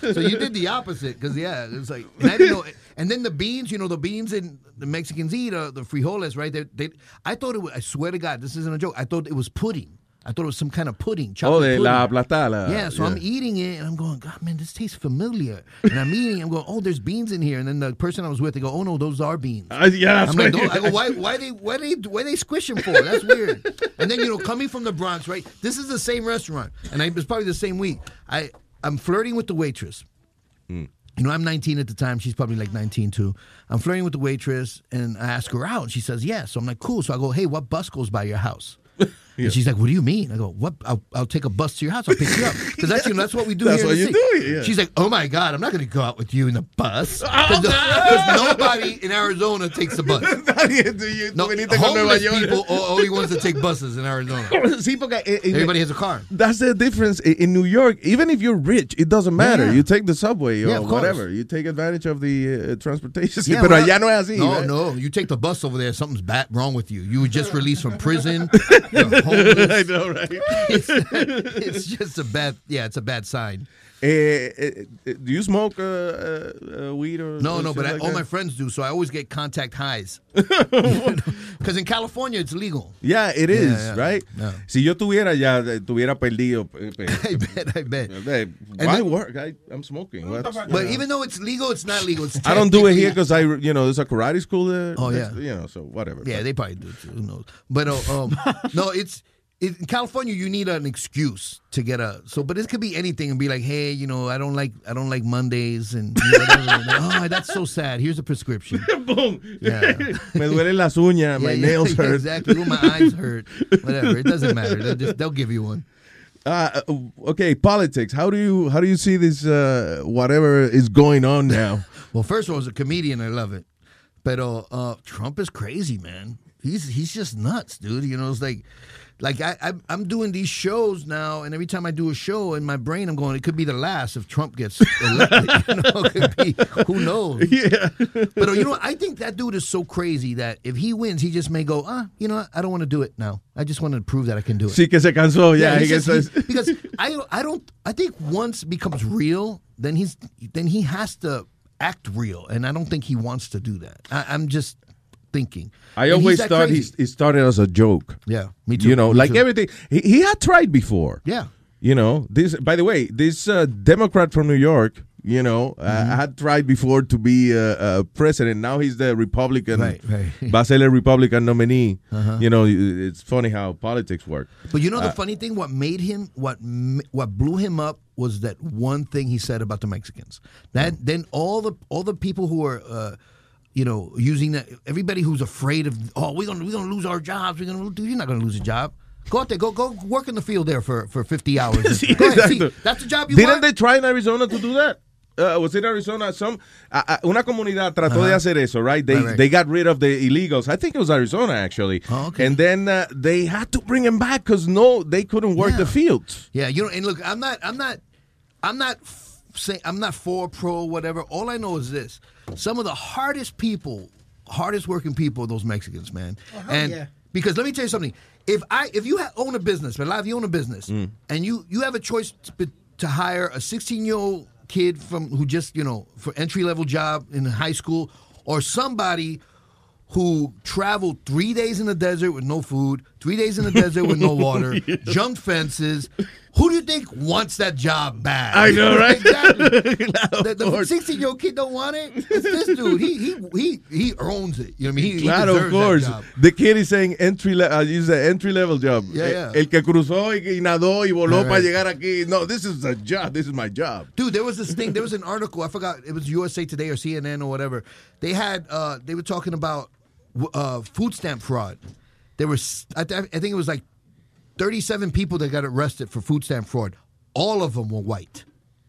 so you did the opposite because yeah, it's like and I didn't know. And then the beans, you know, the beans in the Mexicans eat uh, the frijoles, right? They, they, I thought it was. I swear to God, this isn't a joke. I thought it was pudding. I thought it was some kind of pudding. Oh, chocolate de pudding. la aplastada. la- Yeah, so I'm eating it and I'm going, God, man, this tastes familiar. And I'm eating, I'm going, oh, there's beans in here. And then the person I was with, they go, oh no, those are beans. Uh, yeah, that's I'm like, I go, why, why they, why they, why they squish them for? That's weird. and then you know, coming from the Bronx, right? This is the same restaurant, and I, it's probably the same week. I, I'm flirting with the waitress. Hmm. You know, I'm 19 at the time. She's probably like 19 too. I'm flirting with the waitress, and I ask her out, and she says yes. So I'm like, cool. So I go, hey, what bus goes by your house? And she's like, "What do you mean?" I go, "What? I'll, I'll take a bus to your house. I'll pick you up because that's you know, that's what we do That's here." what in the you city." do, yeah. She's like, "Oh my god, I'm not going to go out with you in the bus Oh, because nobody in Arizona takes the bus. no, homeless people are only ones that take buses in Arizona. Sí, porque eh, eh, Everybody has a car. That's the difference in New York. Even if you're rich, it doesn't matter. Yeah. You take the subway or Yeah, whatever. You take advantage of the uh, transportation. Yeah, Pero allá no es así. No, right? no. You take the bus over there, something's bad wrong with you. You were just released from prison. You're homeless. I know, right? It's, it's just a bad. Yeah, it's a bad sign. Eh, eh, eh, do you smoke uh, uh, uh, weed or No, or no, shit but I, like all that? my friends do, so I always get contact highs. Because in California, it's legal. Yeah, it is, Yeah, yeah. right? Yeah. Si yo tuviera ya, eh, tuviera perdido. I bet, I bet. eh, And Why then- work? I, I'm smoking. What's- But even though it's legal, it's not legal. It's I don't do it here because I, you know, there's a karate school there. Oh, yeah. You know, so whatever. Yeah, they probably do too. Who knows? But uh, um, no, it's it, in California. You need an excuse to get a so, but it could be anything and be like, hey, you know, I don't like I don't like Mondays and you know, whatever. And, oh, that's so sad. Here's a prescription. Boom. Yeah. Me duelen las uñas. my Yeah, nails yeah, hurt. Exactly. Ooh, my eyes hurt. Whatever. It doesn't matter. They'll, just, they'll give you one. Uh, okay, politics. How do you how do you see this uh, whatever is going on now? Well, first of all, as a comedian, I love it. But uh, Trump is crazy, man. He's he's just nuts, dude. You know, it's like like I, I I'm doing these shows now, and every time I do a show, in my brain, I'm going, it could be the last if Trump gets elected. you know, could be, who knows? Yeah. But uh, you know, I think that dude is so crazy that if he wins, he just may go, ah, you know, what? I don't want to do it now. I just want to prove that I can do it. Sí que se cansó. Yeah, he's he just- gets- he- because I I don't I think once it becomes real, then he's then he has to act real, and I don't think he wants to do that. I, I'm just thinking. I And always thought he, he started as a joke. Yeah, me too, You know, me like too. everything. He, he had tried before. Yeah. You know, this. By the way, this uh, Democrat from New York. You know, uh, Mm-hmm. had tried before to be uh, a president. Now he's the Republican. Right, right. A el Republican nominee. Uh-huh. You know, it's funny how politics work. But you know the Uh, funny thing, what made him, what what blew him up was that one thing he said about the Mexicans. That then all the all the people who are, uh, you know, using that, everybody who's afraid of, oh, we're gonna we're gonna lose our jobs. We're gonna, dude, you're not gonna lose a job. Go out there, go go work in the field there for for 50 hours. Go ahead, see, that's the job you Didn't want. they try in Arizona to do that? Uh, was it Arizona? Some uh, uh, una comunidad trató de hacer eso, right? They Right, right. they got rid of the illegals. I think it was Arizona actually. Oh, okay. And then uh, they had to bring them back because no, they couldn't work Yeah. the fields. Yeah, you know, and look, I'm not, I'm not, I'm not saying I'm not for pro whatever. All I know is this: some of the hardest people, hardest working people, are those Mexicans, man. and yeah. because let me tell you something: if I, if you ha- own a business, but if you own a business, Mm. and you you have a choice to, to hire a 16 year old kid from who just you know for entry level job in high school, or somebody who traveled three days in the desert with no food, three days in the desert with no water, jumped fences. Who do you think wants that job bad? I know, right? exactly. the the 16 year old kid don't want it. It's this dude. He he he he owns it. You know what I mean? He, he of course. The kid is saying entry level. Uh, you say entry level job. Yeah, Eh, yeah. El que cruzó y, y nadó y voló Right, para llegar aquí. No, this is a job. This is my job. Dude, there was this thing. There was an article. I forgot. It was USA Today or CNN or whatever. They had. Uh, they were talking about uh, food stamp fraud. There was. I, th- I think it was like thirty-seven people that got arrested for food stamp fraud. All of them were white.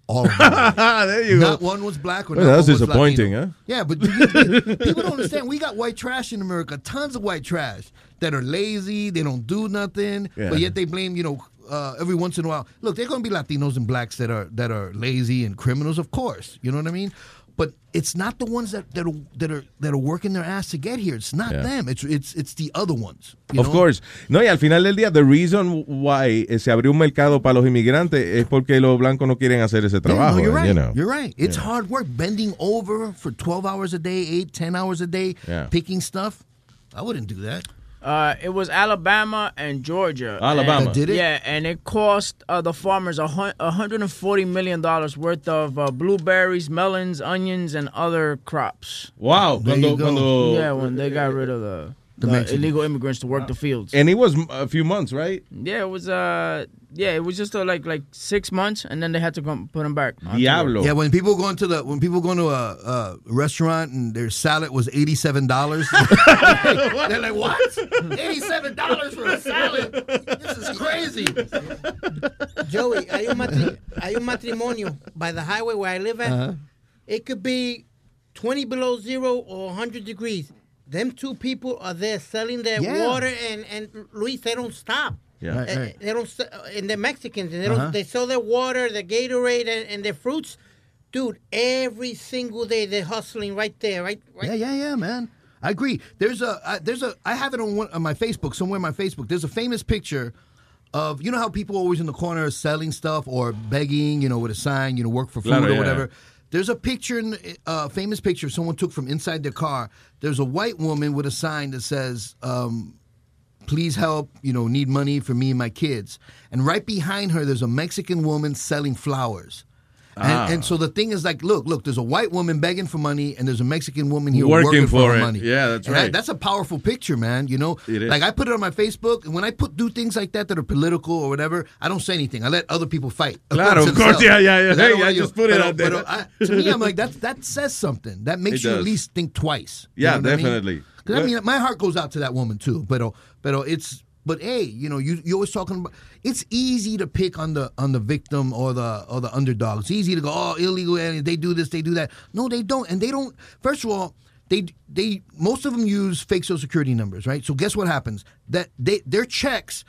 All of them. were white. there you not go. one was black. Or Well, that's one was disappointing, huh? Yeah, but you- you- people don't understand. We got white trash in America. Tons of white trash that are lazy. They don't do nothing. Yeah. But yet they blame. You know, uh, every once in a while. Look, they're going to be Latinos and blacks that are that are lazy and criminals, of course. You know what I mean? But it's not the ones that, that are that are that are working their ass to get here. It's not Yeah. them. It's it's it's the other ones. you Of know? course. No, y al final del día, the reason why eh, se abrió un mercado para los inmigrantes es porque los blancos no quieren hacer ese Yeah, trabajo. no, you're eh, right. You know. You're right. It's Yeah. hard work bending over for 12 hours a day, 8, 10 hours a day, Yeah. picking stuff. I wouldn't do that. Uh, it was Alabama and Georgia. Alabama. And- did it? Yeah, and it cost uh, the farmers a hun- a hundred and forty million dollars worth of uh, blueberries, melons, onions, and other crops. Wow. There Cuando, you go. cuando, yeah, when they got rid of the. The uh, illegal immigrants to work the fields. And it was a few months, right? Yeah, it was uh yeah, it was just uh, like like six months, and then they had to come put them back. Diablo. Yeah, when people go into the when people go into a, a restaurant and their salad was eighty seven dollars, they're like, "What? Eighty seven dollars for a salad? This is crazy." Joey, hay un, matri- hay un matrimonio by the highway where I live at. Uh-huh. It could be 20 below zero or 100 degrees. Them two people are there selling their Yeah. water, and, and Luis, they don't stop. Yeah. Right, Uh, right. They don't, st- and they're Mexicans, and they, don't, Uh-huh. they sell their water, their Gatorade, and, and their fruits. Dude, every single day they're hustling right there, right? right Yeah, yeah, yeah, man. I agree. There's a uh, there's a I have it on one on my Facebook somewhere on my Facebook. There's a famous picture of you know how people always in the corner selling stuff or begging, you know, with a sign, you know, work for food Claro, or yeah. whatever. There's a picture, in- a famous picture someone took from inside their car. There's a white woman with a sign that says, um, "Please help, you know, need money for me and my kids." And right behind her, there's a Mexican woman selling flowers. And, Ah. and so the thing is like, look, look, there's a white woman begging for money, and there's a Mexican woman here Working working, for it. money. Yeah, that's And right. that's a powerful picture, man. You know, It is. like I put it on my Facebook, and when I put do things like that that are political or whatever, I don't say anything. I let other people fight. Claro, of course, yeah, yeah, yeah. I Hey, I you- just put it out there. I- to me, I'm like that. That says something. That makes you at least think twice. You Yeah, know what I mean? definitely. 'Cause, I mean, my heart goes out to that woman too. But but it's but hey, you know, you you always talking about. It's easy to pick on the on the victim or the or the underdog. It's easy to go, oh, illegal aliens. They do this, they do that. No, they don't, and they don't. First of all. They, they most of them use fake social security numbers, right? So guess what happens? That they their checks,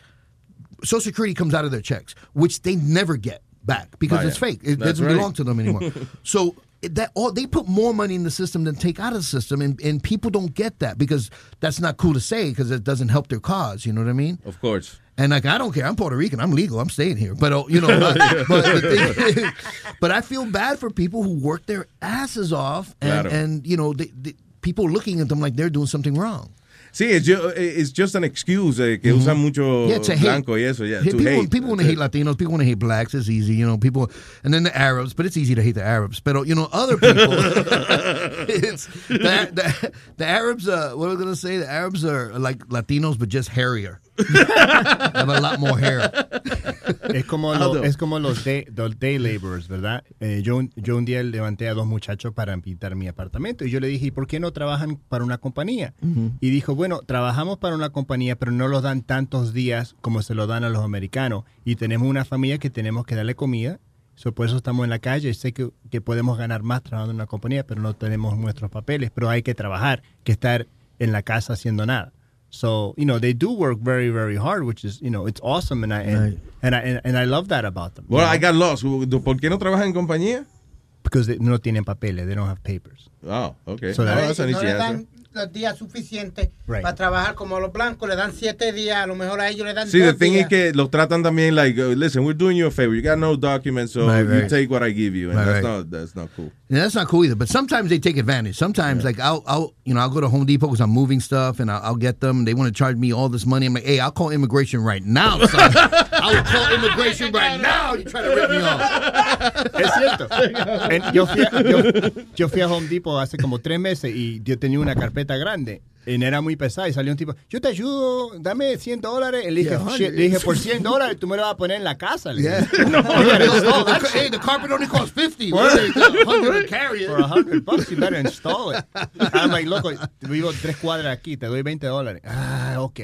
Social Security comes out of their checks, which they never get back because it's fake. It That's doesn't right. belong to them anymore. so that all they put more money in the system than take out of the system, and, and people don't get that because that's not cool to say because it doesn't help their cause. You know what I mean? Of course. And like I don't care. I'm Puerto Rican. I'm legal. I'm staying here. But uh, you know, but, the thing is- but I feel bad for people who work their asses off, and, and you know, they, they, people looking at them like they're doing something wrong. Sí, it's ju- it's just an excuse eh, que usan mucho Yeah, blanco y eso. Yeah, to people, hate. people want to hate Latinos. People want to hate blacks. It's easy, you know. People, and then the Arabs, but it's easy to hate the Arabs. But you know, other people, it's the, the, the Arabs. Uh, what am I gonna say? The Arabs are like Latinos, but just hairier. Have a lot more hair. Es como, lo- es como los, day, los day laborers, ¿verdad? Eh, yo, un- yo un día levanté a dos muchachos para pintar mi apartamento y yo le dije, ¿y por qué no trabajan para una compañía? Y dijo, bueno, trabajamos para una compañía, pero no los dan tantos días como se lo dan a los americanos. Y tenemos una familia que tenemos que darle comida. So, por eso estamos en la calle. Sé que, que podemos ganar más trabajando en una compañía, pero no tenemos nuestros papeles. Pero hay que trabajar, que estar en la casa haciendo nada. So, you know, they do work very, very hard, which is, you know, it's awesome. And I, and, Right. and I, and, and I love that about them. Well, you know? I got lost. ¿Por qué no trabajan en compañía? Because they no tienen papeles. They don't have papers. Oh, okay. So Oh, that- that's an no easy le answer. dan los días suficientes Right. para trabajar como a los blancos, le dan siete días, a lo mejor a ellos le dan See, the thing días. is que los tratan también like, uh, listen, we're doing you a favor. You got no documents, so Right, you right. take what I give you, and Right, that's right. not that's not cool. Yeah, that's not cool either. But sometimes they take advantage. Sometimes, like I'll, I'll, you know, I'll go to Home Depot because I'm moving stuff, and I'll, I'll get them. They want to charge me all this money. I'm like, hey, I'll call immigration right now, son. I will call immigration right now. You try to rip me off. Es cierto. Yo, fui a, yo, yo fui a Home Depot hace como tres meses y yo tenía una carpeta grande. Y era muy pesada y salió un tipo, yo te ayudo, dame 100 dólares. Y le dije, Yeah, "Shit", le dije, por 100 dólares tú me lo vas a poner en la casa. Le Yeah. dije, No, install that the, shit. hey, the carpet only costs 50. What? What? It's 100 to carry it. For a hundred bucks, you better install it. I'm like, loco, vivo tres cuadras aquí, te doy 20 dólares. Ah, ok.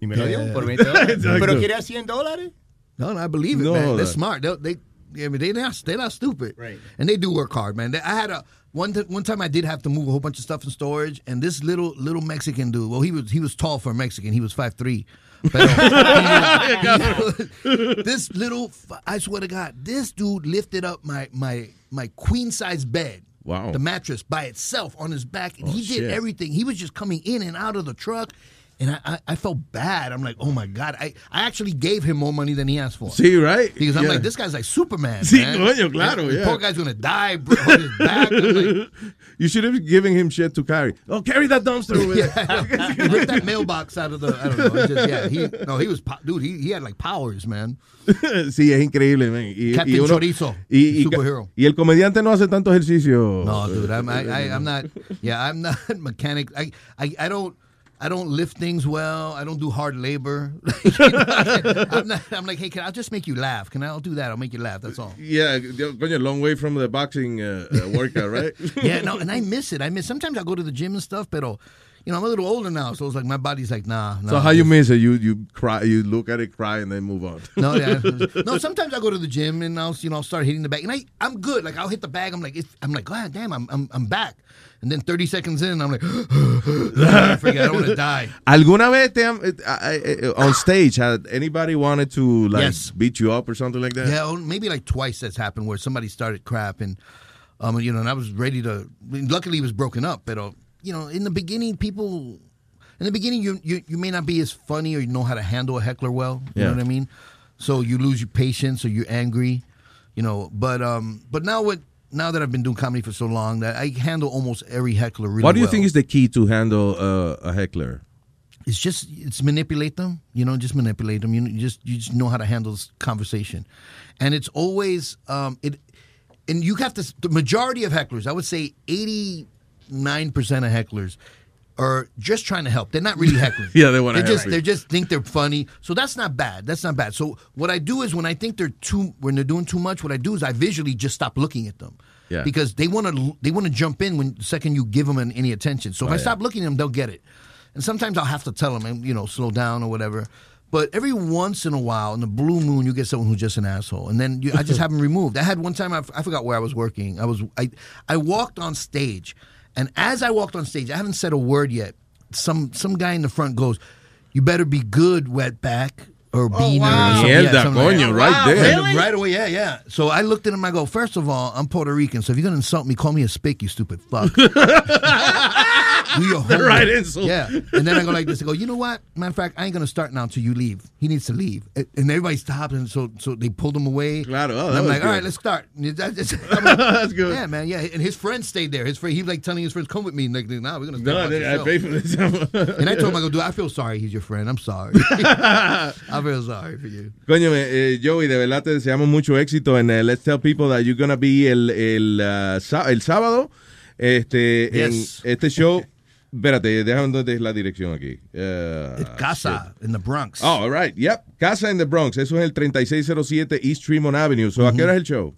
Y me lo dio Yeah. por 20 dólares. Exacto. Pero quería 100 dólares. No, no, I believe it, No, man. They're smart. They, they, yeah, I mean, they not, they're not stupid. Right. And they do work hard, man. They- I had a one t- one time I did have to move a whole bunch of stuff in storage, and this little little Mexican dude. Well, he was he was tall for a Mexican. He was five three. Uh, this little, I swear to God, this dude lifted up my my my queen size bed. Wow. The mattress by itself on his back, and Oh, he did shit. everything. He was just coming in and out of the truck. And I, I, I felt bad. I'm like, oh my God. I, I actually gave him more money than he asked for. See, right? Because I'm Yeah. like, this guy's like Superman. See, man. coño, claro, yeah. Poor guy's gonna die bro, on his back. I'm like, You should have given him shit to carry. Oh, carry that dumpster with yeah. he ripped that mailbox out of the. I don't know. Just, yeah, he no, he was dude. He, he had like powers, man. sí, es increíble, man. Y, Captain y uno- Chorizo, y, y- superhero. y el comediante no hace tanto ejercicio. No, dude, I'm I, I, I'm not. Yeah, I'm not mechanic. I, I I don't. I don't lift things well. I don't do hard labor. You know, I'm, not, I'm like, hey, can I just make you laugh? Can I? I'll do that. I'll make you laugh. That's all. Yeah, going a long way from the boxing uh, uh, workout, right? yeah, no, and I miss it. I miss. Sometimes I go to the gym and stuff, but you know, I'm a little older now, so it's like my body's like, nah. nah So how you miss it? You you cry, you look at it, cry, and then move on. No, yeah, no. Sometimes I go to the gym and I'll, you know, I'll start hitting the bag, and I, I'm good. Like I'll hit the bag. I'm like, it's, I'm like, God damn, I'm, I'm, I'm back. And then 30 seconds in, I'm like, I forget, I don't want to die. ¿Alguna vez te han, eh, eh, on stage had anybody wanted to like Yes. beat you up or something like that? Yeah, maybe like twice that's happened where somebody started crap and, um, you know, and I was ready to. I mean, luckily, it was broken up, but you know, in the beginning, people, in the beginning, you you you may not be as funny or you know how to handle a heckler well. You Yeah. know what I mean? So you lose your patience or you're angry, you know. But um, but now what? Now that I've been doing comedy for so long, that I handle almost every heckler really what do you well. think is the key to handle uh, a heckler? it's just it's manipulate them you know just manipulate them you, you just you just know how to handle this conversation and it's always um it and you have to the majority of hecklers i would say 89% of hecklers are just trying to help they're not really heckling Yeah, they wanna just help you. they just think they're funny so that's not bad that's not bad so what i do is when i think they're too when they're doing too much what i do is i visually just stop looking at them Yeah. because they want to they want to jump in when the second you give them an, any attention. So if Oh, I yeah. stop looking at them, they'll get it. And sometimes I'll have to tell them, you know, slow down or whatever. But every once in a while, in the blue moon, you get someone who's just an asshole, and then you, I just have them removed. I had one time I, f- I forgot where I was working. I was I I walked on stage, and as I walked on stage, I haven't said a word yet. Some some guy in the front goes, "You better be good, wetback." Or oh, beaner or something. Mierda, something like coño, that. right there. And Right away, yeah, yeah. So I looked at him. I go, first of all, I'm Puerto Rican, so if you're gonna insult me, call me a spick, you stupid fuck. Do your The homework. right insult. Yeah. And then I go like this. I go, you know what? Matter of fact, I ain't gonna start now until you leave. He needs to leave. And and everybody stopped, and so so they pulled him away. Claro. Oh, And I'm like, all good. right, let's start. That- That's, like, That's good. Yeah, man. Yeah. And his friends stayed there. His friend, he was like telling his friends, come with me. And like, nah, we're gonna. No, stay I pay for this. and I told him, I go, dude, I feel sorry. He's your friend. I'm sorry. I feel sorry for you. Coño, eh, Joey, de verdad te deseamos mucho éxito en eh, Let's Tell People that you're gonna be el, el, uh, el sábado este, Yes. en este show. Espérate, déjame dónde es la dirección aquí. Uh, Casa in the Bronx. Oh, all right. Yep. Casa in the Bronx. Eso es el 3607 East Tremont Avenue. So, ¿a qué hora es el show?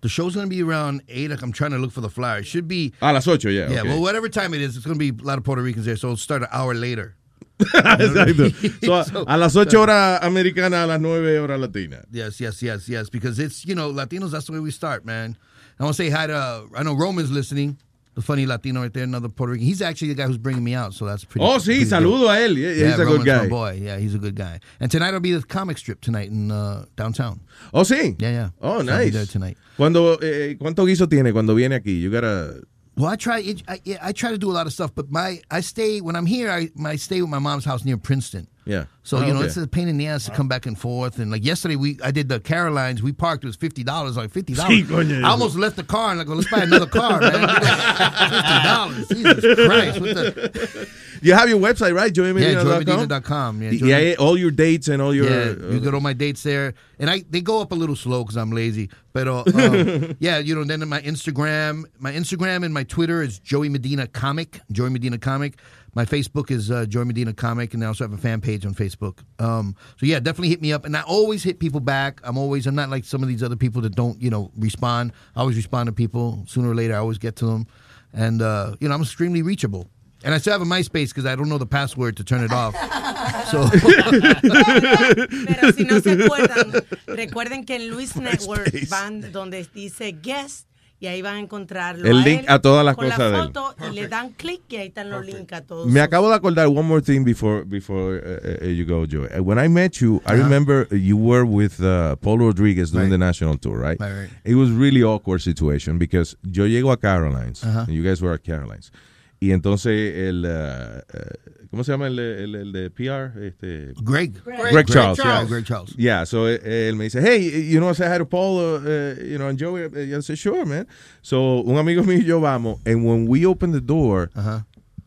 The show's gonna be around eight. I'm trying to look for the flyer. It should be A las 8, yeah. Yeah, okay. well, whatever time it is, it's going to be a lot of Puerto Ricans there, so it'll start an hour later. Exacto. So, a- So- a las 8 horas americanas, a las 9 horas latinas. Yes, yes, yes, yes, because it's, you know, Latinos, that's the way we start, man. I want to say hi to, I know Roman's listening, funny Latino right there, another Puerto Rican. He's actually the guy who's bringing me out, so that's pretty Oh, sí, pretty saludo dope. a él. Yeah, he's a good Roman's my guy. boy. Yeah, he's a good guy. And tonight will be the comic strip tonight in uh, downtown. Oh, sí. Yeah, yeah. Oh, So I'll be nice. there tonight. Cuando, eh, ¿Cuánto guiso tiene cuando viene aquí? You gotta... Well, I try. It, I, yeah, I try to do a lot of stuff, but my I stay when I'm here. I, I stay with my mom's house near Princeton. Yeah. So Oh, you know, okay. it's a pain in the ass to come back and forth. And like yesterday, we I did the Carolines. We parked. It was fifty dollars. Like fifty dollars. I almost left the car and I go, let's buy another car, man. Fifty dollars. Jesus Christ. What the? You have your website, right? Yeah, JoeyMedina.com? joymedina.com. Yeah, Yeah, yeah, all your dates and all your... yeah, uh, you get all my dates there, and I they go up a little slow because I'm lazy. But uh, um, yeah, you know, then my Instagram, my Instagram and my Twitter is Joey Medina Comic, Joey Medina Comic. My Facebook is uh, Joey Medina Comic, and I also have a fan page on Facebook. Um, so yeah, definitely hit me up, and I always hit people back. I'm always I'm not like some of these other people that don't you know respond. I always respond to people sooner or later. I always get to them, and uh, you know I'm extremely reachable. And I still have a MySpace because I don't know the password to turn it off. So Pero si no se acuerdan, recuerden que en Luis Network van donde dice guest y ahí van a encontrarlo. El a link él a todas las con cosas la de él. foto y le dan clic y ahí están los links a todos. Me acabo de acordar one more thing before before uh, uh, you go, Joey. Uh, When I met you, I remember you were with uh, Paul Rodriguez doing the national tour, right? Right, right. It was really awkward situation because yo llego a Carolines, and you guys were at Carolines. Y entonces el uh, uh, ¿cómo se llama el, el, el de PR? Este Greg. Greg, Charles, Yeah, yeah. Greg Charles. Yeah, so eh, él me dice, hey, you know, I said hi to Paul, uh, uh, you know, and Joey. Uh, I said, sure, man. So, un amigo mío y yo vamos, and when we open the door,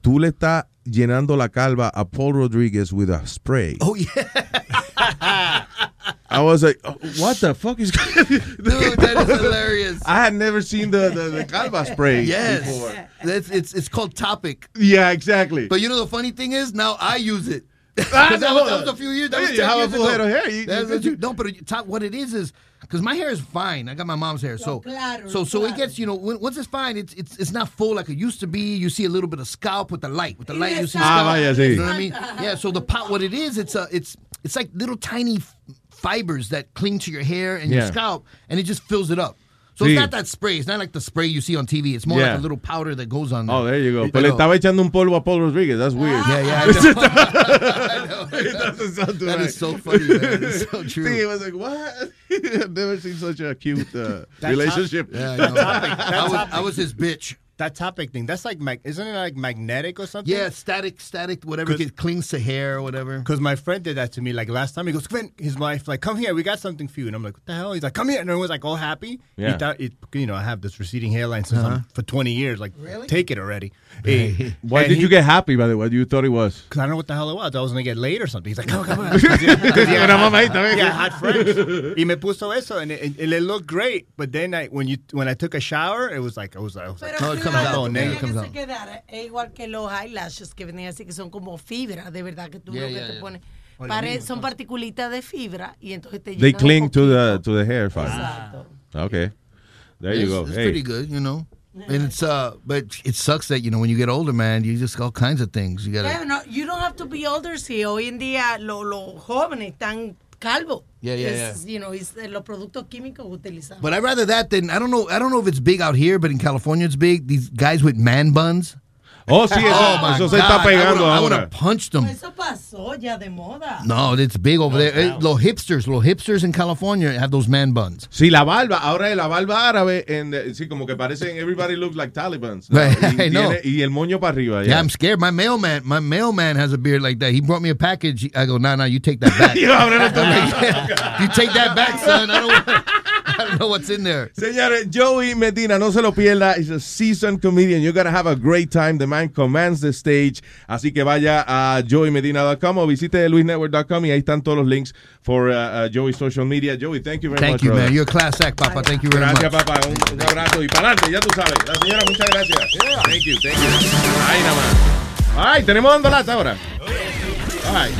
tú le estás llenando la calva a Paul Rodriguez with a spray. Oh yeah. I was like, oh, what the fuck is Dude, that is hilarious. I had never seen the, the, the calva spray Yes. before. That's it's it's called Topic. Yeah, exactly. But you know the funny thing is now I use it. Ah, 'Cause that, was, that was a few years. That Yeah, was you 10 have a full ago. head of hair. You- That's you- what you- no, but it- top, what it is is because my hair is fine. I got my mom's hair, so claro, so so it gets you know when, once it's fine, it's it's it's not full like it used to be. You see a little bit of scalp with the light. With the light, you see Ah, scalp. vaya, sí. You know what I mean? Yeah. So the pot, what it is, it's a it's it's like little tiny f- fibers that cling to your hair and Yeah. your scalp, and it just fills it up. So Sí. it's not that spray. It's not like the spray you see on TV. It's more Yeah. like a little powder that goes on. There. Oh, there you go. I Pero le know. estaba echando un polvo a Paul Rodriguez. That's weird. Yeah, yeah. I know. It doesn't That right. so funny, man. It's so true. See, it was like, what? I've never seen such a cute uh, relationship. Yeah, I know. That topic- that I was, topic- I was his bitch. That topic thing, that's like, mag- isn't it like magnetic or something? Yeah, static, static, whatever. It clings to hair or whatever. Because my friend did that to me like last time. He goes, Quinn, his wife, like, come here, we got something for you. And I'm like, what the hell? He's like, come here. And everyone's like, all happy. Yeah. He thought, it, you know, I have this receding hairline since I'm, for 20 years. Like, really? take it already. Eh, Why and did he- you get happy, by the way? You thought it was? Because I don't know what the hell it was. I was going to get laid or something. He's like, come on, come on. Una mamadita, venga. Yeah, hot French. y me puso eso, and it, and it looked great. But then I, when you when I took a shower, it was like, I was, I was like, No, it comes out. comes out. Es igual que los eyelashes que venden así, que son como fibra, de verdad, que tú Yeah, lo que yeah, te yeah. pones. Pare- son particulitas de fibra y entonces te They cling to the to the hair fiber. Exacto. Okay. There you go. It's Hey. pretty good, you know. And it's uh, but it sucks that you know when you get older, man, you just all kinds of things. You gotta. Yeah, no, you don't have to be older si hoy en día lo- los jóvenes están calvos. Yeah, yeah, Es, You know, es de los productos químicos utilizados. But I'd rather that than I don't know. I don't know if it's big out here, but in California it's big. These guys with man buns. Oh, sí, eso, Oh, my eso se está God, I pegando would've- I ahora. would have punched them. Eso pasó ya de moda. No, it's big over there. Eh, los hipsters, los hipsters in California have those man buns. Sí, la barba, ahora es la barba árabe, en, sí, como que parecen, everybody looks like Talibans. ¿no? Right, Y, I know. tiene- y el moño para arriba. Yeah, I'm scared. My mailman, my mailman has a beard like that. He brought me a package. I go, no, no, you take that back. Yo, ábrelo tú. I'm like, you take that back, son. I don't, I don't know what's in there. Señores, Joey Medina, no se lo pierda. He's a seasoned comedian. You're gonna have a great time. The man commands the stage. Así que vaya a joeymedina.com o visite luisnetwork.com y ahí están todos los links for uh, uh, Joey's social media. Joey, thank you very Thank much. you, brother. man. You're a class act, Papa. Thank you very Gracias, much. papá. Un, un abrazo y para adelante, ya tú sabes. La señora, muchas gracias. Thank you, thank you. Ahí nada más. Ay, tenemos dando lata ahora. Ay.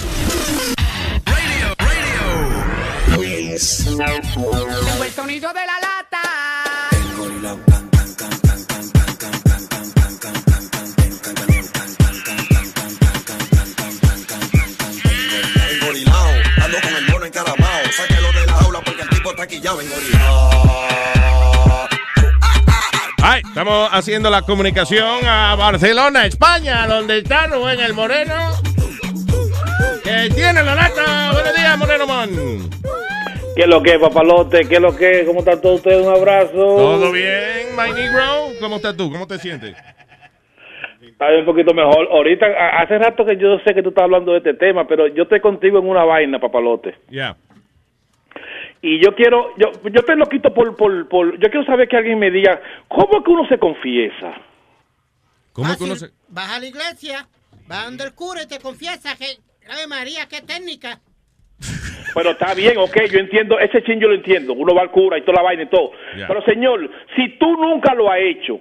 Tengo el sonido de la lata. Engorilao, ando con el mono encaramao. Sáquelo de la jaula porque el tipo está quillado engorilao. Ay, estamos haciendo la comunicación a Barcelona, España, donde está Rubén el Moreno. Que tiene la lata. Buenos días, Moreno Man. ¿Qué es lo que, papalote? ¿Qué es lo que? ¿Cómo están todos ustedes? Un abrazo. ¿Todo bien, my negro? ¿Cómo estás tú? ¿Cómo te sientes? Está bien, un poquito mejor. Ahorita, hace rato que yo sé que tú estás hablando de este tema, pero yo estoy contigo en una vaina, papalote. Ya. Y yo quiero, yo, yo estoy loquito por, por, por, yo quiero saber que alguien me diga, ¿cómo es que uno se confiesa? ¿Cómo es que uno se- Vas a la iglesia, vas donde el cura y te confiesa que, Ave María, qué técnica. Pero está bien, ok, yo entiendo, ese chin yo lo entiendo, uno va al cura y toda la vaina y todo. Pero señor, si tú nunca lo has hecho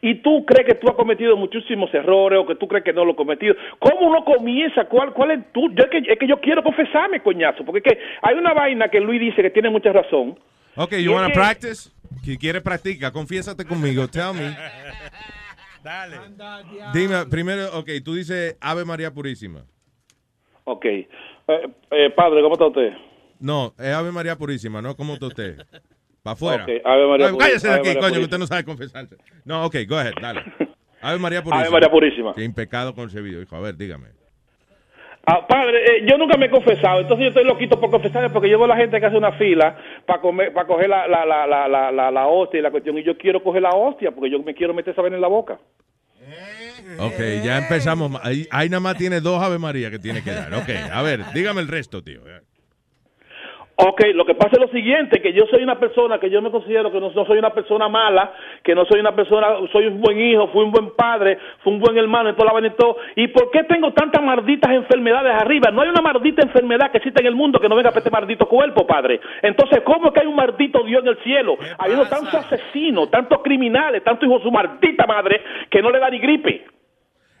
y tú crees que tú has cometido muchísimos errores o que tú crees que no lo has cometido, ¿cómo uno comienza? ¿Cuál, cuál es tú? Yo, es, que, es que yo quiero confesarme, coñazo, porque es que hay una vaina que Luis dice que tiene mucha razón. Ok, Y you wanna que- practice? Si quieres practica, confiésate conmigo, tell me. Dale. Dime, primero, ok, tú dices Ave María Purísima. Ok. Eh, eh, padre, ¿cómo está usted? No, es Ave María Purísima, ¿no? ¿Cómo está usted? Para afuera. Ok, Ave María Ay, Purísima, Cállese de aquí, María coño, que usted no sabe confesarse. No, ok, go ahead, dale. Ave María Purísima. Ave María Purísima. Qué impecado concebido, hijo. A ver, dígame. Ah, padre, eh, yo nunca me he confesado, entonces yo estoy loquito por confesarme porque yo veo a la gente que hace una fila para comer, para coger la, la, la, la, la, la, la hostia y la cuestión, y yo quiero coger la hostia porque yo me quiero meter esa vaina en la boca. Ok, ya empezamos. Ahí, ahí nada más tiene dos Ave María que tiene que dar. Ok, a ver, dígame el resto, tío. Ok, lo que pasa es lo siguiente, que yo soy una persona, que yo me considero que no, no soy una persona mala, que no soy una persona, soy un buen hijo, fui un buen padre, fui un buen hermano y toda la vaina y todo. ¿Y por qué tengo tantas malditas enfermedades arriba? No hay una maldita enfermedad que existe en el mundo que no venga para este maldito cuerpo, padre. Entonces, ¿cómo es que hay un maldito Dios en el cielo? Habiendo tantos asesinos, tantos criminales, tantos hijos de su maldita madre, que no le da ni gripe.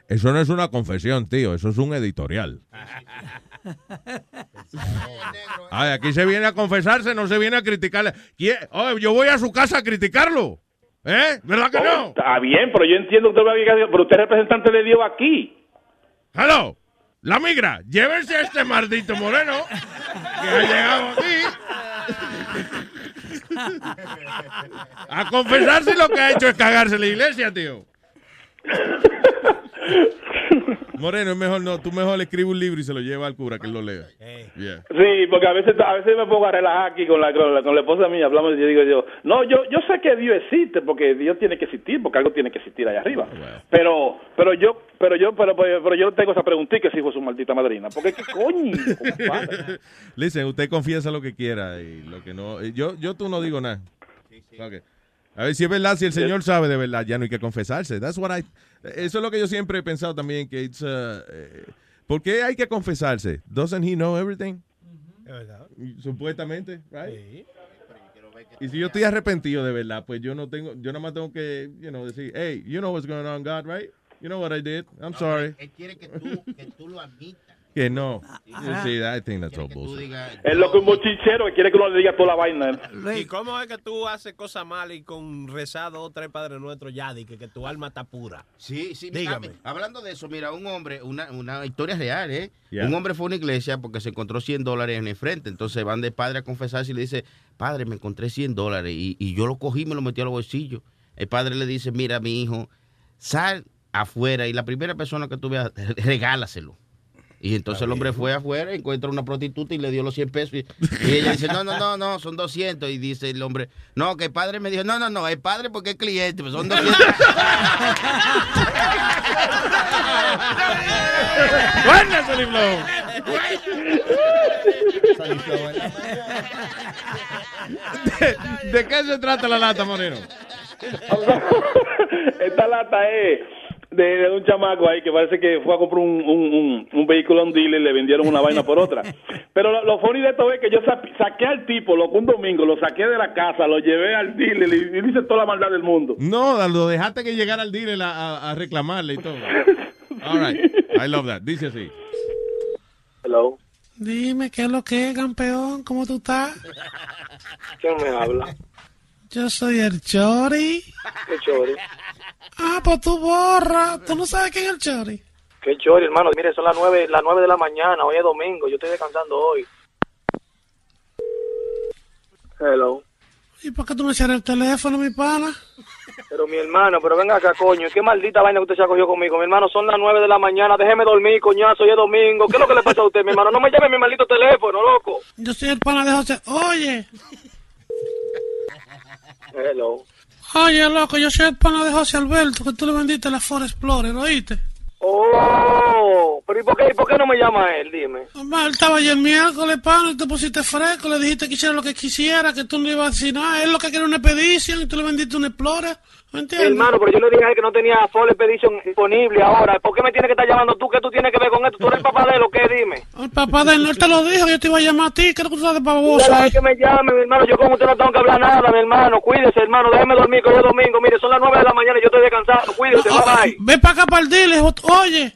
Eso no es una confesión, tío. Eso es un editorial. Ay, aquí se viene a confesarse, no se viene a criticarle. ¿Quién- Oye, yo voy a su casa a criticarlo. ¿Eh? ¿Verdad que no? Está bien, pero yo entiendo que usted, pero usted es representante de Dios aquí. Hello, la migra, llévense a este maldito moreno que ha llegado aquí a confesarse lo que ha hecho es cagarse la iglesia, tío. Moreno, es mejor no, tú mejor le escribes un libro y se lo lleva al cura que él lo lea. Yeah. Sí, porque a veces a veces me pongo a relajar aquí con la, con la, con la esposa mía, hablamos y yo digo yo, no, yo yo sé que Dios existe, porque Dios tiene que existir, porque algo tiene que existir allá arriba. Pero pero yo pero yo pero, pero, pero yo tengo esa preguntita, si hijo de su maldita madrina, porque qué coño? Listen, usted confiesa lo que quiera y lo que no. Yo, yo tú no digo nada. Ok. A ver si es verdad, si el Señor sabe de verdad, ya no hay que confesarse. That's what I, eso es lo que yo siempre he pensado también, que it's, uh, eh, ¿por qué hay que confesarse? Doesn't he know everything? Supuestamente, right? Y si yo estoy arrepentido de verdad, pues yo no tengo, yo nada más tengo que, you know, decir, hey, you know what's going on, God, right? You know what I did. I'm sorry. Él quiere que tú, que tú lo admitas. Que no. Ajá. Sí, I think that's all bullshit. Es lo que un mochichero que quiere que uno le diga toda la vaina. ¿Y cómo es que tú haces cosas malas y con rezado tres Padres Nuestros ya, di que, que tu alma está pura? Sí, sí, Dígame. mira, hablando de eso, mira, un hombre, una, una historia real, ¿eh? Un hombre fue a una iglesia porque se encontró 100 dólares en el frente. Entonces van de padre a confesarse y le dice, padre, me encontré 100 dólares y, y yo lo cogí y me lo metí a los bolsillos. El padre le dice, mira, mi hijo, sal afuera y la primera persona que tú veas, regálaselo. Y entonces el hombre fue afuera, encuentra una prostituta y le dio los 100 pesos. Y, y ella dice, no, no, no, no, son 200. Y dice el hombre, no, que el padre me dijo, no, no, no, el padre porque es cliente, pues son 200. ¡Buena, Sonny ¿De, de qué se trata la lata, Moreno? Esta lata es de, de un chamaco ahí que parece que fue a comprar un, un, un, un vehículo a un dealer y le vendieron una vaina por otra. Pero lo, lo funny de esto es que yo sa- saqué al tipo, loco, un domingo, lo saqué de la casa, lo llevé al dealer y, y hice toda la maldad del mundo. No, lo dejaste que llegara al dealer a, a- a reclamarle y todo. All right. I love that. Dice así. Hello. Dime, ¿qué es lo que es, campeón? ¿Cómo tú estás? ¿Quién me habla? Yo soy el Chori. ¿Qué chori? Ah, pues tú borra. ¿Tú no sabes quién es el Chori? ¿Qué chori, hermano? Mire, son las nueve, las nueve de la mañana. Hoy es domingo. Yo estoy descansando hoy. Hello. ¿Y por qué tú me cierras el teléfono, mi pana? Pero mi hermano, pero venga acá, coño. ¿Qué maldita vaina que usted se ha cogido conmigo? Mi hermano, son las nueve de la mañana. Déjeme dormir, coñazo. Hoy es domingo. ¿Qué es lo que le pasa a usted, mi hermano? No me llame mi maldito teléfono, loco. Yo soy el pana de José. Oye, Hello. Oye, loco, yo soy el pana de José Alberto, que tú le vendiste la Ford Explorer, ¿oíste? Oh, pero ¿y por qué, y por qué no me llama él? Dime. Mamá, él estaba ayer miércoles, pana, y te pusiste fresco, le dijiste que hiciera lo que quisiera, que tú no ibas a decir nada. Él lo que quiere una expedición y tú le vendiste un Explorer, Hermano, pero yo le dije a él que no tenía Full Expedition disponible ahora. ¿Por qué me tiene que estar llamando tú? ¿Qué tú tienes que ver con esto? ¿Tú eres el papá de él o qué? Dime. El papá de él no te lo dijo, yo te iba a llamar a ti, que tú estás de babosa. deje que me llame, mi hermano. Yo con usted no tengo que hablar nada, mi hermano. Cuídese, hermano. Déjeme dormir, que hoy es domingo. Mire, son las nueve de la mañana y yo estoy descansado. Cuídese, bye bye. Ven para acá para el dealer, oye.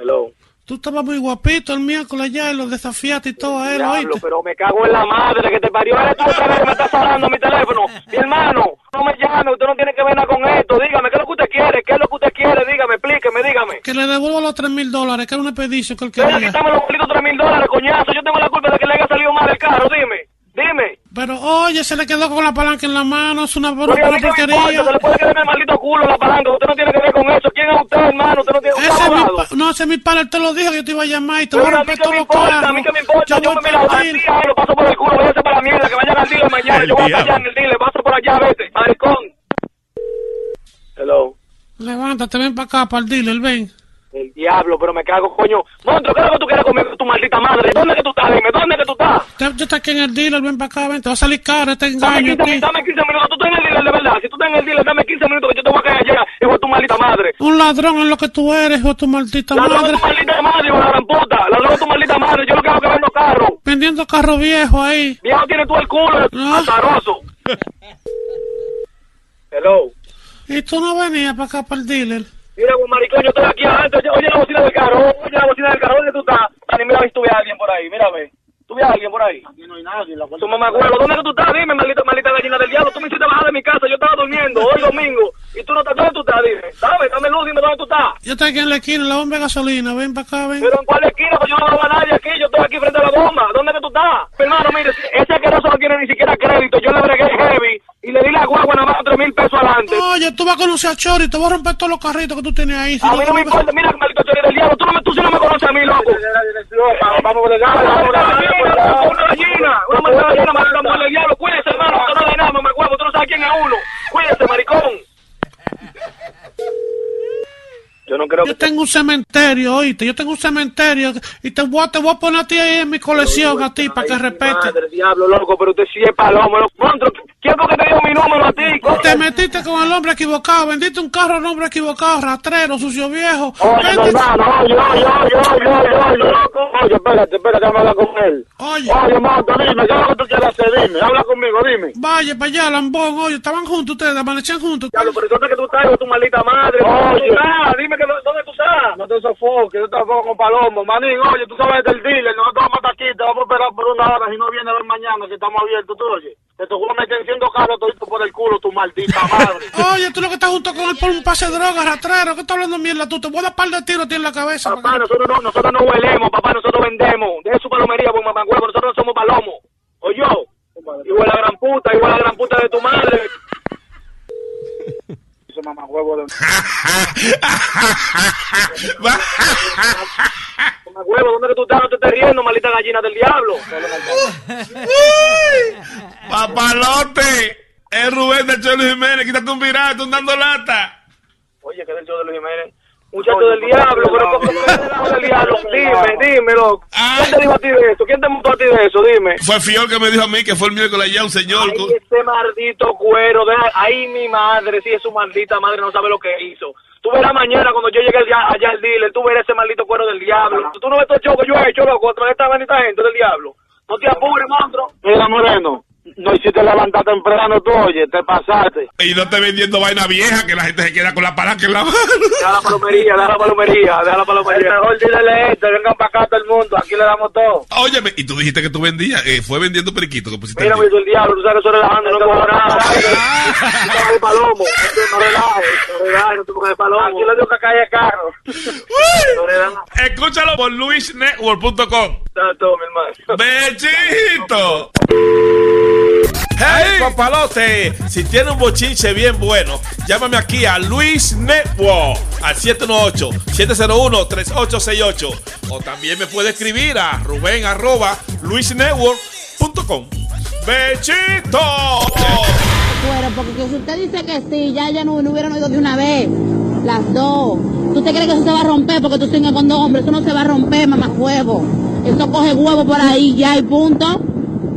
Hello. Tú estabas muy guapito el miércoles ya y lo desafiaste y todo a él, Diablo, ¿oíste? pero me cago en la madre que te parió. Eres tú otra vez que me estás hablando mi teléfono. Mi hermano, no me llame. Usted no tiene que ver nada con esto. Dígame, ¿qué es lo que usted quiere? ¿Qué es lo que usted quiere? Dígame, explíqueme, dígame. Que le devuelva los tres mil dólares, que era un expedición que él quería. quítame los tres mil dólares, coñazo. Yo tengo la culpa de que le haya salido mal el carro. Dime, dime. Pero oye, se le quedó con la palanca en la mano, es una, una, a que me porquería. importa, se le puede quedar el maldito culo la palanca. Usted no tiene que ver con eso. ¿Quién es usted, hermano? Usted no tiene Ese es mi no, ese es mi él te lo dijo que yo te iba a llamar y te voy a a romper me los importa, a mí que me importa. Yo, voy me el dealer. tía, lo paso por el culo, váyase para la mierda, que vayan al dealer mañana. Yo voy para allá en el dealer, paso por allá, vete, maricón. Hello. Levántate, ven para acá, para el dealer, ven. El diablo, pero me cago, coño. Monstruo, ¿qué es lo que tú quieres comer con tu maldita madre? ¿Dónde que tú estás? Dime, ¿dónde que tú estás? Yo estoy aquí en el dealer, ven para acá, ven, te va a salir caro este Dame engaño 15, aquí. min- dame 15 minutos. Tú estás en el dealer, de verdad. Si tú estás en el dealer, dame 15 minutos que yo te voy a caer allá. Hijo de tu maldita madre. Un ladrón es lo que tú eres, hijo de tu maldita Ladrón de madre. tu maldita madre, hijo de la gran puta. Ladrón de tu maldita madre. Yo lo que hago es que vendo carros. Vendiendo carro viejo ahí. Viejo tiene tú el culo, Ah. azaroso. Hello. Y tú no venías para acá, para el dealer. Mira, buen maricón, yo estoy aquí adentro. Oye, la bocina del carro. Oye la bocina del carro. ¿Dónde tú estás? Dani, mira tú ves a alguien por ahí. Mira, ve. ¿Tú ves a alguien por ahí? Aquí no hay nadie. Tu mamá huevo. ¿Dónde que tú estás? Dime, maldita, maldita gallina del diablo. Tú me hiciste bajar de mi casa. Yo estaba durmiendo hoy domingo. Y tú no estás. ¿Dónde tú estás? Dime. Dame, dame luz. Dime dónde tú estás. Yo estoy aquí en la esquina, en la bomba de gasolina, ven para acá, ven. Pero en cuál esquina, pues yo no veo a nadie aquí, yo estoy aquí frente a la bomba. ¿Dónde que tú estás? Hermano, mire, ese asqueroso no tiene ni siquiera crédito. Yo le bregué heavy y le di la guagua nada más tres mil pesos adelante. Oye, tú vas a conocer a Chori, te voy a romper todos los carritos que tú tienes ahí. Si A mí no me importa, mira, maldito chori del diablo, tú, no me, tú sí no me conoces a mí, loco. Vamos a vamos a. Una gallina, una maldita gallina, maldita mujer del diablo. Cuídese, hermano, tú no le nada, huevo, tú no sabes quién es uno. Cuídese, maricón. Yo no creo Yo tengo un cementerio, oíste, yo tengo un cementerio y te voy a, te voy a poner a ti ahí en mi colección, a ti, para que respete. Madre, diablo, loco, pero usted sí es palomo, loco. ¿quién fue que te dio mi número a ti? coño? Te metiste con el hombre equivocado, vendiste un carro al hombre equivocado, rastrero, sucio viejo. Oye, Vendiste- hermano, oye, oye, oye, oye, oye, oye, loco. Oye, espérate, espérate, vamos a hablar con él. Oye. Oye, monstruo, dime, ¿qué es lo que tú quieres hacer? Dime, habla conmigo, dime. Vaya para allá, lambón, oye, estaban juntos ustedes, amanecían juntos. Diablo, pero ¿dónde que tú estás, de tu maldita madre? ¿Dónde tú estás? Dime que, ¿dónde tú estás? No te sofoques, yo trabajo con Palomo. Manín, oye, tú sabes del dealer, nosotros vamos a estar aquí, te vamos a esperar por una hora, si no viene a ver mañana, que estamos abiertos, tú oye. Que te a meter siendo carro todito por el culo, tu maldita madre. Oye, tú lo que estás junto con él por un pase de droga, rastrero, ¿qué estás hablando mierda tú? Te voy a dar par de tiros en la cabeza. Papá, nosotros no, nosotros no huelemos, papá, nosotros vendemos. Deje su palomería, pues mamá huevo, nosotros no somos palomos. Oye, yo, igual la gran puta, igual la gran puta de tu madre. Ese mamá huevo de... Mamá huevo, ¿dónde que tú estás? No te estés riendo, maldita gallina del diablo. Papalote, es Rubén del Cholo Jiménez, quítate un viral, tú dando lata. Oye, que es del Luis Jiménez. Muchacho del diablo, pero ¿cómo que es del lado del diablo? Dime, dime, loco. ¿Quién te dijo a ti de eso? ¿Quién te montó a ti de eso? Dime. Fue Fiol que me dijo a mí que fue el miércoles allá un señor. Ay, con- ese maldito cuero. De... Ay, mi madre, sí, es su maldita madre, no sabe lo que hizo. Tú verás mañana cuando yo llegue allá, allá al dealer, tú verás ese maldito cuero del diablo. Tú no ves todo el show que yo he hecho, loco, a través de esta maldita gente del diablo. No te apures, monstruo. Mira, Moreno, no hiciste levantar temprano tú, oye, te pasaste. Y no esté vendiendo vaina vieja que la gente se queda con la palanca en la mano. Deja la palomería, deja la palomería, deja la palomería. El mejor dealer es este, vengan para acá todo el mundo, aquí le damos todo. Óyeme, y tú dijiste que tú vendías, eh, fue vendiendo periquito que pusiste. Mira, el me hizo el diablo, tú sabes que eso relajando, no cojo nada. De palomo, Esto no relajes, no relajes, no te pongas de palomo. Aquí le dio que cae el carro. No. Escúchalo por luisnetwork.com. Todo, mi hermano. ¡Bechito! Hey, papalote, si tiene un bochinche bien bueno, llámame aquí a Luis Network al 718-701-3868. O también me puede escribir a Rubén arroba luisnetwork.com. ¡Bechito! Bueno, porque que si usted dice que sí, ya ya no, no hubieran oído de una vez. Las dos. ¿Tú te crees que eso se va a romper porque tú sigues con dos hombres? Eso no se va a romper, mamá huevo. Eso coge huevo por ahí ya y punto.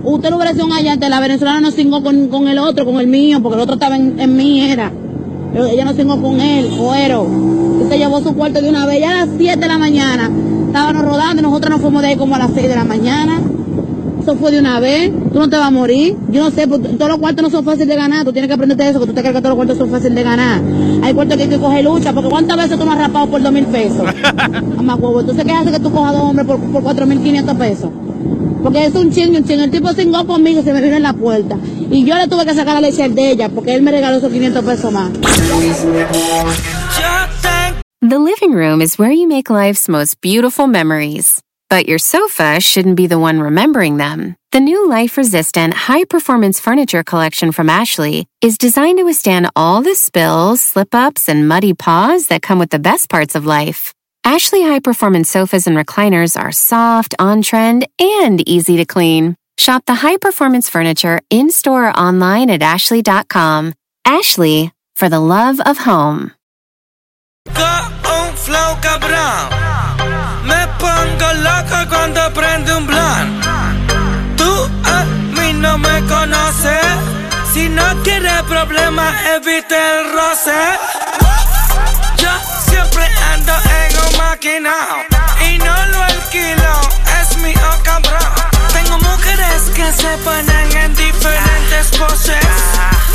Usted no hubiera sido un allante, la venezolana no cingó con, con el otro, con el mío, porque el otro estaba en, en mí, era. Pero Ella no cingó con él, cuero. Usted llevó su cuarto de una vez, ya a las 7 de la mañana. Estábamos rodando y nosotros nos fuimos de ahí como a las 6 de la mañana. Eso fue de una vez, tú no te vas a morir. Yo no sé, porque todos los cuartos no son fáciles de ganar. Tú tienes que aprenderte eso, que tú te crees que todos los cuartos son fáciles de ganar. Hay cuartos que hay que coger lucha, porque ¿cuántas veces tú no has rapado por dos mil pesos? Mamá huevo, entonces ¿qué hace que tú cojas dos hombres por, por cuatro mil quinientos pesos? Porque es un ching, un ching. El tipo conmigo se me vino en la puerta. Y yo le tuve que sacar la leche de ella, porque él me regaló esos 500 pesos más. The living room is where you make life's most beautiful memories. But your sofa shouldn't be the one remembering them. The new life resistant, high performance furniture collection from Ashley is designed to withstand all the spills, slip ups, and muddy paws that come with the best parts of life. Ashley high performance sofas and recliners are soft, on trend, and easy to clean. Shop the high performance furniture in store or online at ashley.com. Ashley, for the love of home. no me conoces. Si no quieres problemas, evite el roce. Ando en un y no lo alquilo, es mi cabrón. Tengo mujeres que se ponen en diferentes poses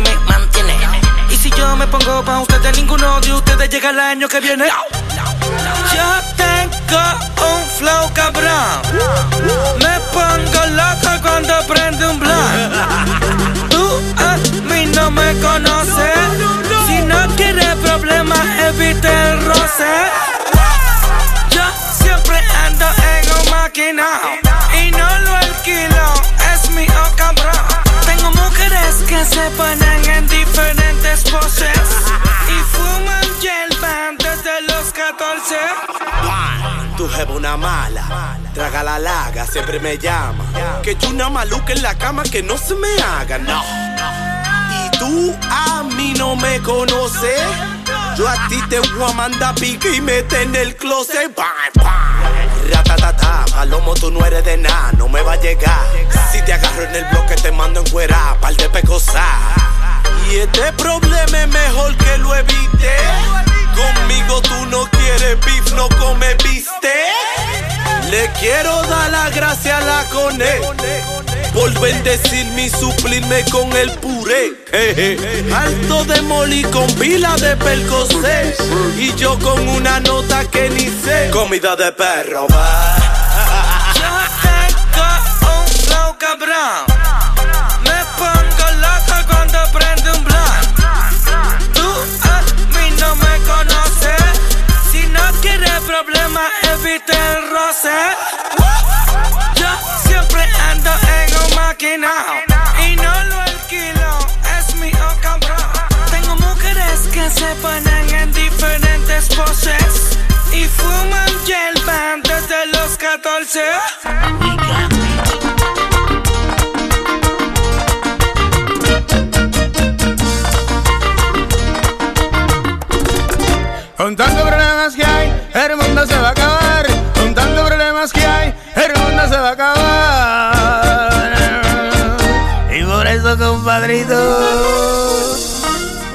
me mantiene. Y si yo me pongo pa' ustedes, ninguno de ustedes llega el año que viene. Yo tengo un flow cabrón. Me pongo loco cuando prende un blunt. Tú a mí no me conoces. Si no quieres problemas, evite el roce. Yo siempre ando en un maquinao y no lo alquilo. Mujeres que se ponen en diferentes poses y fuman hierba desde los 14. Tu jeva una mala, traga la laga, siempre me llama. Que yo una maluca en la cama que no se me haga, no. Y tú a mí no me conoces. Yo a ti te voy a mandar pique y mete en el closet. Bam, bam. Ratatata, palomo, tú no eres de nada, no me va a llegar. Si te agarro en el bloque, te mando en cuera, par de pecosas. Y este problema es mejor que lo evite. Conmigo tú no quieres beef, no come viste. Le quiero dar la gracia a la cone por bendecirme y suplirme con el puré. Alto de moli con pila de percocé y yo con una nota que ni sé. Comida de perro, va. Yo tengo un flow cabrón. Me pongo loco cuando prende un blunt. Tú a mí no me conoces. Si no quieres problemas, evite el roce. Y no lo alquilo. Es mi oh cabrón. Tengo mujeres que se ponen en diferentes poses y fuman hierba desde los 14. Compadrito,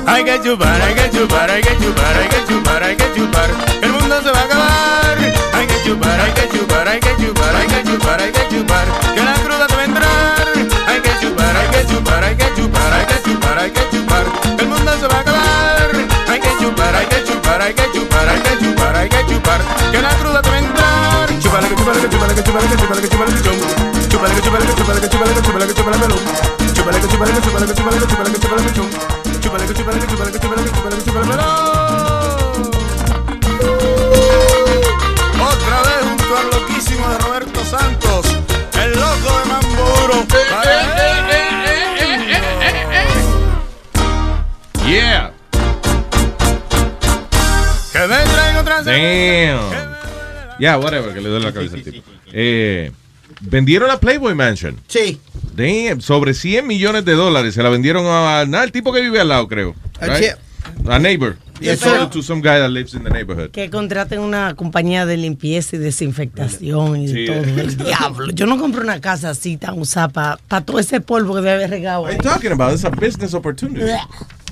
hay que chupar, hay que chupar, hay que chupar, hay que chupar, hay que chupar. El mundo se va a acabar. Hay que chupar, hay que chupar, hay que chupar, hay que chupar, hay que chupar. Que la cruda te va a entrar. Hay que chupar, hay que chupar, hay que chupar, hay que chupar, hay que chupar. El mundo se va a acabar. Hay que chupar, hay que chupar, hay que chupar, hay que chupar, hay que chupar. Que la cruda te va a entrar. Chupale, que chupale, que chupale, que chupale, que chupale, que chupale, que chum. Que que que. Otra vez junto al loquísimo de Roberto Santos, el loco de Mamburo. Yeah. Que. Yeah, whatever, que le doy la cabeza al tipo. Eh, vendieron la Playboy Mansion. Sí. Damn, sobre 100 millones de dólares. Se la vendieron a, a- el tipo que vive al lado, creo. A right? Chip. A neighbor. Yes, They sold sir. it to some guy that lives in the neighborhood. Que contraten una compañía de limpieza y desinfectación y Sí. todo. El diablo. Yo no compro una casa así tan usada para todo ese polvo que debe haber regado. ahí. Talking about it's a business opportunity.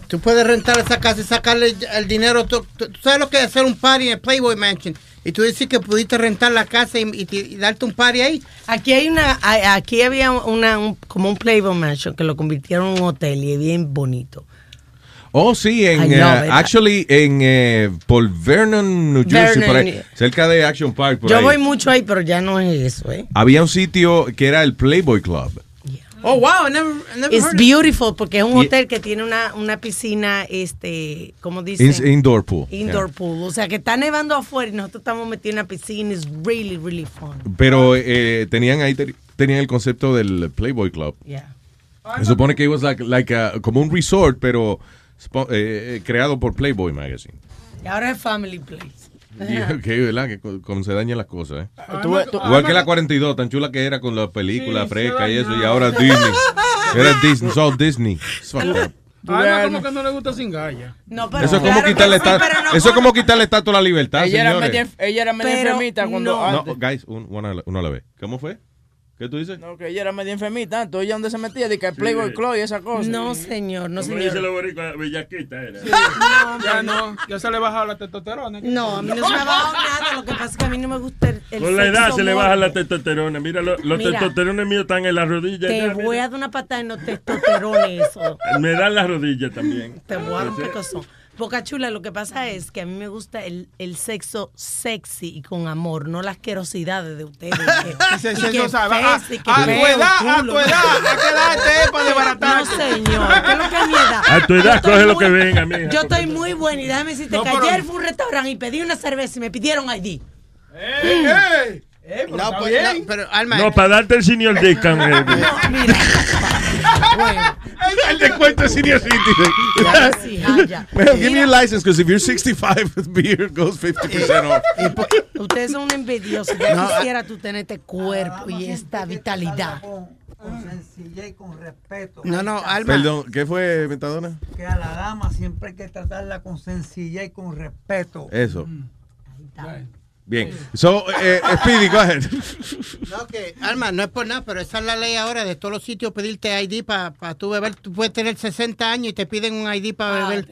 Tú puedes rentar esa casa y sacarle el dinero. Tú, tú- tú sabes lo que es hacer un party en Playboy Mansion. Y tú decís que pudiste rentar la casa y, y te- y darte un party ahí. Aquí hay una, aquí había una, un- como un Playboy Mansion que lo convirtieron en un hotel y es bien bonito. Oh, sí, en, eh, actually, en eh, por Vernon, New Jersey, Vernon, por ahí, New- cerca de Action Park. Por Yo ahí. voy mucho ahí, pero ya no es eso, ¿eh? Había un sitio que era el Playboy Club. Oh, wow, I never, I never It's heard beautiful porque es un hotel que tiene una, una piscina, este, como dice? It's indoor pool. Indoor Yeah. pool. O sea, que está nevando afuera y nosotros estamos metidos en la piscina. It's really, really fun. Pero eh, tenían ahí te- tenían el concepto del Playboy Club. Yeah. Se supone que it was like, like a- como un resort, pero eh, eh, creado por Playboy Magazine. Y ahora es Family Place. Que, ¿verdad? Que co- como se dañan las cosas, ¿eh? Tú- tú- Igual que la 42, tan chula que era con la película Sí, fresca y eso, y ahora Disney. Era Disney, all Disney. Como que no le gusta sin galla. No, Eso es como quitarle eso es como quitarle estatua a la libertad, ella, era media, ella era media Pero enfermita cuando no. Guys, un- uno, a la- uno a la vez. ¿Cómo fue? ¿Qué tú dices? No, que ella era media enfermita, entonces ella donde se metía, de que el Playboy Club y esa cosa. No, señor, no, señor. dice la boricua, bellaquita era. Ya no, ya se le bajó la testosterona. No, a mí no se me ha bajado nada. Lo que pasa es que a mí no me gusta el, el Con la edad se le baja la testosterona. Mira, lo- los Mira. testosterones míos están en las rodillas. Te ya, voy mira. a dar una patada en los testosterones. eso. Me dan las rodillas también. Te voy a dar un Sí. pecozón. Boca Chula, lo que pasa es que a mí me gusta el, el sexo sexy y con amor, no las asquerosidades de ustedes. Que, y que sabe, feo, a- y que a tu edad, a tu edad, ¿a qué edad te para No, desbaratarte? señor, ¿qué es lo que es mi edad? A tu edad, Yo estoy coge lo muy- que venga, mija. Yo estoy muy buena y déjame decirte No, que pero- ayer fui a un restaurante y pedí una cerveza y me pidieron ID. ¡Ey, ey! Eh, pero No, pues, no, pero Alma, No, para darte el senior discount. eh. El descuento es senior citizen. Ya, ya, ya. Man, give me your license, because if you're 65, the beer goes 50% off. Ustedes son un envidioso. Yo quisiera tú tener este cuerpo y esta vitalidad. Con sencillez y con respeto. No, no, Alma. Perdón, ¿qué fue, Metadona? Que a la dama siempre hay que tratarla con sencillez y con respeto. Eso. Bien. So, eh, Speedy, go ahead. No, que, Alma, no es por nada, pero esa es la ley ahora de todos los sitios pedirte ID para tu beber. Tú puedes tener 60 años y te piden un ID para beber.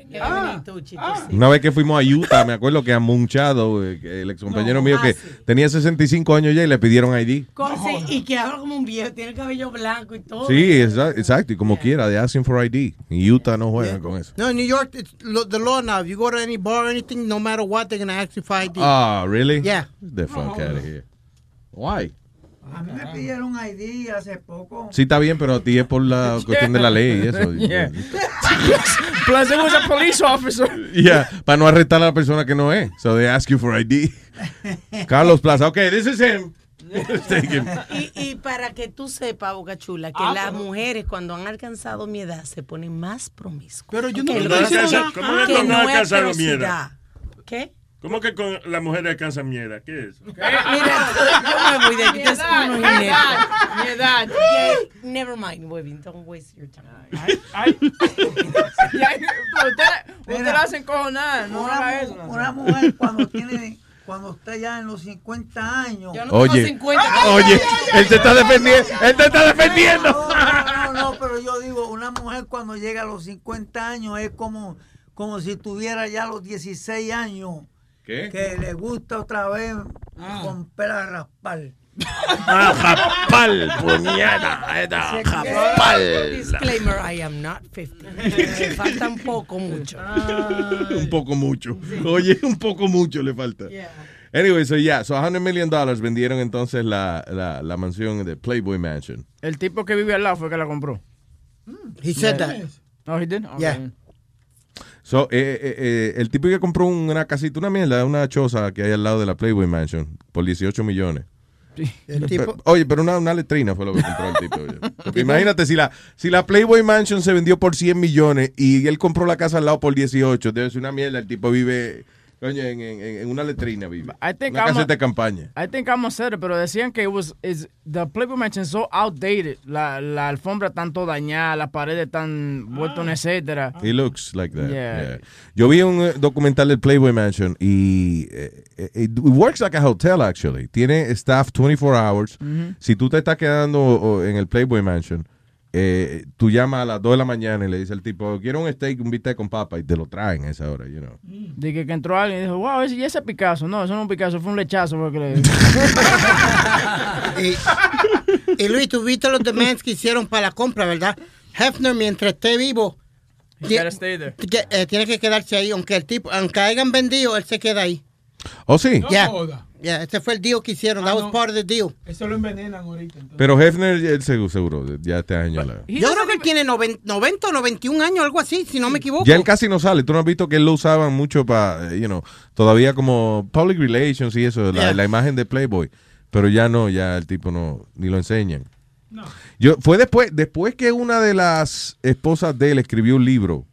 Una vez que fuimos a Utah, me acuerdo que a Munchado, eh, el ex compañero mío que tenía 65 años ya y le pidieron ID. Con- sí, y que habla como un viejo, tiene el cabello blanco y todo. Sí, exa- exacto, y como quiera, de asking for ID. En Utah no juegan con eso. No, in New York, it's the law now. If you go to any bar or anything, no matter what, they're going to ask you for ID. Ah, really? Yeah. Get the fuck out of here. Why? A mí me pidieron ID hace poco. Sí, está bien, pero a ti es por la cuestión de la ley y eso. Yeah. Plus, it was a police officer. Yeah, para no arrestar a la persona que no es. So they ask you for ID. Carlos Plaza, okay, this is him. Y, y para que tú sepas, Boca Chula, que Ah, las pero- mujeres cuando han alcanzado mi edad se ponen más promiscuas. Pero yo Que ¿Cómo lo que que alcanza- sí- cómo que que con no no alcanzar la asquerosidad. mierda? ¿Qué? ¿Cómo que con las mujeres alcanzan mierda? ¿Qué es eso? Mira, yo me voy de aquí. Mi edad, mi edad. Never mind, Webin, don't waste your time. Ya, Usted, usted la hacen cojonar, no Una, haga eso. no una mujer cuando tiene, cuando está ya en los 50 años. Yo no Oye, tengo 50. oye, él te está defendiendo, él te está defendiendo. No, no, no, no, pero yo digo, una mujer cuando llega a los 50 años es como, como si tuviera ya los 16 años. ¿Qué? Que le gusta otra vez romper a raspar. Ah, japal, puñada, esta, japal. Disclaimer, I am not 50. Me falta un poco mucho. Un poco mucho. Oye, un poco mucho le falta. Anyway, so yeah, so 100 million dollars vendieron entonces la, la, la mansión de Playboy Mansion. El tipo que vive al lado fue que la compró. He said that. No, he did? Okay. Yeah. So, eh, eh, eh, el tipo que compró una casita, una mierda, una choza que hay al lado de la Playboy Mansion por 18 millones. El Pe- tipo, oye, pero una, una letrina fue lo que compró el tipo. Porque imagínate, si la, si la Playboy Mansion se vendió por 100 millones y él compró la casa al lado por 18, debe ser una mierda. El tipo vive, coño, en, en- en una letrina vive. I think Una I'm caseta a- de campaña. I think I'm said it, pero decían que it was, is, the Playboy Mansion so outdated. La, la alfombra tan toda dañada, las paredes tan vueltas un etcétera. It looks like that. Yeah. yeah. Yo vi un eh, documental del Playboy Mansion y eh, eh, it works like a hotel actually. Tiene staff 24 hours. Ujú. Si tú te estás quedando en el Playboy Mansion, eh, tú llamas a las 2 de la mañana y le dices al tipo, quiero un steak, un bistec con papa y te lo traen a esa hora, you know. De que, que entró alguien y dijo, wow, ese, ese Picasso. No, eso no es un Picasso, fue un lechazo. Porque le... y, y Luis, tú viste los demands que hicieron para la compra, ¿verdad? Hefner, mientras esté vivo, eh, tiene que quedarse ahí. Aunque el tipo, aunque hayan vendido, él se queda ahí. Oh, sí. Ya. Yeah, ese fue el deal que hicieron. That Ah, was no. part of the deal. Eso lo envenenan ahorita. Pero Hefner, él seguro, seguro, ya este año. la- Yo creo que él tiene 90, 90 o 91 años, algo así, si no me equivoco. Ya él casi no sale. Tú no has visto que él lo usaban mucho para, you know, todavía como public relations y eso, la, Yeah. la imagen de Playboy. Pero ya no, ya el tipo no, ni lo enseñan. Yo, fue después, después que una de las esposas de él escribió un libro.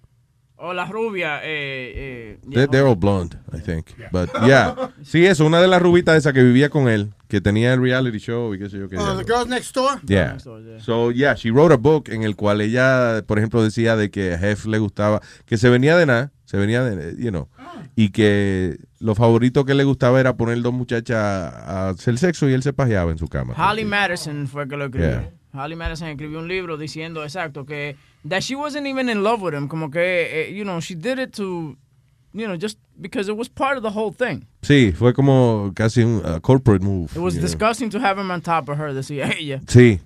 O la rubia. Eh, eh, They- They're all blonde, I think. But yeah. Sí, eso, una de las rubitas esa que vivía con él, que tenía el reality show y qué sé yo qué. Oh, the Girls Next Door. Yeah. So, yeah, she wrote a book en el cual ella, por ejemplo, decía de que a Jeff le gustaba, que se venía de nada, se venía de, you know, y que lo favorito que le gustaba era poner dos muchachas a hacer sexo y él se pajeaba en su cama. Holly Madison fue que lo escribió. Yeah. Holly Madison escribió un libro diciendo exacto que that she wasn't even in love with him, como que eh, you know she did it to you know just because it was part of the whole thing. Sí, fue como casi un uh, corporate move. It was you know. disgusting to have him on top of her, decía ella. Sí.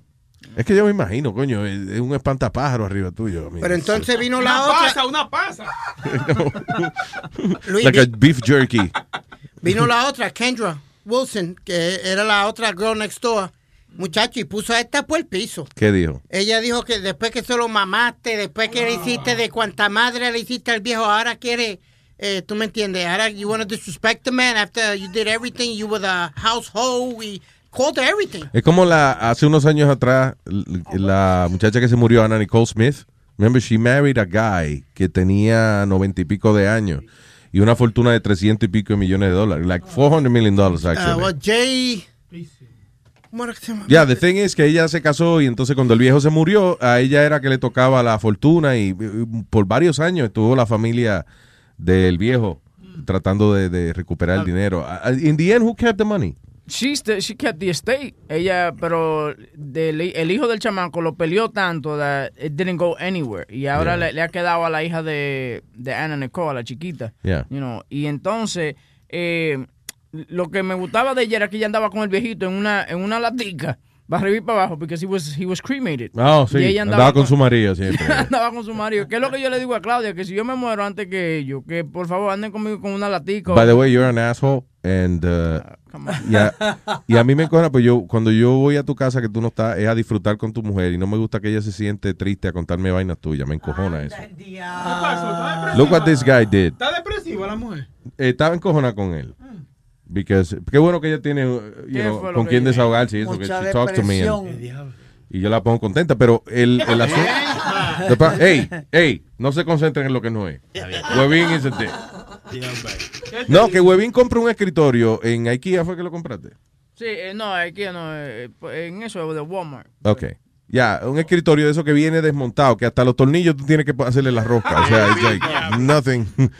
Es que yo me imagino, coño, es es un espantapájaro arriba tuyo. Mean, Pero entonces vino la Una otra. pasa, una pasa. Luis, like a beef jerky. vino la otra, Kendra Wilson, que era la otra Girl Next Door. Muchacho, y puso a esta por el piso. ¿Qué dijo? Ella dijo que después que se lo mamaste, después que le hiciste de cuanta madre le hiciste al viejo, ahora quiere, eh, tú me entiendes, ahora you want to disrespect the man after you did everything, you were the household, we called everything. Es como la hace unos años atrás la muchacha que se murió, Anna Nicole Smith. Remember, she married a guy que tenía noventa y pico de años y una fortuna de trescientos y pico de millones de dólares, like 400 million dollars Uh, actually. well, Jay... ¿Cómo era que se llama? Yeah, the thing is que ella se casó y entonces cuando el viejo se murió, a ella era que le tocaba la fortuna y, y por varios años estuvo la familia del viejo tratando de, de recuperar el dinero. Uh, In the end, who kept the money? She, st- she kept the estate. Ella, pero del- el hijo del chamaco lo peleó tanto that it didn't go anywhere. Y ahora Yeah. le, le ha quedado a la hija de, de Anna Nicole, a la chiquita. Yeah. You know, y entonces, eh, lo que me gustaba de ella era que ella andaba con el viejito en una, en una latica, para arriba y para abajo, porque he was, he was cremated. Oh, sí, Y ella andaba, con su marido siempre. andaba con su marido. ¿Qué es lo que yo le digo a Claudia? Que si yo me muero antes que ellos, que por favor anden conmigo con una latica. By the way, you're an asshole. And, uh, y, a, y a mí me encojona, pues yo, cuando yo voy a tu casa que tú no estás, es a disfrutar con tu mujer y no me gusta que ella se siente triste a contarme vainas tuyas. Me encojona eso. Look what this guy did. ¿Está depresiva la mujer? Eh, estaba encojona con él. Because, qué bueno que ella tiene, uh, you ¿Qué know, fue lo con ella- desahogarse y eso, que Mucha she talks to me. and- y yo la pongo contenta, pero el, el asunto... Hey, hey, no se concentren en lo que no es. Huevín is a dick. No, que Huevín compra un escritorio en IKEA, ¿fue que lo compraste? Sí, eh, no, aquí no, eh, en eso de Walmart. Ok. Ya, un escritorio de eso que viene desmontado, que hasta los tornillos tú tienes que hacerle la rosca. O sea, it's like nothing.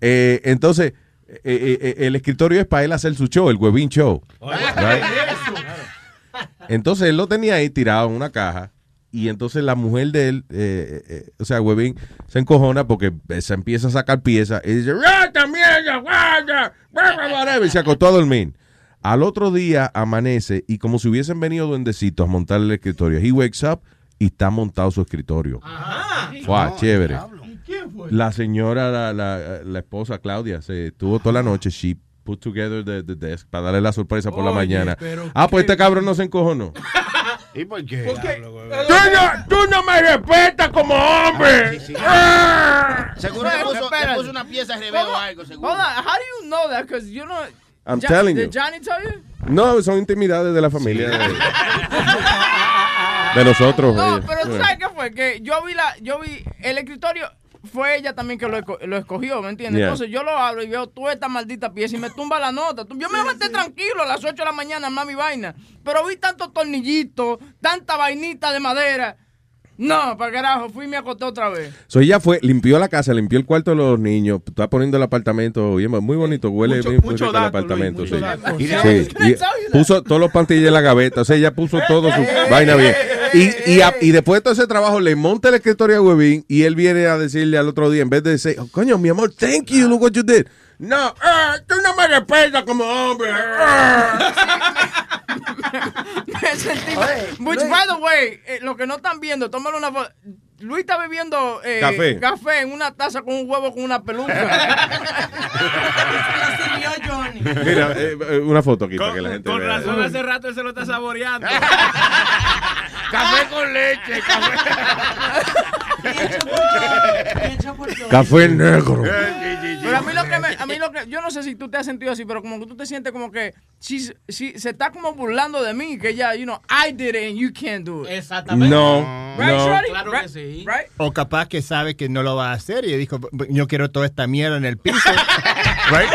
Eh, entonces, eh, eh, eh, el escritorio es para él hacer su show, el Webin Show. Right? Entonces él lo tenía ahí tirado en una caja. Y entonces la mujer de él, eh, eh, o sea, Webin, se encojona porque se empieza a sacar piezas y dice, ¡Rata mierda! whatever", Y se acostó a dormir. Al otro día amanece y como si hubiesen venido duendecitos a montar el escritorio. He wakes up y está montado su escritorio. Wow, chévere. La señora, la, la, la esposa Claudia, se estuvo toda la noche. She put together the, the desk para darle la sorpresa por la Oye, mañana. pero Ah, pues este cabrón no se encojonó. ¿Y por qué? Tú no, tú no me respetas como hombre. Ah. Seguro le puso, le puso una pieza de revés o algo, seguro. Hold on, how do you know that? Because you know. I'm Ja- telling did you. Johnny tell you? No, son intimidades de la familia. De, de nosotros. No, eh. pero ¿tú ¿sabes qué fue? Que yo vi la, yo vi el escritorio. Fue ella también que lo, esco- lo escogió, ¿me entiendes? Yeah. Entonces yo lo abro y veo toda esta maldita pieza y me tumba la nota. Yo me levanté tranquilo a las 8 de la mañana, mami vaina. Pero vi tantos tornillitos, tanta vainita de madera. No, para carajo, fui y me acosté otra vez. So ella fue, limpió la casa, limpió el cuarto de los niños, está poniendo el apartamento bien, muy bonito, huele Mucho- bien muy mucho rico el apartamento. Luis, sí. dato. Sí, Sí. y puso todos los pantillas en la gaveta, o sea, ella puso todo su vaina bien. Y, y, a- y después de todo ese trabajo le monta el escritorio a Webin y él viene a decirle al otro día, en vez de decir, oh, coño, mi amor, thank you, look what you did. No, ah, tú no me respetas como hombre. Me sentí mal. Which, by the way, eh, lo que no están viendo, tómalo una foto. Luis está bebiendo eh, Café. café en una taza con un huevo con una peluca. Mira, eh, eh, una foto aquí para que la gente Con vea. razón, hace rato él se lo está saboreando. café con leche, Café negro. Pero a mí lo que me, a mí lo que, yo no sé si tú te has sentido así, pero como que tú te sientes como que si, si se está como burlando de mí, que ya, you know, I did it and you can't do it. Exactamente. No, Right, no. Claro Right? que sí. Right? O capaz que sabe que no lo va a hacer y dijo, yo quiero toda esta mierda en el piso. Right?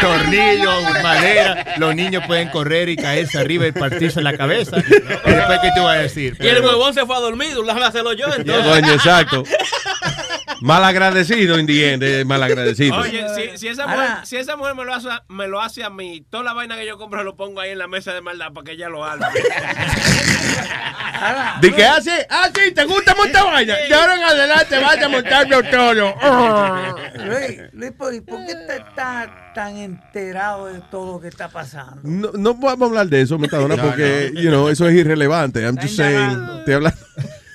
Tornillos, madera, los niños pueden correr y caerse arriba y partirse la cabeza. Y después, ¿qué te voy a decir? Y el huevón se fue a dormir, déjame hacerlo yo entonces. Coño, exacto. Mal agradecido, indiente, mal agradecido. Oye, si, si esa mujer, si esa mujer me, lo hace, me lo hace a mí, toda la vaina que yo compro lo pongo ahí en la mesa de maldad para que ella lo haga. ¿De qué hace? Ah, sí, ¿te gusta montar vaina? De ahora en adelante vas a montarlo todo. Luis, Luis, ¿por, y por qué te estás tan enterado de todo lo que está pasando? No, no vamos a hablar de eso, Metadona, No, porque, no. you know, eso es irrelevante. I'm just saying. hablando-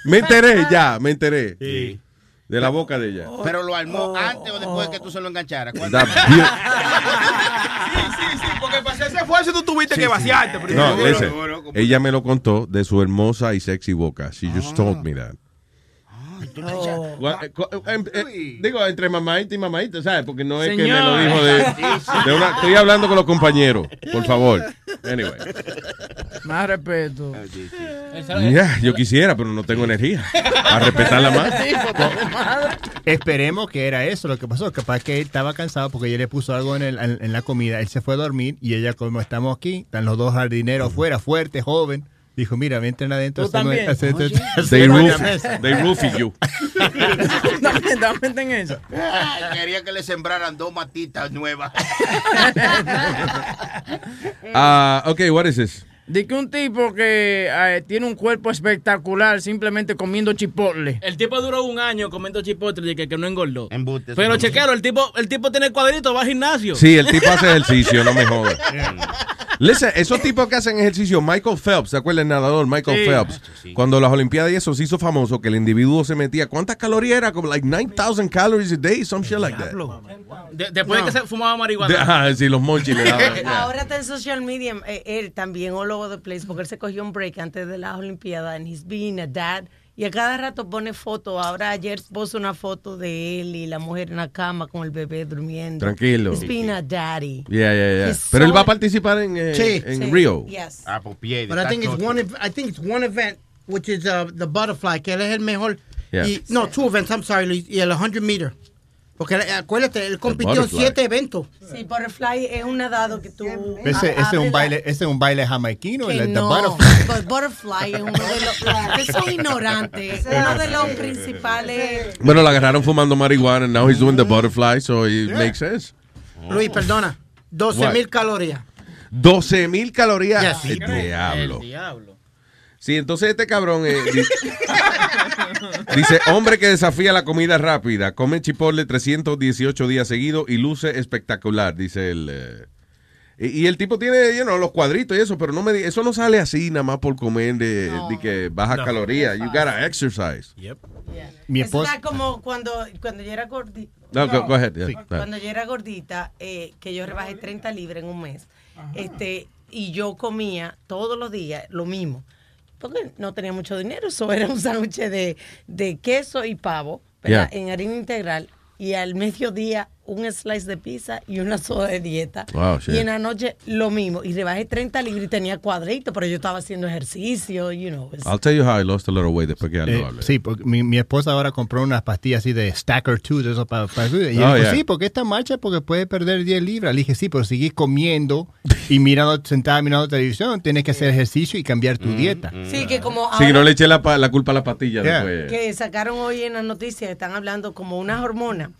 Me enteré ya, me enteré. De la boca de ella. Pero lo Oh, armó antes o después que tú se lo engancharas. Sí, sí, sí, porque para hacer ese esfuerzo tú tuviste que vaciarte primero. No, ese. Ella me lo contó de su hermosa y sexy boca. She just told me that. Eh, digo, entre mamadita y mamadita, ¿sabes? Porque no es que me lo dijo de, de una... Estoy hablando con los compañeros, por favor. Anyway. Más respeto. Yeah, yo quisiera, pero no tengo energía. A respetarla más. Esperemos que era eso lo que pasó. Capaz que él estaba cansado porque ella le puso algo en, el- en- en la comida. Él se fue a dormir y ella, como estamos aquí, están los dos jardineros afuera, fuerte, joven. Dijo, mira, entren adentro. Tú también. hacer- Oye. hacer They roof, they roofie you. Dame, dame en eso. Ay, Quería que le sembraran dos matitas nuevas. Ah, ok, what is this? De que un tipo que eh, tiene un cuerpo espectacular simplemente comiendo chipotle. El tipo duró un año comiendo chipotle y que, que no engordó. Pero chequero, el tipo, el tipo tiene el cuadrito, va al gimnasio. Sí, el tipo hace ejercicio, no me jodas. Listen, esos tipos que hacen ejercicio, Michael Phelps, ¿se acuerda el nadador Michael Sí. Phelps? Cuando las Olimpiadas y eso se hizo famoso, que el individuo se metía, ¿cuántas calorías era? Como like 9,000 calories a day, some shit like that. De- después de que se fumaba marihuana. De- ajá, sí, los monchis le daban. yeah. Ahora está en social media, eh, él también all over the place, porque él se cogió un break antes de las Olimpiadas, and he's being a dad. Y a cada rato pone fotos. Ahora ayer puso una foto de él y la mujer en la cama con el bebé durmiendo. Tranquilo. He's being a daddy. Yeah, yeah, yeah. He's Pero él va a participar en, eh, Sí. en Sí. Rio. Yes. Ah, por pie. But I think it's one. I think it's one event, which is uh, the butterfly, que él es el mejor. Yeah. Y, no, two events. I'm sorry, Luis, y el 100 meter. Porque eh, acuérdate, él compitió en siete eventos. Sí, butterfly es un nadado que tú. Ese, ese es un la- baile, ese es un baile jamaiquino, Que el no, butterfly. but butterfly es uno de los. Ustedes son ignorantes. Uno de los principales. Bueno, lo agarraron fumando marihuana, and now he's doing the butterfly, so it makes sense. Luis, perdona. 12 What? mil calorías. 12 mil calorías. Yes. El diablo. El diablo. Sí, entonces este cabrón eh, dice, hombre que desafía la comida rápida, come chipotle 318 días seguidos y luce espectacular, dice el... eh, y, y el tipo tiene, you know, los cuadritos y eso, pero no me di- eso no sale así nada más por comer de, de que baja No. calorías. You gotta exercise. Mi Eso esposa. está como cuando, cuando yo era gordita. No, go- go ahead, yeah, Sí. go ahead. Cuando yo era gordita, eh, que yo rebajé 30 libras en un mes. Este, y yo comía todos los días lo mismo. Porque no tenía mucho dinero. Eso era un sándwich de, de queso y pavo. Yeah. En harina integral. Y al mediodía un slice de pizza y una soda de dieta. Wow, y en la noche lo mismo. Y rebajé 30 libras y tenía cuadritos, pero yo estaba haciendo ejercicio, you know. I'll tell you how I lost a little weight después que ya Eh, sí, porque mi, mi esposa ahora compró unas pastillas así de Stacker 2, de eso para, para Y Oh, dijo, yeah. sí, porque esta marcha porque puede perder 10 libras. Le dije, sí, pero seguís comiendo y mirando, sentada mirando televisión, tienes que hacer ejercicio y cambiar tu dieta. Sí, que como Sí, que ahora- no le eché la, la culpa a la pastilla Yeah. después. que sacaron hoy en las noticias, están hablando como una hormona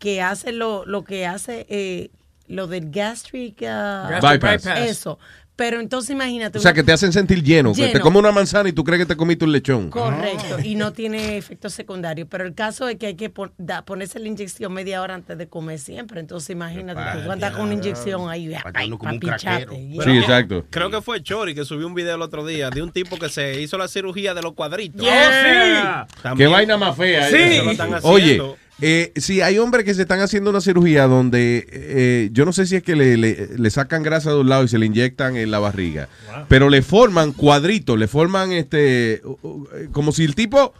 que hace lo, lo que hace eh, lo del gastric, ah, Gastric bypass. Eso. Pero entonces imagínate. O sea, una- que te hacen sentir lleno. que Te comes una manzana y tú crees que te comiste un lechón. Correcto, y no tiene efectos secundarios. Pero el caso es que hay que pon- da- ponerse la inyección media hora antes de comer siempre. Entonces imagínate, tú andas con una inyección ahí, ay, pa' picharte. Sí, exacto. Creo que fue Chori que subió un video el otro día de un tipo que se hizo la cirugía de los cuadritos. Yeah. sí! Qué vaina más fea. Sí. eh. Se lo están Oye. Eh, sí, hay hombres que se están haciendo una cirugía donde eh, yo no sé si es que le, le- le sacan grasa de un lado y se le inyectan en la barriga, pero le forman cuadritos, le forman este, uh, como si el tipo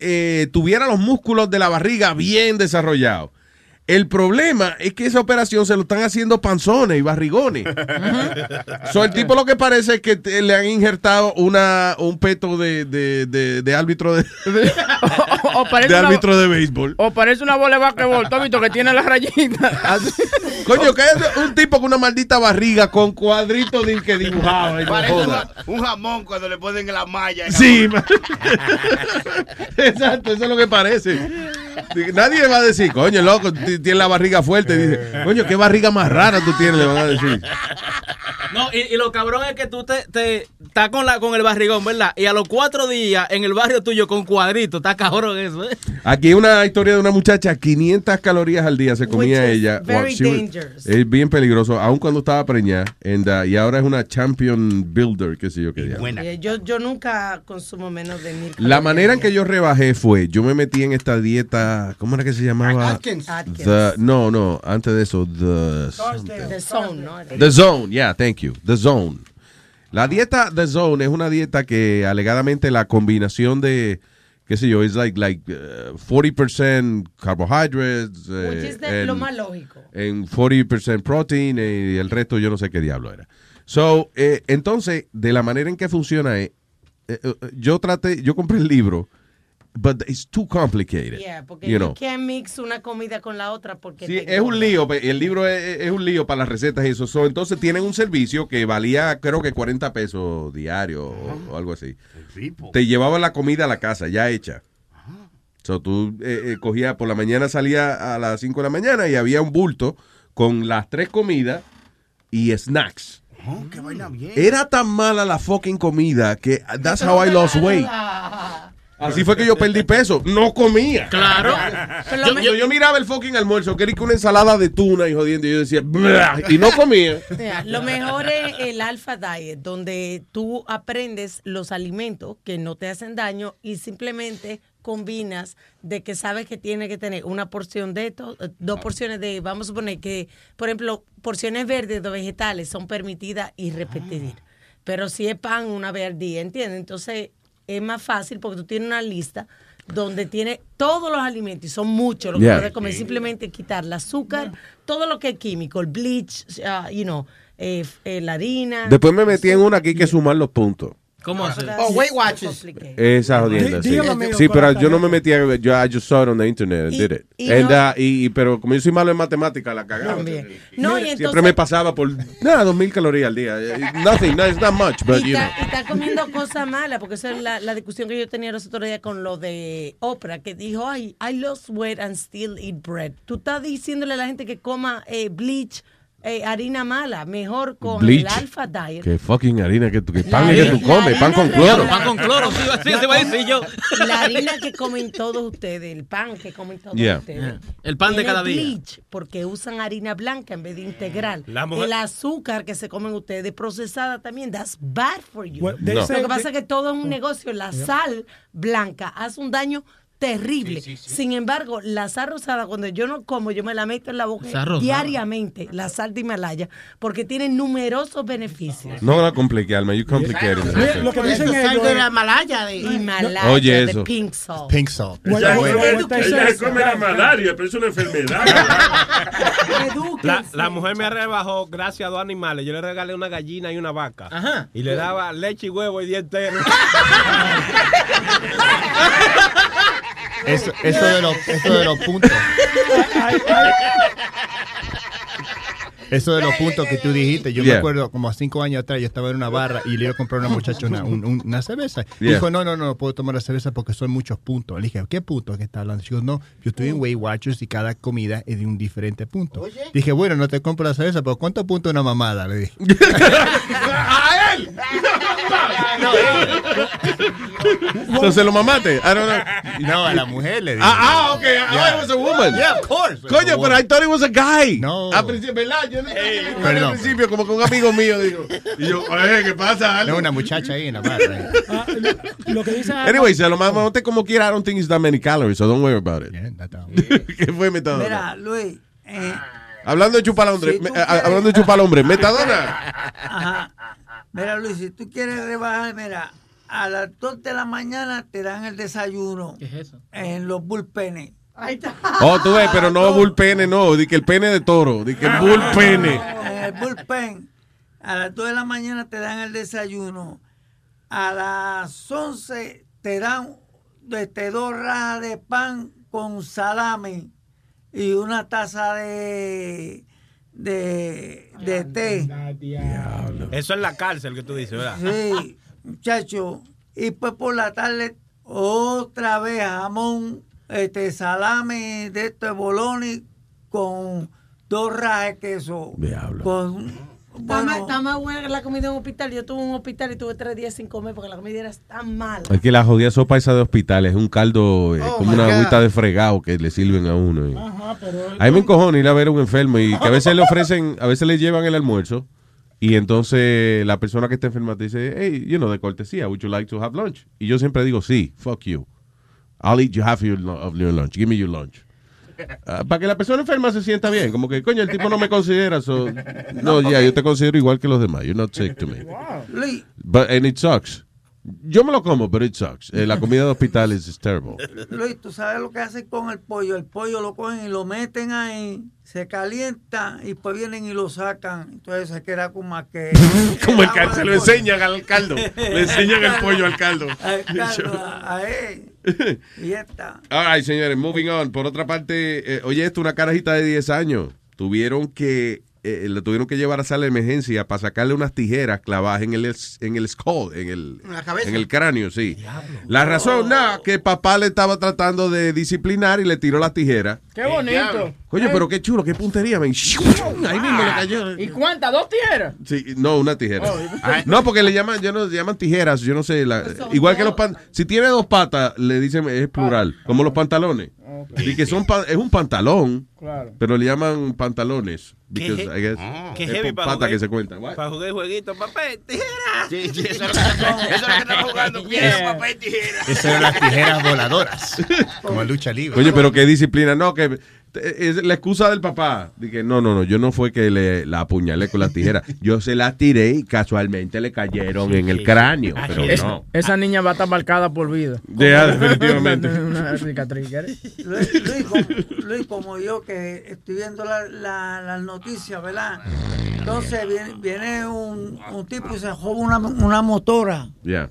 eh, tuviera los músculos de la barriga bien desarrollados. El problema es que esa operación se lo están haciendo panzones y barrigones. So, el tipo lo que parece es que te- le han injertado una, un peto de, de, de- de árbitro de, O parece, de una, árbitro de béisbol. o parece una bola de basquetbol, ¿tú has visto que tiene las rayitas? Así. Coño, que es un tipo con una maldita barriga con cuadritos de que dibujaba. y no Parece joda. un jamón cuando le ponen la malla. Sí. Exacto, eso es lo que parece. Nadie va a decir, coño, loco, tiene la barriga fuerte. Dice, coño, qué barriga más rara tú tienes, le van a decir. No, y, y lo cabrón es que tú te, te estás con, la, con el barrigón, ¿verdad? Y a los cuatro días en el barrio tuyo con cuadrito, está cabrón eso, ¿eh? Aquí hay una historia de una muchacha, 500 calorías al día se comía Which ella. very she was- dangerous. es bien peligroso, aun cuando estaba preñada. and, uh, y ahora es una champion builder, qué sé yo qué diablo. Eh, yo, yo nunca consumo menos de mil La manera en que yo rebajé fue, yo me metí en esta dieta, ¿cómo era que se llamaba? Atkins. Atkins. The- no, no, antes de eso, the, The Zone, ¿no? the Zone, yeah, thank you, The Zone. La dieta The Zone es una dieta que alegadamente la combinación de, qué sé yo, es like, like uh, 40% carbohydrates, eh, Which is the- lo más lógico. en 40% protein y el resto yo no sé qué diablo era. So, eh, entonces, de la manera en que funciona es, eh, eh, yo traté, yo compré el libro, but it's too complicated. Yeah, porque you you, know. can't mix una comida con la otra porque Sí, te es un lío, el libro es, es un lío para las recetas y eso. So, entonces tienen un servicio que valía creo que 40 pesos diario o, o algo así. Te llevaba la comida a la casa ya hecha. So, tú eh, eh, cogías, por la mañana salía a las 5 de la mañana y había un bulto con las tres comidas y snacks. Oh, qué vaina bien. Era tan mala la fucking comida que that's how I lost weight. Así fue que yo perdí peso. No comía. Claro. Yo, miraba el fucking almuerzo, quería que una ensalada de tuna y jodiendo. Y yo decía, "Blah", y no comía. Lo mejor es el Alpha Diet, donde tú aprendes los alimentos que no te hacen daño y simplemente combinas de que sabes que tiene que tener una porción de esto, eh, dos porciones de, vamos a suponer que, por ejemplo, porciones verdes de vegetales son permitidas y repetir. Pero si es pan una vez al día, ¿entiendes? Entonces es más fácil porque tú tienes una lista donde tiene todos los alimentos y son muchos los que Yeah. puedes comer. Simplemente quitar el azúcar, todo lo que es químico, el bleach, uh, you know, eh, eh, la harina. Después me metí en una que hay que sumar los puntos. ¿Cómo así? Oh, Weight Watchers. Esa jodienda, sí. Sí, pero yo no me metí, a- yo I just saw it on the internet and Y- did it. y And, no- uh, y, pero como yo soy malo en matemática, la cagaba. También. No, y Siempre entonces- me pasaba por, nada, dos mil calorías al día. Eh, Nothing, no, it's not much, but y, you know. está, y está comiendo cosas malas, porque esa es la, la discusión que yo tenía los otros días con lo de Oprah, que dijo, ay, I lost weight and still eat bread. Tú estás diciéndole a la gente que coma eh, bleach, eh, harina mala, mejor con Bleach. el Alpha Diet. Que fucking harina, que, tú- que pan es que harina- tú comes, pan con harina cloro. Pan con cloro, sí, así te iba a decir yo. La harina que comen todos ustedes, el pan que comen todos Yeah. ustedes. Yeah. El pan de cada día. bleach porque usan harina blanca en vez de integral. La mujer- El azúcar que se comen ustedes, procesada también, that's bad for you. Well, No. Lo say- que pasa es que todo es un negocio. La sal blanca hace un daño terrible. Sin embargo, la sal rosada, cuando yo no como, yo me la meto en la boca diariamente, la sal de Himalaya, porque tiene numerosos beneficios. No la complique, Alma, you complicated it. Mira, Lo que dicen Eso sal de es- la Malaya. De, Himalaya Oye, de eso. pink salt. Pink salt. Ella, come, la malaria, pero es una enfermedad. La, la mujer me rebajó gracias a dos animales. Yo le regalé una gallina y una vaca. Ajá. Y le daba leche y huevo y día entero. Eso, eso, de los, eso de los puntos. Eso de los puntos que tú dijiste, yo Yeah. me acuerdo como a cinco años atrás, yo estaba en una barra y le iba a comprar a una muchacha una, un- un- una cerveza. Yeah. Dijo, no, no, no, no puedo tomar la cerveza porque son muchos puntos. Le dije, ¿qué puntos que está hablando? Dijo, no, yo estoy en Weight Watchers y cada comida es de un diferente punto. Dije, bueno, no te compro la cerveza, pero ¿cuántos puntos una mamada? Le dije. ¡A él! Entonces lo mamaste. I don't know. No, a la mujer le dije. Ah, ah, ok. Ah, it was a woman. Yeah, of course. Coño, pero I thought it was a guy. No. Al principio, ¿verdad? Yo no al Perdón. principio, como que un amigo mío dijo. Y yo, oye, ¿qué pasa? No, una muchacha ahí en la barra. Ah, lo, lo que dice Anyway, se lo mamaste como quiera. I don't think it's that many calories, so don't worry about it. ¿Qué fue metadona? Mira, Luis, eh, Hablando de chupar al hombre, Si me- hablando de chupar al hombre, metadona. ajá. Mira, Luis, si tú quieres rebajar, mira, a las 2 de la mañana te dan el desayuno. ¿Qué es eso? En los bullpenes. Ahí está. Oh, tú ves, pero no bullpene, no. Di que el pene de toro. Di que el bullpene. En el bullpen. A las 2 de la mañana te dan el desayuno. A las 11 te dan este, dos rajas de pan con salami y una taza de, de, de té. Eso es la cárcel que tú dices, ¿verdad? Sí, muchacho. Y pues por la tarde, otra vez jamón, este salame de este boloni con dos rajas de queso. Con, Está, más, bueno, está más buena que la comida en un hospital. Yo tuve un hospital y tuve tres días sin comer porque la comida era tan mala. Es que la jodida sopa esa de hospital es un caldo, eh, Oh, como una God. agüita de fregado que le sirven a uno. y- Ajá, pero. A mí me encojona ir a ver a un enfermo y que a veces le ofrecen, a veces le llevan el almuerzo y entonces la persona que está enferma te dice, hey, you know, de cortesía, would you like to have lunch? Y yo siempre digo, sí, fuck you. I'll eat you half your, of your lunch. Give me your lunch. Ah, para que la persona enferma se sienta bien, como que, coño, el tipo no me considera, so, no, ya, yo te considero igual que los demás. You're not sick to me. Luis, But, and it sucks. Yo me lo como, pero it sucks. Eh, la comida de hospital is, is terrible. Luis, tú sabes lo que hacen con el pollo. El pollo lo cogen y lo meten ahí, se calienta y pues vienen y lo sacan. Entonces se queda como que. Como el caldo, se lo enseñan al caldo. Le enseñan el pollo al caldo. Al caldo, a él. Y ya está. All señores, moving on. Por otra parte, eh, oye, esto, una carajita de 10 años. Tuvieron que, eh, le tuvieron que llevar a sala de emergencia para sacarle unas tijeras clavadas en el, en el skull, en el, En la cabeza. en el cráneo, sí. La razón, nada, que papá le estaba tratando de disciplinar y le tiró las tijeras. Qué bonito. Coño, pero qué chulo, qué puntería, men. Ahí mismo le cayó. ¿Y cuántas? ¿Dos tijeras? Sí, no, una tijera. Oh, no, porque le llaman, yo no, le llaman tijeras, yo no sé. la- igual que los pan, si tiene dos patas, le dicen es plural, como los pantalones. Y que son pa- es un pantalón, Claro. pero le llaman pantalones. ¿Qué Because, he- I guess, qué es heavy pata jugar- que se cuenta. Para jugar jueguito, papel, tijera. Sí, sí, eso es lo que, estamos jugando. Piedra, papel, tijera. Esas eran las tijeras voladoras. Como lucha libre. Oye, pero qué disciplina. No, que es la excusa del papá. Dije, no, no, no, yo no fue que le la apuñalé con la tijera. Yo se la tiré y casualmente le cayeron en el cráneo. Pero Es- no. Esa niña va a estar marcada por vida. Ya, definitivamente. Una cicatriz. Luis, Luis, como, Luis, como yo que estoy viendo la- la- las noticias, ¿verdad? Entonces viene, viene un, un tipo y se joba una, una motora.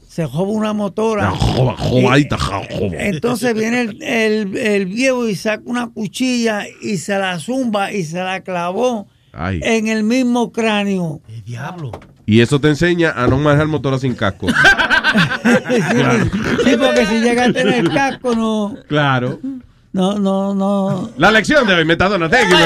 Se joba una motora. Joba- Y- joba. Entonces viene el, el, el viejo y saca una cuchilla y se la zumba y se la clavó Ay. en el mismo cráneo. Diablo. Y eso te enseña a no manejar motora sin casco. Sí, porque si llega a tener casco, no, Claro. no, no, no. La lección de hoy, Metadona. Thank you,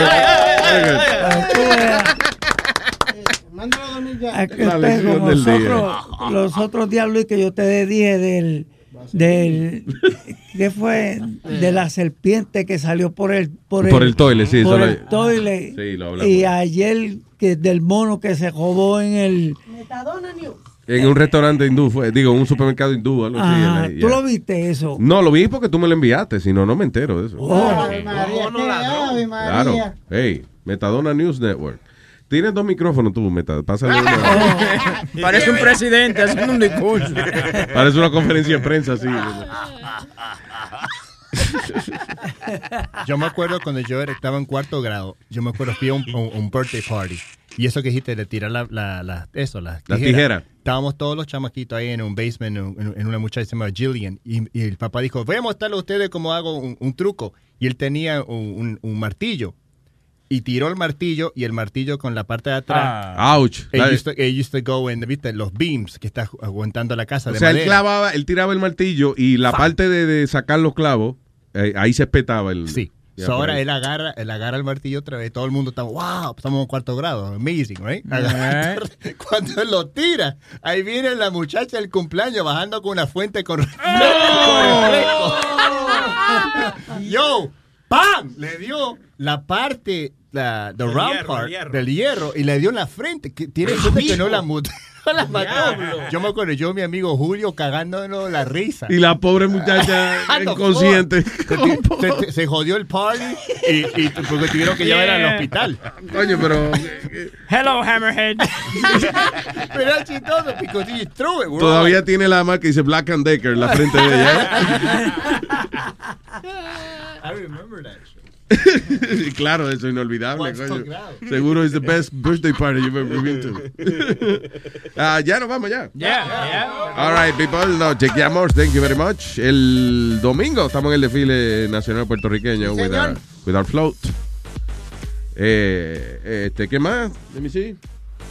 como del día. nosotros- los otros días, Luis, que yo te dije del, del ¿qué fue? De la serpiente que salió por el por, Por el toile, sí, por el lo- toile. Sí, lo hablamos. y ayer que del mono que se robó en el Metadona News. En un restaurante hindú, fue, digo, un supermercado hindú. Algo así, Ajá, en la- ¿Tú lo viste eso? No, lo vi porque tú me lo enviaste, si no, no me entero de eso. Oh. Claro. Hey, Metadona News Network. Tienes dos micrófonos tú, Meta. Pásale uno. Parece un presidente haciendo un discurso. Parece una conferencia de prensa así. Yo me acuerdo cuando yo era- estaba en cuarto grado, yo me acuerdo fui a un, un- un birthday party. Y eso que dijiste de tirar la, la, la- eso, las Las tijeras. tijeras. Estábamos todos los chamaquitos ahí en un basement, en, en una muchacha que se llama Jillian. Y, y el papá dijo, voy a mostrarle a ustedes cómo hago un, un truco. Y él tenía un, un- un martillo. Y tiró el martillo y el martillo con la parte de atrás. Ah. Ouch. It That- used, to, it used to go in, ¿viste? Los beams que está aguantando la casa O de sea, él madera. clavaba, él tiraba el martillo y la parte de, de sacar los clavos, eh, ahí se espetaba el. Sí. So, ahora él agarra, él agarra el martillo otra vez. Todo el mundo está, wow, estamos en cuarto grado. Amazing, right? Agarra- Cuando él lo tira, ahí viene la muchacha del cumpleaños bajando con una fuente con, con refresco. Yo, ¡pam! Le dio la parte, la the Del round hierro, part hierro. del hierro y le dio en la frente. Que tiene suerte que no la mutó. la mató. Diablo. Yo me acuerdo, yo, mi amigo Julio, cagándonos la risa. Y la pobre muchacha Ah, inconsciente. Se, se- se jodió el party y, y porque tuvieron que llevar al Yeah. hospital. Coño, pero Hello, Hammerhead. Pero era chistoso because he threw it. We're all todavía tiene la marca que dice Black and Decker en la frente de ella. I remember that. Y claro, eso es inolvidable, coño. Seguro es the best birthday party you've ever been to. Ah, ya nos vamos ya. Yeah, yeah. All right, people, no, chequeamos. Thank you very much. El domingo estamos en el desfile nacional puertorriqueño with our, with our float. Eh, este, ¿qué más? Let me see.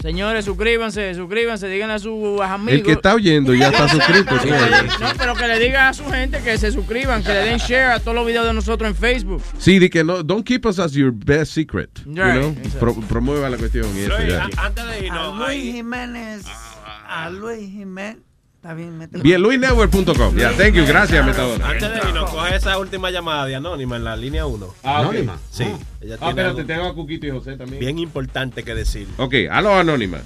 Señores, suscríbanse, suscríbanse, díganle a sus amigos. El que está oyendo ya está suscrito. Sí, ¿no? No, pero que le digan a su gente que se suscriban, que le den share a todos los videos de nosotros en Facebook. Sí, di que no, don't keep us as your best secret. You know? Pro- promueva la cuestión y eso Luis, ya. a- antes de A irnos, Luis ahí- Jiménez. A Luis Jiménez. Está bien, mételo. Bien, luisnetwork.com. Ya, thank you. Gracias, Metadona. Antes de irnos, coge esa última llamada de Anónima en la línea 1. Ah. ¿Anónima? Sí. Ah. Ella Ah, espérate, algo tengo a Cuquito y José también. Bien importante que decir. Ok, aló, Anónima.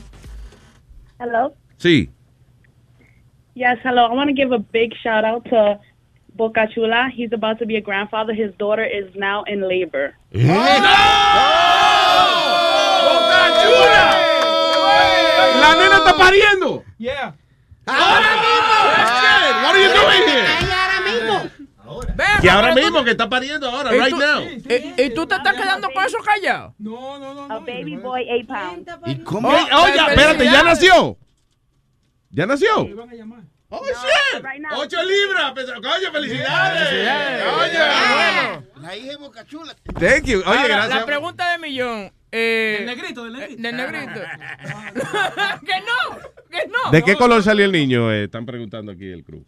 Hello. Sí. Yes, hello. I want to give a big shout out to Boca Chula. He's about to be a grandfather. His daughter is now in labor. ¡La nena está pariendo! Yeah. What are you doing here? ahora mismo. Que ahora mismo que está pariendo ahora, ¿Y right now. ¿Y, y tú te estás quedando con eso callado? No, no, no. A baby boy, eight pounds. ¿Y cómo? Oye, oye, espérate, ¿ya nació? ¿Ya nació? Oh, shit. Right. ¡Ocho libras! Pues, Coño, felicidades. Oye, La hija de Boca Chula. Thank you. Oye, Ahora, gracias. La pregunta de millón. Eh, Del negrito, del negrito. del negrito. que no, que no. ¿De qué color salió el niño? Eh, están preguntando aquí el crew.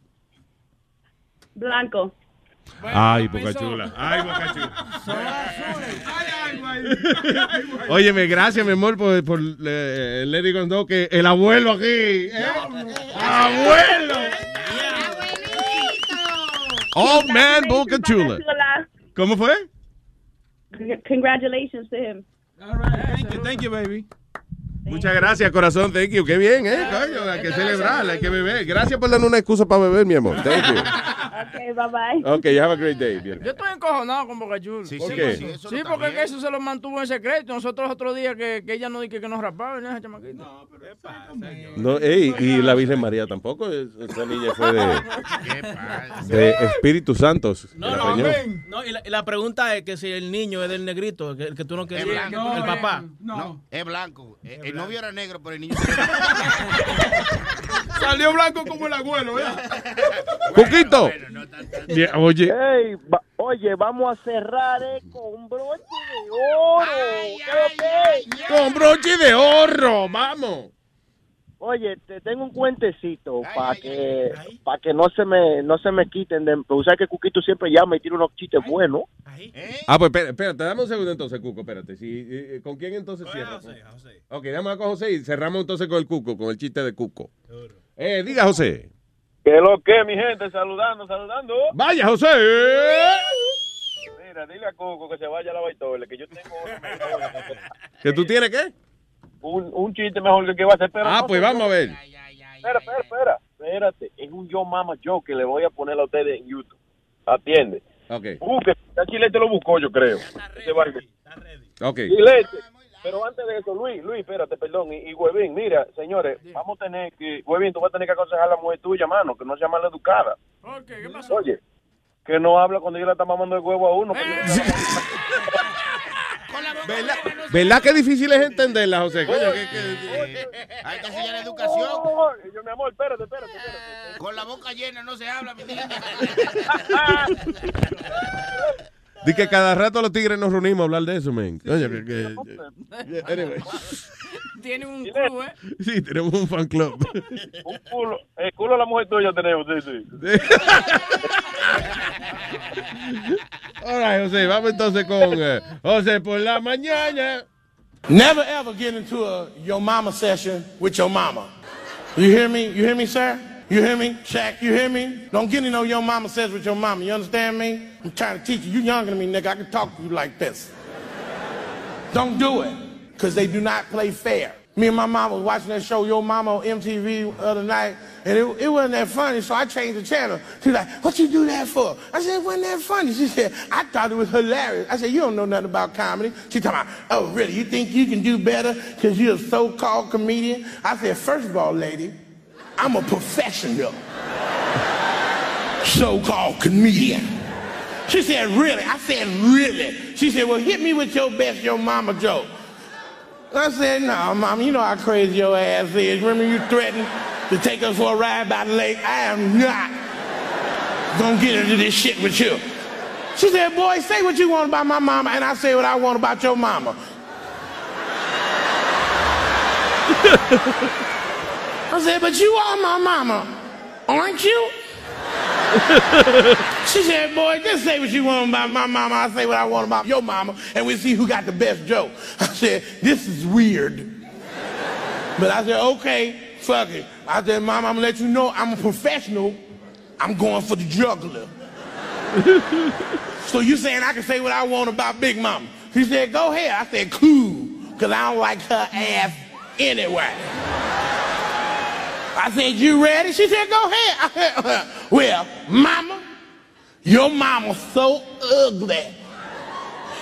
Blanco. Ay, Boca Chula. Ay, Boca Chula. Óyeme, gracias, mi amor, por, por eh, Let It Go Know, que el abuelo aquí. ¿eh? ¡Abuelo! Old man Boca Chula. ¿Cómo fue? Congratulations to him. Thank you, thank you, baby. Muchas gracias, corazón. Thank you. Qué bien, ¿eh? Coño, hay que celebrar, hay que beber. Gracias por darnos una excusa para beber, mi amor. Thank you. Okay, bye bye. Ok, have a great day. bien. Yo estoy encojonado con Boca Chula. ¿Por sí, qué? sí, eso Sí, no porque bien. eso se lo mantuvo en secreto. Nosotros otro día que, que ella no dije que nos rapaba, ¿no? Esa chamaquita. No, ey, y la Virgen María tampoco. es- Esa niña fue de, de Espíritu Santos. No, no, preñó. no, y la, y la pregunta es que si el niño es del negrito, que- el que tú no Es querías, blanco. el papá. No. Es blanco. Eh, El novio era negro, pero el niño. Salió blanco como el abuelo, ¿eh? Cuquito. Oye, va- oye, vamos a cerrar eh, con broche de oro. Con broche de oro, vamos. Oye, te tengo un cuentecito para que para que no se me no se me quiten de porque sabes que Cuquito siempre llama y tiene unos chistes buenos. Ah, pues espérate, espérate, dame un segundo entonces, Cuco, espérate. Si, eh, ¿Con quién entonces cierra? Ok, dame con José y cerramos entonces con el Cuco, con el chiste de Cuco. Eh, diga José. ¿Qué lo que, mi gente? Saludando, saludando. Vaya, José. Mira, dile a Cuco que se vaya a la baitola, que yo tengo ¿Que tú tienes qué? Un, un chiste mejor que el que va a hacer. Pero Ah, no pues vamos a ver. Espera, espera, espera. Espérate. Es un yo mama yo que le voy a poner a ustedes en YouTube. Atiende. Ok, Busque. Ya Chilete lo buscó, yo creo. Ese barrio. ok. Chilete. Pero antes de eso, Luis, Luis, espérate, perdón. Y, y Huevín, mira, señores, vamos a tener que. Huevín, tú vas a tener que aconsejar a la mujer tuya, mano, que no sea mal educada. ¿qué pasó? Oye, que no habla cuando ella le está mamando el huevo a uno. yo- ¿Verdad, ¿Verdad que difícil es entenderla, José? Coño, que- que- Hay que enseñar educación. Oh, yo, mi amor, espérate, espérate, espérate. Con la boca llena no se habla, mi niña. Di que cada rato los tigres nos reunimos a hablar de eso, men. Oye, que- que- anyway. Tiene un club, ¿eh? Sí, tenemos un fan club. Un culo, el culo de la mujer tuya tenemos, sí, sí. All right, José, vamos entonces con eh, José por la mañana. Never ever get into a your mama session with your mama. You hear me? You hear me, sir? You hear me? Shaq, you hear me? Don't get into your mama says with your mama. You understand me? I'm trying to teach you. You younger than me, nigga. I can talk to you like this. Don't do it, because they do not play fair. Me and my mom was watching that show, Your Mama, on MTV the other night, and it, it wasn't that funny, so I changed the channel. She's like, what you do that for? I said, it wasn't that funny. She said, I thought it was hilarious. I said, you don't know nothing about comedy. She talking about, oh, really, you think you can do better because you're a so-called comedian? I said, first of all, lady, I'm a professional so-called comedian. She said, really? I said, really? She said, well, hit me with your best your mama joke. I said, no, mom, you know how crazy your ass is. Remember you threatened to take us for a ride by the lake? I am not gonna get into this shit with you. She said, boy, say what you want about my mama, and I say what I want about your mama. I said, but you are my mama, aren't you? she said, boy, just say what you want about my mama. I say what I want about your mama, and we see who got the best joke. I said, this is weird. But I said, okay, fuck it. I said, mom, I'm gonna let you know I'm a professional. I'm going for the juggler. so you saying I can say what I want about Big Mama? She said, go ahead. I said, cool, because I don't like her ass anyway. I said, you ready? She said, go ahead. I said, well, mama, your mama's so ugly.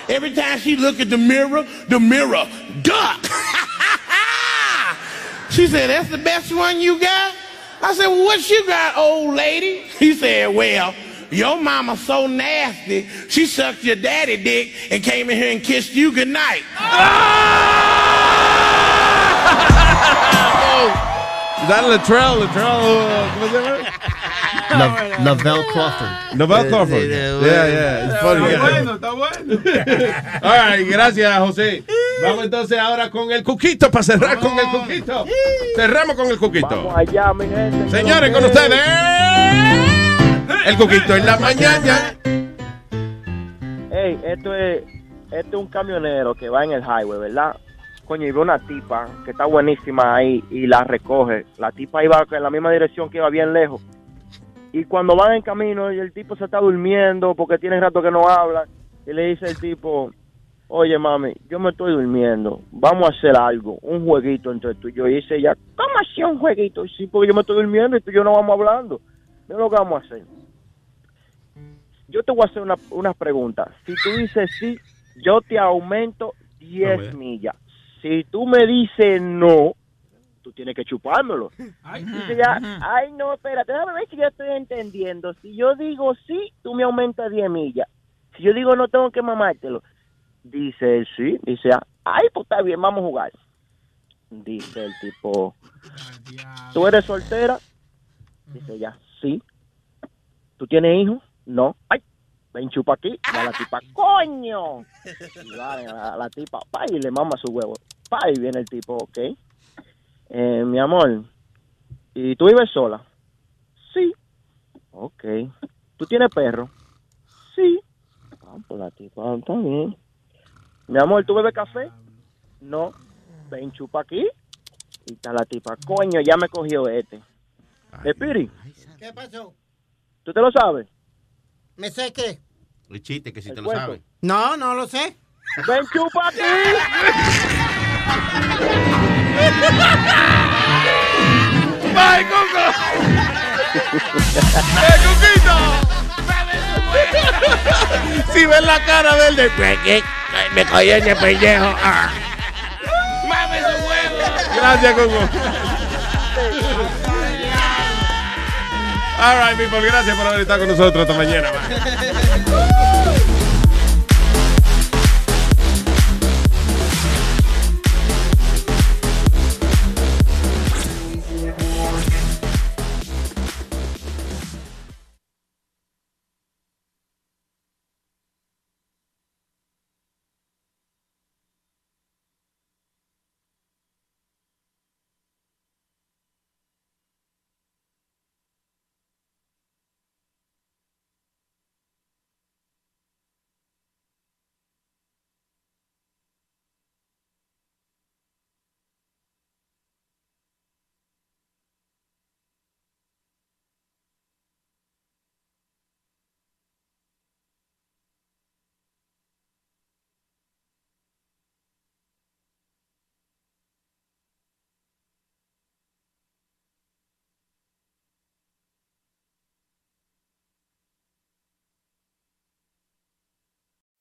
Every time she look at the mirror, the mirror duck. she said, that's the best one you got? I said, well, what you got, old lady? He said, well, your mama's so nasty, she sucked your daddy dick and came in here and kissed you goodnight. Is oh. That Latrell? Latrell, uh, ¿cómo se llama? La- Lavelle Crawford. Lavelle Crawford. Yeah, yeah. It's funny. Está bueno, está bueno. All right, gracias, José. Vamos entonces ahora con el cuquito para cerrar con el cuquito. Cerramos con el cuquito. Vamos allá, mi gente. Señores, con ustedes. El cuquito en la mañana. Hey, esto es, esto es un camionero que va en el highway, ¿verdad? Coño, y ve una tipa que está buenísima ahí y la recoge. La tipa iba en la misma dirección que iba bien lejos. Y cuando van en camino y el tipo se está durmiendo porque tiene rato que no habla, y le dice el tipo, oye mami, yo me estoy durmiendo, vamos a hacer algo, un jueguito entre tú y yo. Y dice ella, ¿cómo así un jueguito? Sí, porque yo me estoy durmiendo y tú y yo no vamos hablando. ¿Qué es lo que vamos a hacer? Yo te voy a hacer una, una pregunta. Si tú dices sí, yo te aumento 10 millas. Si tú me dices no, tú tienes que chupármelo. Dice ya, ay no, espérate, déjame ver si yo estoy entendiendo. Si yo digo sí, tú me aumentas 10 millas. Si yo digo no, tengo que mamártelo. Dice él sí, dice, ay, pues está bien, vamos a jugar. Dice el tipo, ¿tú eres soltera? Dice ella, sí. ¿Tú tienes hijos? No. Ay, ven chupa aquí. Y a la tipa, coño. Y va a la tipa, pa, y le mama su huevo. Pa, y viene el tipo, ok. Eh, mi amor, ¿y tú vives sola? Sí. Ok. ¿Tú tienes perro? Sí. Ah, pues la tipa, está bien. Mi amor, ¿tú bebes café? No. Ven chupa aquí. Y está la tipa, coño, ya me cogió este. Espiri, ¿Qué pasó? ¿tú te lo sabes? ¿Me sé qué? El chiste que si El te lo cuento. sabes. No, no lo sé. Ven chupa. ¡Bye, Coco! ¡Eh, Coquito! Si ves la cara del de... Me caí en el pellejo. Ah. ¡Mame su huevo! Gracias, Coco. All right, people, gracias por haber estado con nosotros esta mañana.